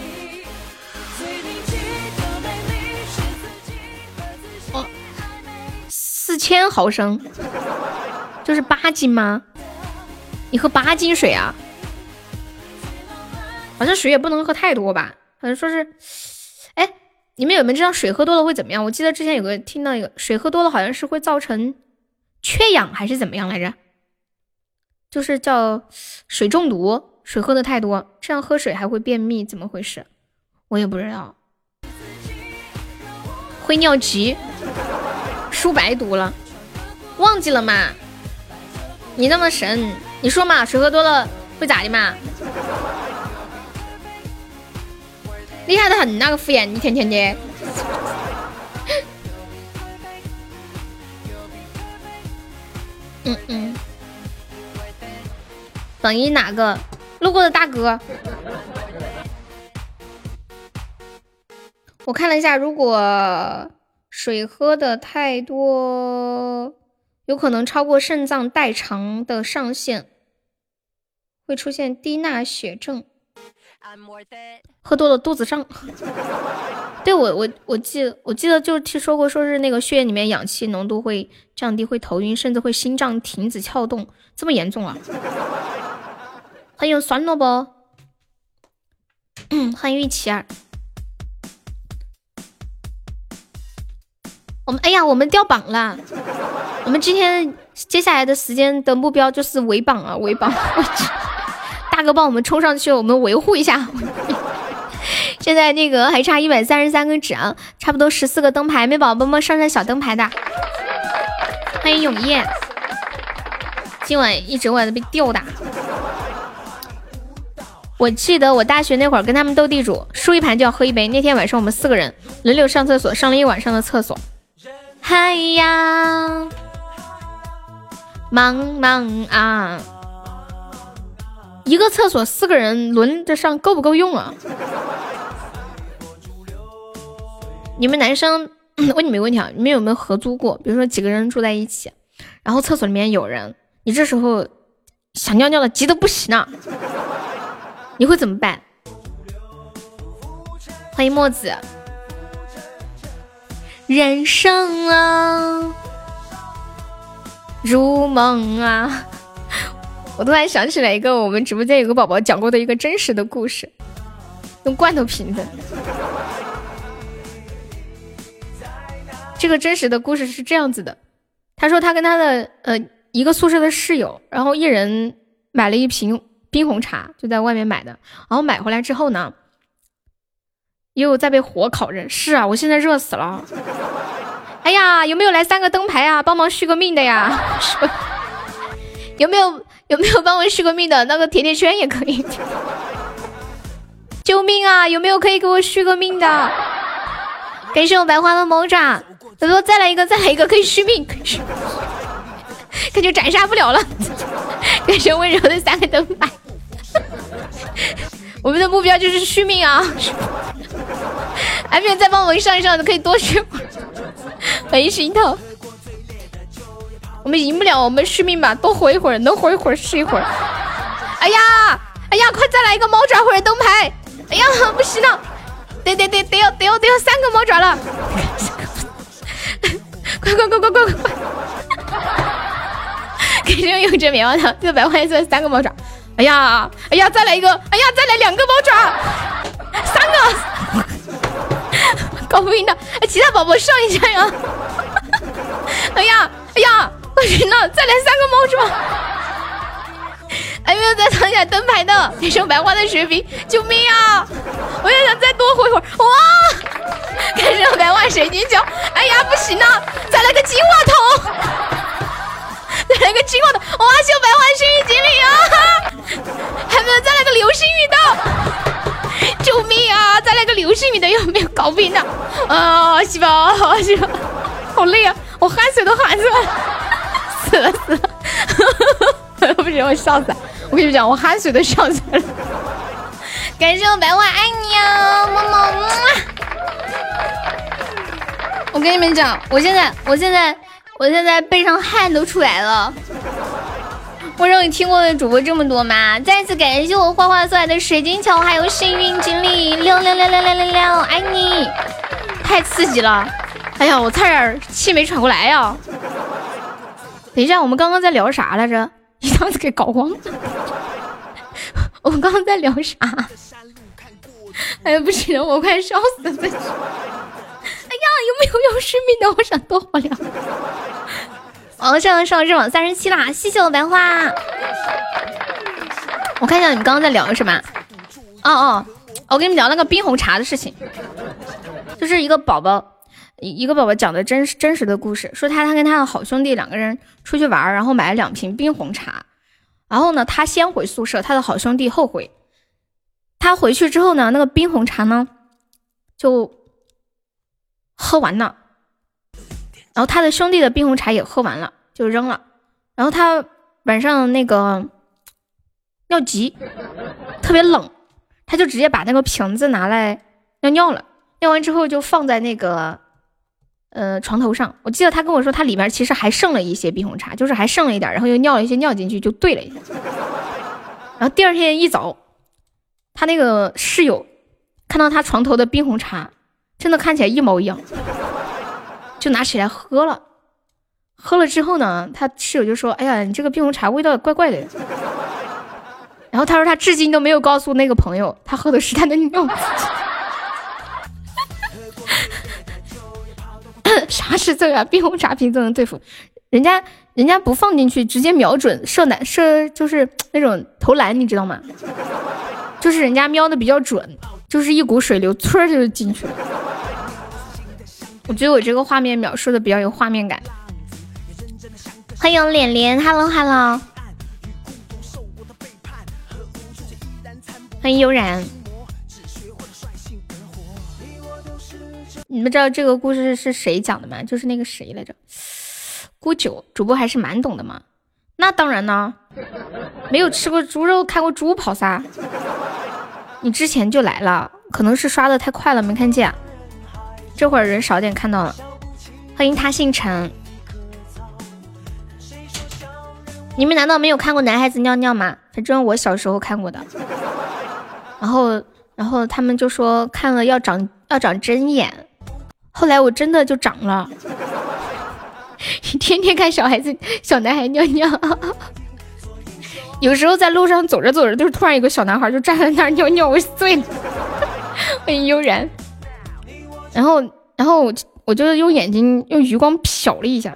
千毫升，就是八斤吗？你喝八斤水啊？好像水也不能喝太多吧？好像说是，哎。你们有没有知道水喝多了会怎么样？我记得之前有个听到一个水喝多了好像是会造成缺氧还是怎么样来着？就是叫水中毒，水喝的太多，这样喝水还会便秘，怎么回事？我也不知道。会尿急，书白读了，忘记了嘛？你那么神，你说嘛？水喝多了会咋的嘛？厉害的很，那个敷衍一天天的。嗯 嗯。榜一哪个？路过的大哥。我看了一下，如果水喝的太多，有可能超过肾脏代偿的上限，会出现低钠血症。喝多了肚子胀，对我我我记我记得就听说过，说是那个血液里面氧气浓度会降低，会头晕，甚至会心脏停止跳动，这么严重啊！欢迎酸萝卜，欢迎玉琪儿。我们哎呀，我们掉榜了！我们今天接下来的时间的目标就是围榜啊，围榜！大哥帮我们冲上去，我们维护一下。现在那个还差一百三十三个纸啊，差不多十四个灯牌，没宝宝帮忙上上小灯牌的。欢迎永夜，今晚一整晚都被吊打。我记得我大学那会儿跟他们斗地主，输一盘就要喝一杯。那天晚上我们四个人轮流上厕所，上了一晚上的厕所。嗨呀，忙忙啊！一个厕所四个人轮着上够不够用啊？你们男生 问你们问题啊，你们有没有合租过？比如说几个人住在一起，然后厕所里面有人，你这时候想尿尿了，急得不行了，你会怎么办？欢迎墨子，人生啊，如梦啊。我突然想起来一个我们直播间有个宝宝讲过的一个真实的故事，用罐头瓶子。这个真实的故事是这样子的，他说他跟他的呃一个宿舍的室友，然后一人买了一瓶冰红茶，就在外面买的，然后买回来之后呢，又在被火烤着。是啊，我现在热死了。哎呀，有没有来三个灯牌啊，帮忙续个命的呀？有没有？有没有帮我续个命的？那个甜甜圈也可以。救命啊！有没有可以给我续个命的？感谢我白花的猫爪，他说再来一个，再来一个可以续命，可以续。他就斩杀不了了。感谢温柔的三个灯牌。我们的目标就是续命啊！还没有再帮我们上一上的，可以多续。没心头。我们赢不了，我们续命吧，多活一会儿，能活一会儿是一会儿。哎呀，哎呀，快再来一个猫爪或者灯牌！哎呀，不行了，得得得得要得要得要三个猫爪了！快快快快快快！感谢永志棉花糖，六百块钱三个猫爪。哎呀，哎呀，再来一个！哎呀，再来两个猫爪，三个，搞不赢的！其他宝宝上一下呀！哎呀，哎呀！不行了，再来三个猫爪！还没有再藏下灯牌的，给上白花的水瓶，救命啊！我也想再多活一会儿。哇！感谢白花水晶球，哎呀，不行了，再来个金话筒！再来个金矿的！哇，谢白花幸运锦鲤啊！还没有再来个流星雨的？救命啊！再来个流星雨的，有没有搞不赢的？细胞，好细胞，好累啊！我汗水都汗出来了，死了死了！不行，我笑死了！我跟你们讲，我汗水都笑出来了。感谢我白花，爱你啊，么么。我跟你们讲，我现在，我现在，我现在背上汗都出来了。我让你听过的主播这么多吗？再次感谢我花花送来的水晶球，还有幸运锦鲤，六六六六六六六，爱你！太刺激了！哎呀，我差点气没喘过来呀！等一下，我们刚刚在聊啥来着？一下子给搞忘了。我们刚刚在聊啥？哎呀，不行，我快笑死了！有没有有视频的？我想多好聊。王上上日榜三十七啦！谢谢我白花。我看一下你们刚刚在聊什么？哦哦，我跟你们聊那个冰红茶的事情，就是一个宝宝，一个宝宝讲的真真实的故事，说他他跟他的好兄弟两个人出去玩，然后买了两瓶冰红茶，然后呢他先回宿舍，他的好兄弟后悔。他回去之后呢，那个冰红茶呢就喝完了。然后他的兄弟的冰红茶也喝完了，就扔了。然后他晚上那个尿急，特别冷，他就直接把那个瓶子拿来尿尿了。尿完之后就放在那个呃床头上。我记得他跟我说，他里面其实还剩了一些冰红茶，就是还剩了一点，然后又尿了一些尿进去，就兑了一下。然后第二天一早，他那个室友看到他床头的冰红茶，真的看起来一毛一样。就拿起来喝了，喝了之后呢，他室友就说：“哎呀，你这个冰红茶味道怪怪的。”然后他说他至今都没有告诉那个朋友，他喝的是他的尿。啥是这啊？冰红茶瓶都能对付？人家人家不放进去，直接瞄准射篮射，就是那种投篮，你知道吗？就是人家瞄的比较准，就是一股水流，唰就进去了。我觉得我这个画面描述的比较有画面感。欢迎脸脸，Hello Hello。欢迎悠然。你们知道这个故事是谁讲的吗？就是那个谁来着？孤九主播还是蛮懂的嘛。那当然呢，没有吃过猪肉，看过猪跑撒。你之前就来了，可能是刷的太快了，没看见。这会儿人少点，看到了。欢迎他姓陈。你们难道没有看过男孩子尿尿吗？反正我小时候看过的。然后，然后他们就说看了要长要长针眼。后来我真的就长了。天天看小孩子小男孩尿尿。有时候在路上走着走着，就是突然有个小男孩就站在那儿尿尿，我醉了。欢迎悠然。然后，然后我我就用眼睛用余光瞟了一下，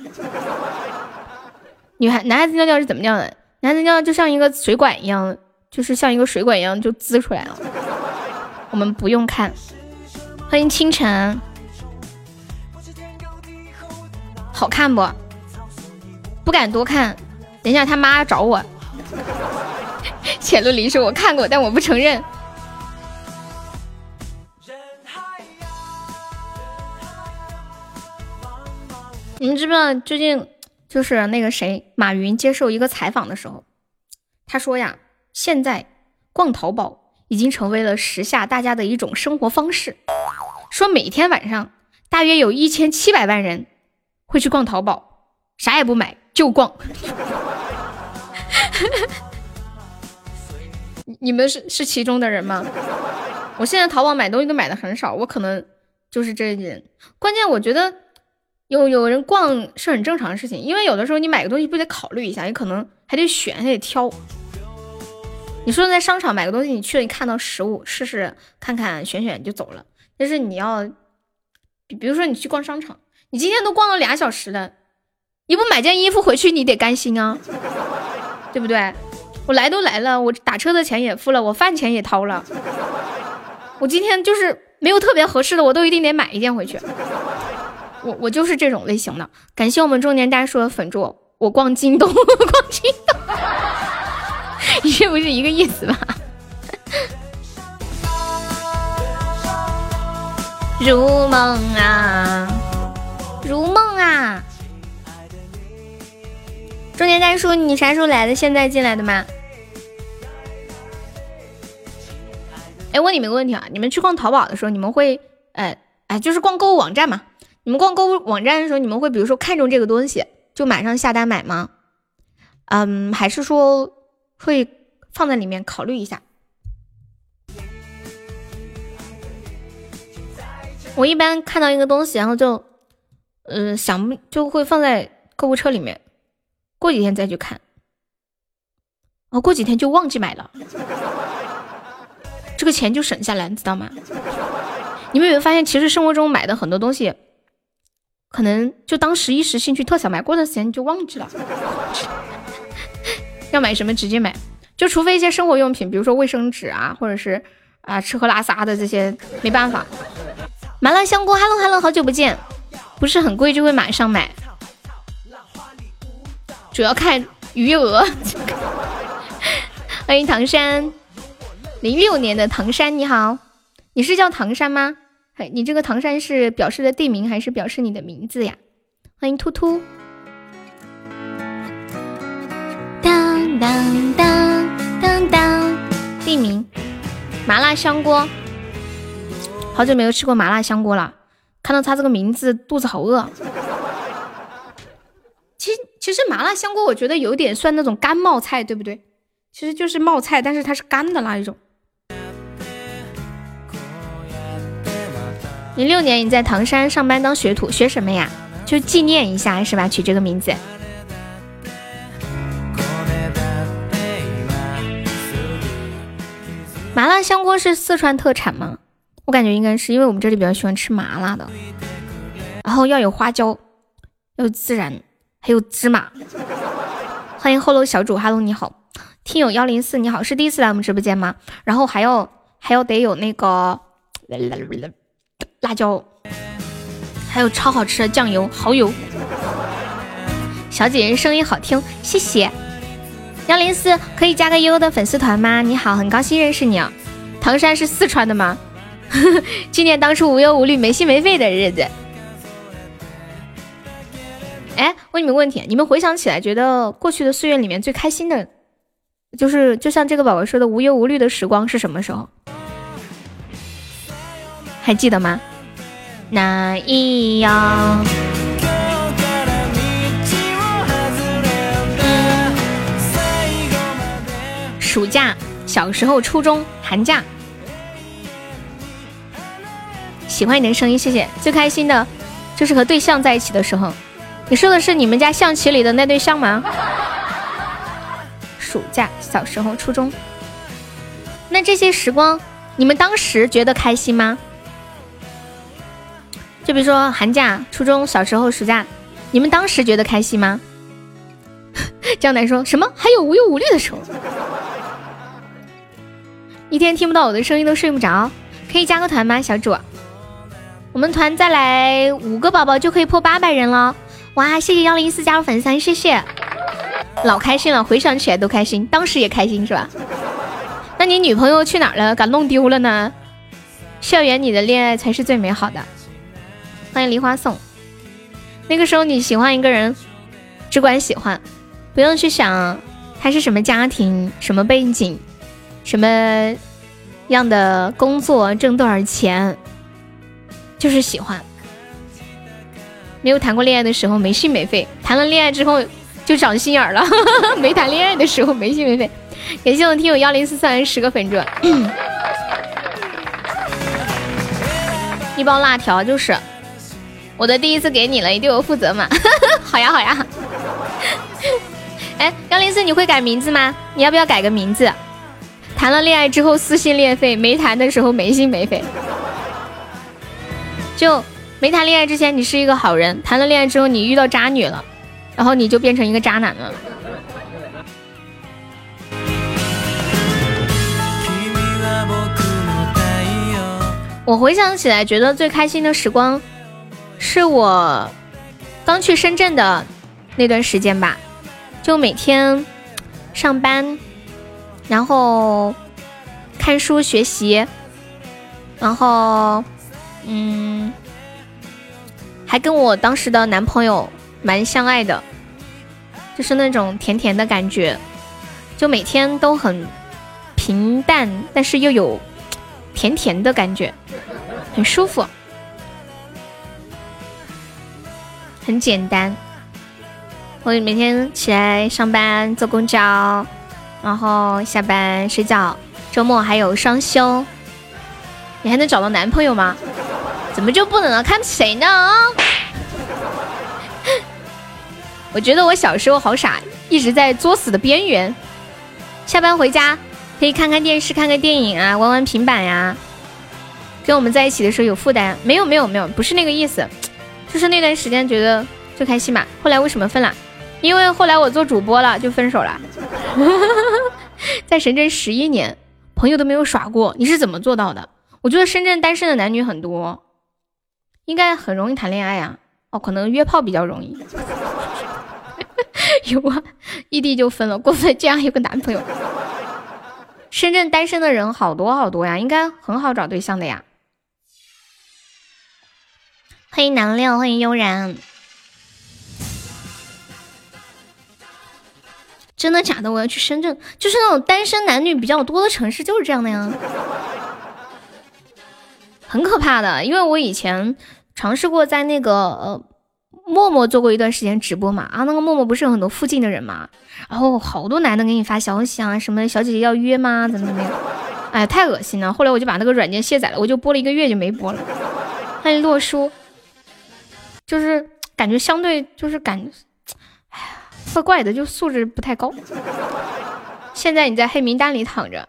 女孩男孩子尿尿是怎么尿的？男孩子尿就像一个水管一样，就是像一个水管一样就滋出来了。我们不用看。欢迎清晨，好看不？不敢多看，等一下他妈找我。浅露离说：“我看过，但我不承认。”你们知不知道最近就是那个谁马云接受一个采访的时候，他说呀，现在逛淘宝已经成为了时下大家的一种生活方式。说每天晚上大约有一千七百万人会去逛淘宝，啥也不买就逛。你们是是其中的人吗？我现在淘宝买东西都买的很少，我可能就是这人。关键我觉得。有有人逛是很正常的事情，因为有的时候你买个东西不得考虑一下，你可能还得选，还得挑。你说在商场买个东西，你去了，你看到实物，试试看看，选选就走了。但是你要，比比如说你去逛商场，你今天都逛了俩小时了，你不买件衣服回去，你得甘心啊，对不对？我来都来了，我打车的钱也付了，我饭钱也掏了，我今天就是没有特别合适的，我都一定得买一件回去。我我就是这种类型的，感谢我们中年大叔的粉猪。我逛京东，我逛京东，你这不是一个意思吧？如梦啊，如梦啊。中年大叔，你啥时候来的？现在进来的吗？哎，问你们个问题啊，你们去逛淘宝的时候，你们会，哎哎，就是逛购物网站嘛？你们逛购物网站的时候，你们会比如说看中这个东西就马上下单买吗？嗯，还是说会放在里面考虑一下？我一般看到一个东西，然后就，呃，想就会放在购物车里面，过几天再去看，哦，过几天就忘记买了，这个钱就省下来，你知道吗？你们有没有发现，其实生活中买的很多东西，可能就当时一时兴趣特想买，过段时间就忘记了。要买什么直接买，就除非一些生活用品，比如说卫生纸啊，或者是啊吃喝拉撒的这些，没办法。麻辣香锅，Hello Hello，好久不见，不是很贵就会马上买，主要看余额。欢迎唐山，零六年的唐山，你好，你是叫唐山吗？嘿你这个唐山是表示的地名还是表示你的名字呀？欢迎突突。当当当当当，地名，麻辣香锅。好久没有吃过麻辣香锅了，看到他这个名字，肚子好饿。其实麻辣香锅，我觉得有点算那种干冒菜，对不对？其实就是冒菜，但是它是干的那一种。零六年你在唐山上班当学徒，学什么呀？就纪念一下是吧？取这个名字。麻辣香锅是四川特产吗？我感觉应该是因为我们这里比较喜欢吃麻辣的，然后要有花椒，要有孜然，还有芝麻。欢迎后楼小主哈喽你好，听友幺零四你好，是第一次来我们直播间吗？然后还要还要得有那个辣椒，还有超好吃的酱油蚝油。小姐姐声音好听，谢谢。幺零四可以加个悠悠的粉丝团吗？你好，很高兴认识你。唐山是四川的吗？今年当初无忧无虑、没心没肺的日子。哎，问你们问题，你们回想起来，觉得过去的岁月里面最开心的，就是就像这个宝宝说的无忧无虑的时光是什么时候？还记得吗？那一样。暑假、小时候、初中、寒假。喜欢你的声音，谢谢。最开心的，就是和对象在一起的时候。你说的是你们家象棋里的那对象吗？暑假、小时候、初中，那这些时光，你们当时觉得开心吗？就比如说寒假、初中小时候、暑假，你们当时觉得开心吗？江南说什么？还有无忧无虑的时候，一天听不到我的声音都睡不着，可以加个团吗，小主？我们团再来五个宝宝就可以破八百人了，哇！谢谢幺零一四加入粉丝团，谢谢，老开心了，回想起来都开心，当时也开心是吧？那你女朋友去哪儿了？敢弄丢了呢？校园里的恋爱才是最美好的。欢迎梨花颂，那个时候你喜欢一个人，只管喜欢，不用去想他是什么家庭、什么背景、什么样的工作、挣多少钱。就是喜欢，没有谈过恋爱的时候没心没肺，谈了恋爱之后就长心眼了。没谈恋爱的时候没心没肺。感谢我听友幺零四三十个粉钻，一包辣条就是我的第一次给你了，你对我负责嘛？好呀好呀。哎，幺零四你会改名字吗？你要不要改个名字？谈了恋爱之后撕心裂肺，没谈的时候没心没肺。就没谈恋爱之前，你是一个好人；谈了恋爱之后，你遇到渣女了，然后你就变成一个渣男了。我回想起来，觉得最开心的时光，是我刚去深圳的那段时间吧。就每天上班，然后看书学习，然后。嗯，还跟我当时的男朋友蛮相爱的，就是那种甜甜的感觉，就每天都很平淡，但是又有甜甜的感觉，很舒服，很简单。我每天起来上班坐公交，然后下班睡觉，周末还有双休。你还能找到男朋友吗？怎么就不能了？看谁呢？我觉得我小时候好傻，一直在作死的边缘。下班回家可以看看电视、看看电影啊，玩玩平板呀。跟我们在一起的时候有负担？没有没有没有，不是那个意思，就是那段时间觉得就开心嘛。后来为什么分了？因为后来我做主播了，就分手了。在深圳十一年，朋友都没有耍过，你是怎么做到的？我觉得深圳单身的男女很多，应该很容易谈恋爱呀。哦，可能约炮比较容易。有啊，异地就分了，过分，竟然有个男朋友。深圳单身的人好多好多呀，应该很好找对象的呀。欢迎南六，欢迎悠然。真的假的？我要去深圳，就是那种单身男女比较多的城市，就是这样的呀，很可怕的。因为我以前尝试过在那个呃陌陌做过一段时间直播嘛，啊，那个陌陌不是有很多附近的人嘛，然后好多男的给你发消息啊，什么小姐姐要约吗？怎么怎么样？哎，太恶心了。后来我就把那个软件卸载了，我就播了一个月就没播了。欢迎洛叔，就是感觉相对就是感。哎怪怪的，就素质不太高。现在你在黑名单里躺着，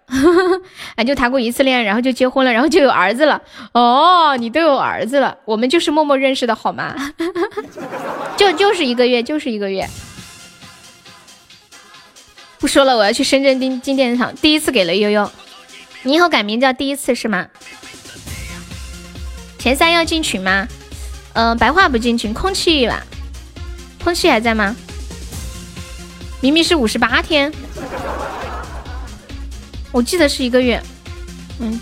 俺 就谈过一次恋爱，然后就结婚了，然后就有儿子了。哦，你都有儿子了，我们就是默默认识的好吗？就就是一个月，就是一个月。不说了，我要去深圳进进电子厂，第一次给了悠悠。你以后改名叫第一次是吗？前三要进群吗？嗯，白话不进群，空气吧？空气还在吗？明明是五十八天，我记得是一个月。嗯，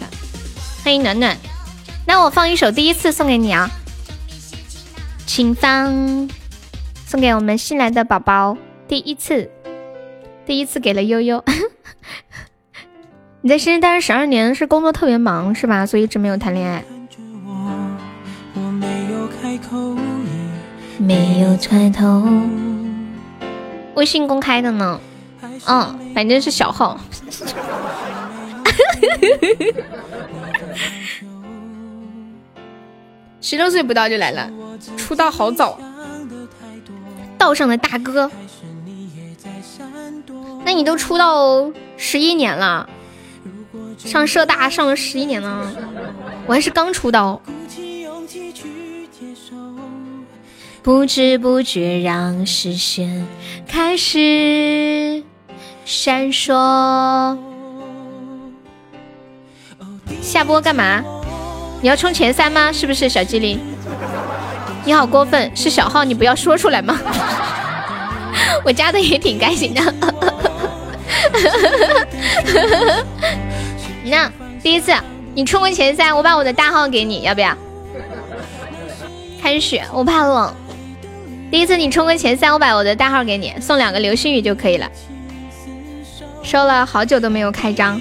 欢迎暖暖，那我放一首《第一次》送给你啊，请放，送给我们新来的宝宝。第一次，第一次给了悠悠。你在深圳待了十二年，是工作特别忙是吧？所以一直没有谈恋爱。没有开头。微信公开的呢，嗯，反正是小号。十六岁不到就来了，出道好早，道上的大哥。那你都出道十一年了，上社大上了十一年了，我还是刚出道。不知不觉让视线开始闪烁。下播干嘛？你要冲前三吗？是不是小机灵？你好过分，是小号，你不要说出来吗？我加的也挺开心的。你呢？第一次你冲个前三，我把我的大号给你，要不要？开始，我怕冷。第一次你冲个前三，我把我的大号给你，送两个流星雨就可以了。收了好久都没有开张，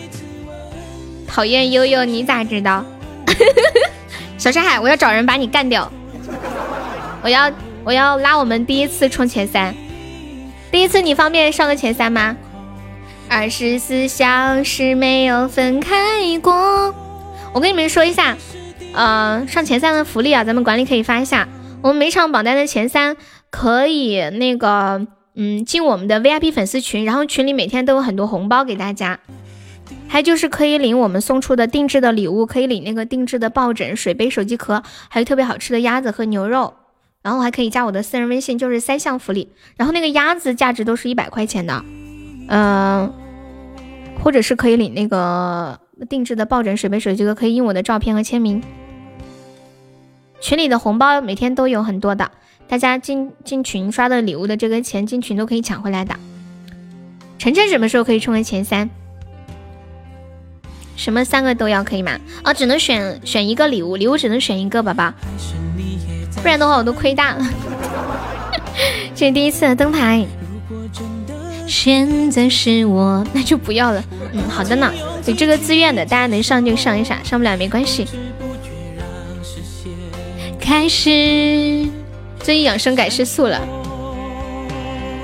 讨厌悠悠，你咋知道？小山海，我要找人把你干掉。我要我要拉我们第一次冲前三，第一次你方便上个前三吗？二十四小时没有分开过。我跟你们说一下，呃，上前三的福利啊，咱们管理可以发一下。我们每场榜单的前三。可以那个，嗯，进我们的 VIP 粉丝群，然后群里每天都有很多红包给大家，还就是可以领我们送出的定制的礼物，可以领那个定制的抱枕、水杯、手机壳，还有特别好吃的鸭子和牛肉，然后还可以加我的私人微信，就是三项福利。然后那个鸭子价值都是一百块钱的，嗯，或者是可以领那个定制的抱枕、水杯、手机壳，可以印我的照片和签名。群里的红包每天都有很多的。大家进进群刷的礼物的这个钱进群都可以抢回来的。晨晨什么时候可以冲个前三？什么三个都要可以吗？哦，只能选选一个礼物，礼物只能选一个，宝宝，不然的话我都亏大了。这是第一次的灯牌。现在是我，那就不要了。嗯，好的呢。有这个自愿的，大家能上就上一下，上不了没关系。开始，最近养生改吃素了，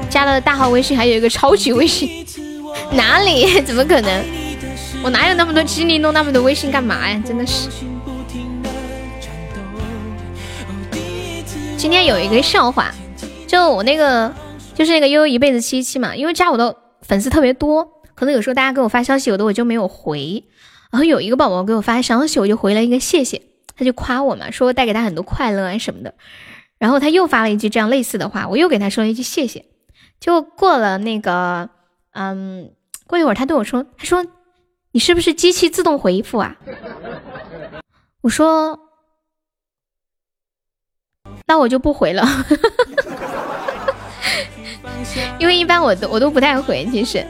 加了大号微信，还有一个超级微信。哪里？怎么可能？我哪有那么多精力弄那么多微信干嘛呀？真的是。今天有一个笑话，就我那个，就是那个悠悠一辈子七七嘛，因为加我的粉丝特别多，可能有时候大家给我发消息，有的我就没有回。然后有一个宝宝给我发消息，我就回了一个谢谢，他就夸我嘛，说带给他很多快乐啊什么的。然后他又发了一句这样类似的话，我又给他说了一句谢谢。就过了那个，嗯。过一会儿，他对我说：“他说，你是不是机器自动回复啊？” 我说：“那我就不回了，因为一般我都我都不太回。其实，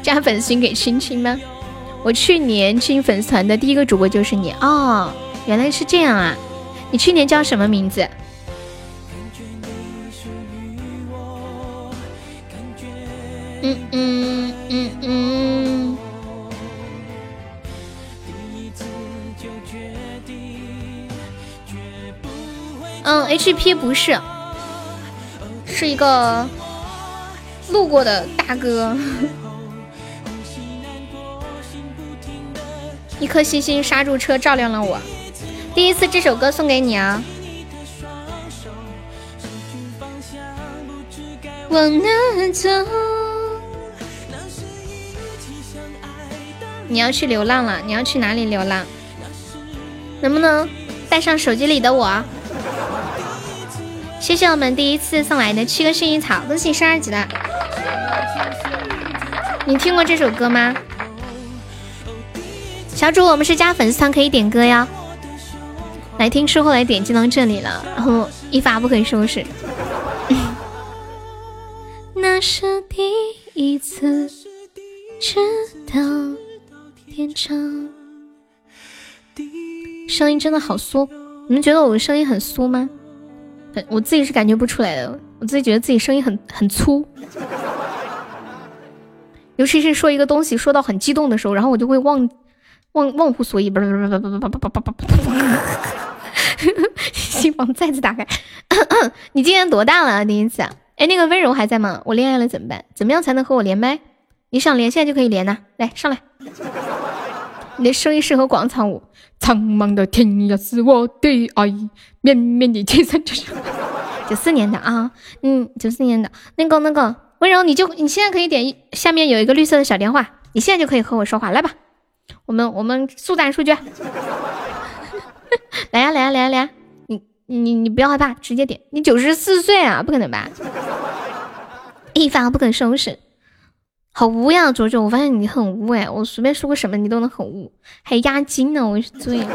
加粉丝给亲亲吗？我去年进粉丝团的第一个主播就是你哦，原来是这样啊！你去年叫什么名字？”嗯嗯嗯嗯。嗯，HP 不是，是一个路过的大哥。一颗星星刹住车，照亮了我。第一次这首歌送给你啊。往哪走？你要去流浪了？你要去哪里流浪？能不能带上手机里的我？谢谢我们第一次送来的七个薰衣草，恭喜升二级了。你听过这首歌吗？小主，我们是加粉丝团，可以点歌哟。来听书后来点击到这里了，然后一发不可收拾。那是第一次知道。天长，声音真的好酥，你们觉得我的声音很酥吗？我自己是感觉不出来的，我自己觉得自己声音很很粗，尤其是说一个东西说到很激动的时候，然后我就会忘忘忘乎所以，不不不不不不不不不不不，心房再次打开。你今年多大了？第一次？哎，那个温柔还在吗？我恋爱了怎么办？怎么样才能和我连麦？你想连，现在就可以连呐，来上来。你的声音适合广场舞。苍茫的天涯是我的爱，绵绵的天山就是。九四年的啊，嗯，九四年的那个那个温柔，你就你现在可以点下面有一个绿色的小电话，你现在就可以和我说话，来吧，我们我们速战速决。来呀来呀来呀来呀，你你你不要害怕，直接点。你九十四岁啊，不可能吧？一发不可收拾。好污呀，卓卓！我发现你很污哎，我随便说个什么你都能很污，还押金呢，我是醉了。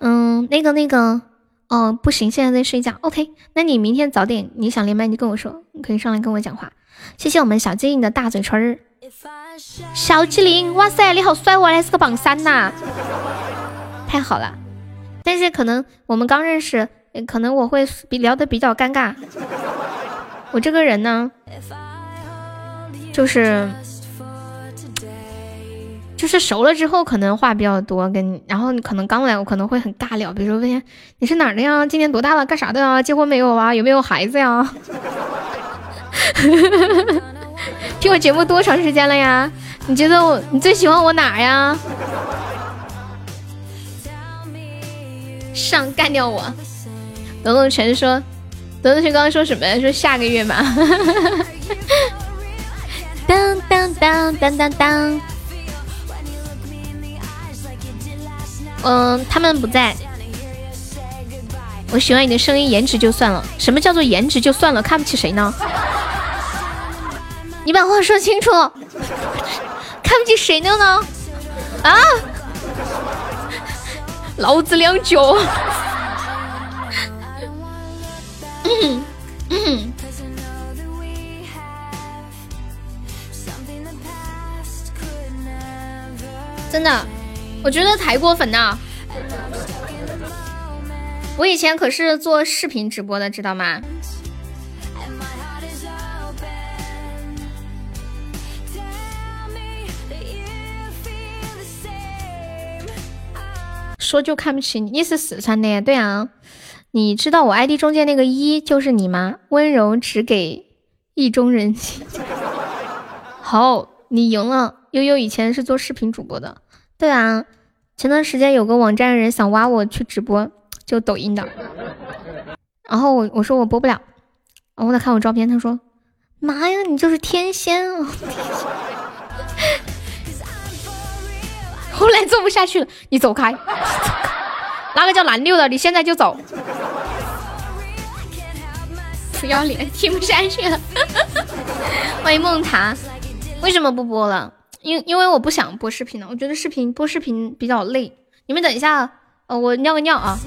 嗯，那个那个，哦，不行，现在在睡觉。OK，那你明天早点，你想连麦你跟我说，你可以上来跟我讲话。谢谢我们小静的大嘴唇儿，小精灵，哇塞，你好帅我，还是个榜三呐，太好了。但是可能我们刚认识，可能我会比聊的比较尴尬。我这个人呢。就是，就是熟了之后可能话比较多，跟你，然后你可能刚来，我可能会很尬聊，比如说问你是哪儿的呀，今年多大了，干啥的呀，结婚没有啊，有没有孩子呀？听我节目多长时间了呀？你觉得我你最喜欢我哪儿呀？上干掉我！董董全说，董董全刚刚说什么呀？说下个月嘛。当当当当当当，嗯，他们不在。我喜欢你的声音，颜值就算了。什么叫做颜值就算了？看不起谁呢？你把话说清楚。看不起谁呢呢？啊！老子两脚。嗯嗯。真的，我觉得太过分了。我以前可是做视频直播的，知道吗？说就看不起你，你是四川的，对啊。你知道我 ID 中间那个一就是你吗？温柔只给意中人。好，你赢了。悠悠以前是做视频主播的，对啊。前段时间有个网站人想挖我去直播，就抖音的。然后我我说我播不了，然后他看我照片，他说：“妈呀，你就是天仙啊！”后来做不下去了，你走开，那个叫蓝六的？你现在就走。不要脸，听不下去了。欢迎梦塔，为什么不播了？因因为我不想播视频了，我觉得视频播视频比较累。你们等一下，呃，我尿个尿啊。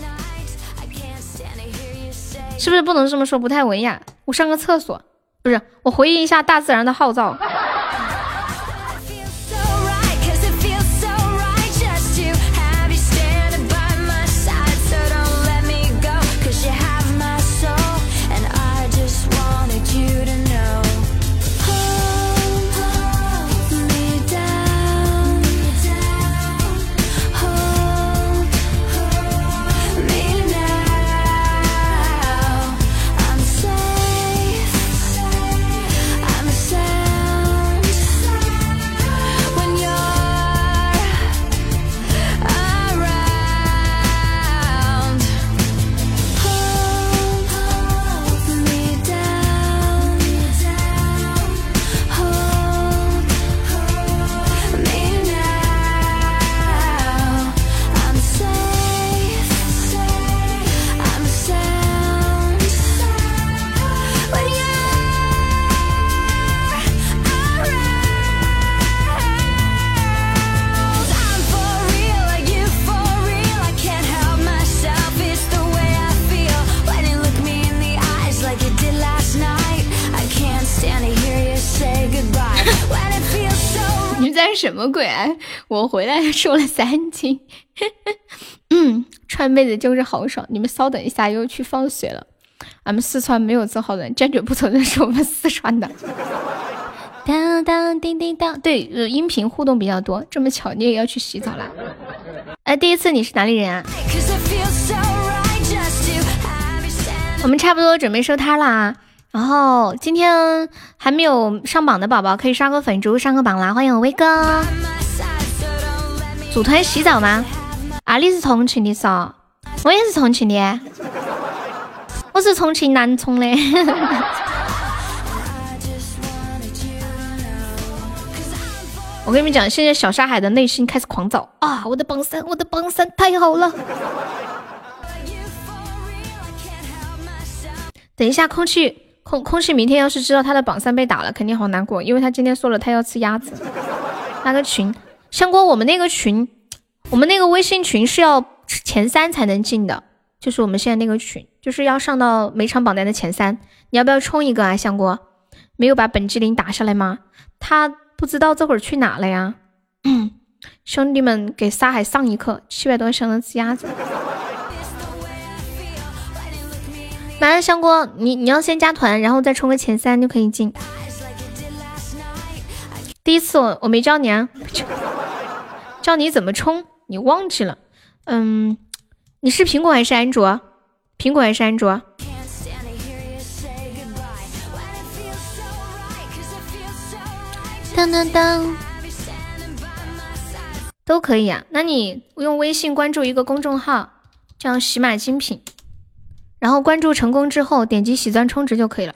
是不是不能这么说？不太文雅。我上个厕所，不是，我回应一下大自然的号召。什么鬼？我回来瘦了三斤，嗯，川妹子就是豪爽。你们稍等一下，又去放水了。俺们四川没有这号人，坚决不承认是我们四川的。当当叮叮当，对，音频互动比较多。这么巧，你也要去洗澡啦？哎，第一次你是哪里人啊？我们差不多准备收摊啦。然后今天还没有上榜的宝宝可以刷个粉猪上个榜啦！欢迎我威哥，组团洗澡吗？阿里是重庆的嗦，我也是重庆的，我是重庆南充的。我跟你们讲，现在小沙海的内心开始狂躁啊！我的榜三，我的榜三太好了。等一下，空气。空空气明天要是知道他的榜三被打了，肯定好难过，因为他今天说了他要吃鸭子。拉个群，香锅，我们那个群，我们那个微信群是要前三才能进的，就是我们现在那个群，就是要上到每场榜单的前三。你要不要冲一个啊，香锅？没有把本机灵打下来吗？他不知道这会儿去哪了呀？兄弟们，给沙海上一课，七百多想着吃鸭子。麻辣香锅，你你要先加团，然后再冲个前三就可以进。第一次我我没教你啊，教你怎么冲，你忘记了？嗯，你是苹果还是安卓？苹果还是安卓？当当当，都可以啊。那你用微信关注一个公众号，叫喜马精品。然后关注成功之后，点击喜钻充值就可以了。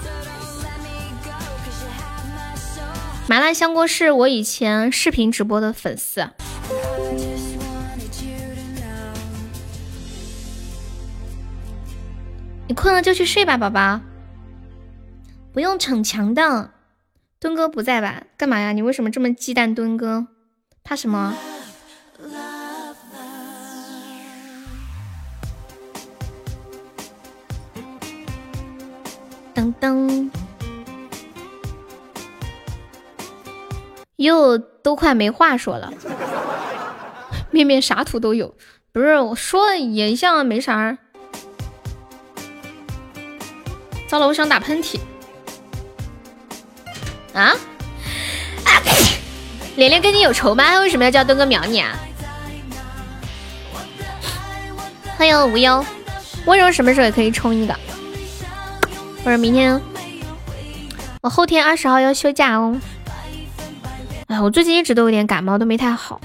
麻辣香锅是我以前视频直播的粉丝。你困了就去睡吧，宝宝。不用逞强的。墩哥不在吧？干嘛呀？你为什么这么忌惮墩哥？怕什么？噔噔，又都快没话说了。面面啥图都有。不是我说的也像没啥。糟了，我想打喷嚏。啊？连连跟你有仇吗？为什么要叫东哥秒你啊？欢迎无忧，温柔什么时候也可以冲一个？或者明天，我后天二十号要休假哦。哎，我最近一直都有点感冒，都没太好。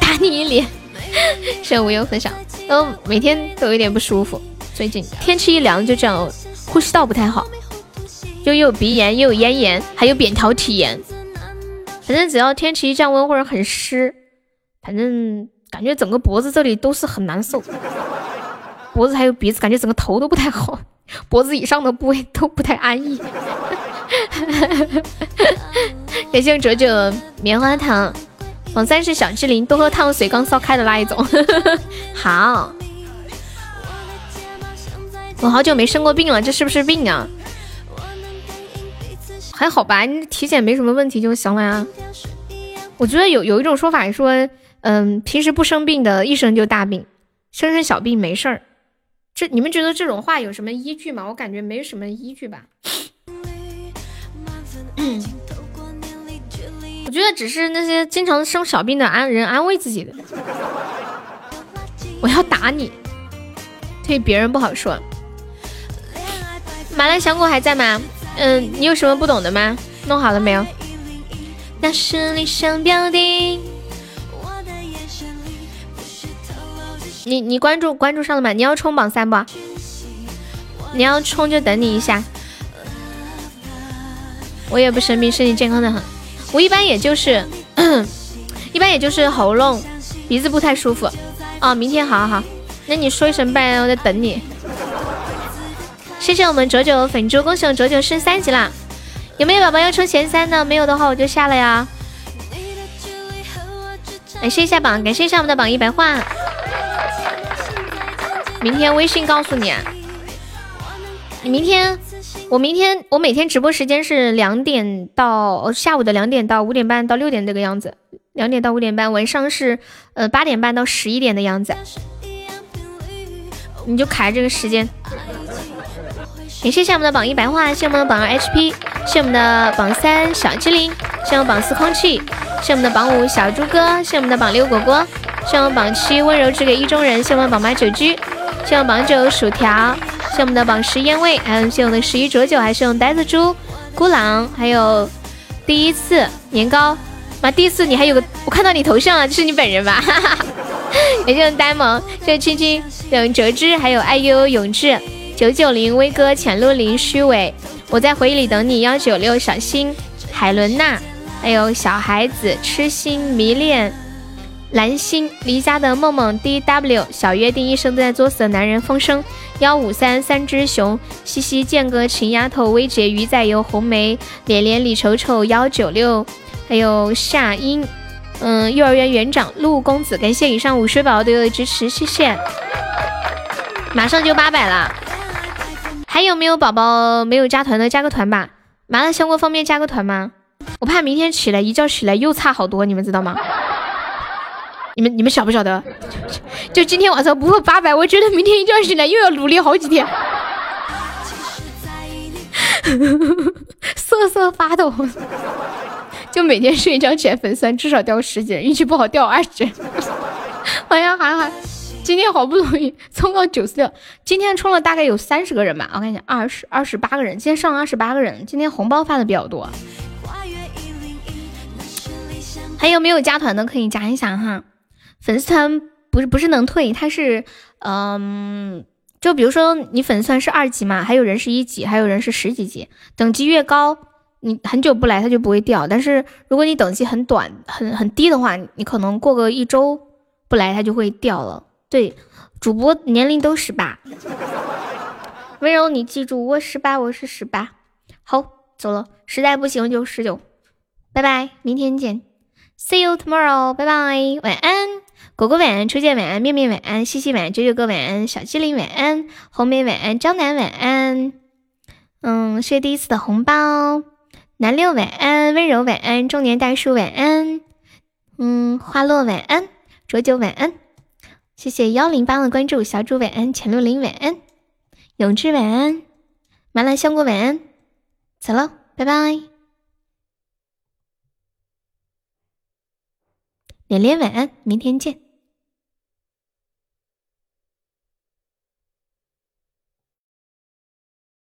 打你一脸，谢谢无忧分享，都每天都有点不舒服。最近天气一凉就这样，呼吸道不太好，又有鼻炎，又有咽炎，还有扁桃体炎。反正只要天气一降温或者很湿，反正感觉整个脖子这里都是很难受，脖子还有鼻子，感觉整个头都不太好，脖子以上的部位都不太安逸。感谢九九棉花糖，榜三是小志玲，多喝烫水刚烧开的那一种。好，我好久没生过病了，这是不是病啊？还好吧，你体检没什么问题就行了呀。我觉得有有一种说法说，嗯，平时不生病的，一生就大病，生生小病没事儿。这你们觉得这种话有什么依据吗？我感觉没什么依据吧。我觉得只是那些经常生小病的安人安慰自己的。我要打你，对别人不好说。麻辣香果还在吗？嗯，你有什么不懂的吗？弄好了没有？那是你想表的。你你关注关注上了吗？你要冲榜三不？你要冲就等你一下。我也不生病，身体健康的很。我一般也就是，一般也就是喉咙、鼻子不太舒服。哦，明天好好好，那你说一声，拜拜我在等你。谢谢我们九九粉猪，恭喜我九九升三级啦！有没有宝宝要冲前三的？没有的话我就下了呀。感谢一下榜，感谢一下我们的榜一白话。明天微信告诉你，你明天，我明天我每天直播时间是两点到下午的两点到五点半到六点这个样子，两点到五点半，晚上是呃八点半到十一点的样子，你就卡这个时间。感谢一下我们的榜一白话，谢我们的榜二 HP，谢我们的榜三小机灵，谢我们榜四空气，谢我们的榜五小猪哥，谢我们的榜六果果，谢我们榜七温柔只给意中人，谢我们榜八九居，谢我榜九薯条，谢我们的榜十烟味，还有谢我们的十一浊酒，还是用呆子猪孤狼，还有第一次年糕，妈第一次你还有个我看到你头像了，这是你本人吧？哈哈，感谢我们呆萌，谢谢青青，谢我们哲之，还有爱优永志。九九零威哥浅露林虚伪，我在回忆里等你。幺九六小新海伦娜，还有小孩子痴心迷恋蓝心离家的梦梦 D W 小约定一生都在作死的男人风声幺五三三只熊西西剑哥秦丫头薇姐鱼仔油红梅连连李丑丑幺九六还有夏英嗯幼儿园园长陆公子，感谢以上五十宝宝对我的支持，谢谢。马上就八百了。还有没有宝宝没有加团的？加个团吧！麻辣香锅方便加个团吗？我怕明天起来一觉起来又差好多，你们知道吗？你们你们晓不晓得？就今天晚上不破八百，我觉得明天一觉醒来又要努力好几天，瑟瑟发抖。就每天睡一觉起来粉丝至少掉十几人，运气不好掉二十。哎呀，涵涵。今天好不容易冲到九十六，今天冲了大概有三十个人吧，我看一下，二十二十八个人，今天上了二十八个人，今天红包发的比较多。还有没有加团的可以加一下哈，粉丝团不是不是能退，它是嗯，就比如说你粉丝团是二级嘛，还有人是一级，还有人是十几级，等级越高，你很久不来它就不会掉，但是如果你等级很短很很低的话，你可能过个一周不来它就会掉了。对，主播年龄都十八，温柔你记住，我十八，我是十八。好，走了，实在不行就十九，拜拜，明天见，See you tomorrow，拜拜，晚安，果果晚安，初见晚安，面面晚安，西西晚安，九九哥晚安，小机灵晚安，红梅晚安，张楠晚安。嗯，谢谢第一次的红包。南六晚安，温柔晚安，中年大叔晚安。嗯，花落晚安，浊酒晚安。谢谢幺零八的关注，小主晚安，浅六零晚安，永志晚安，麻辣香锅晚安，走喽，拜拜。连连晚安，明天见。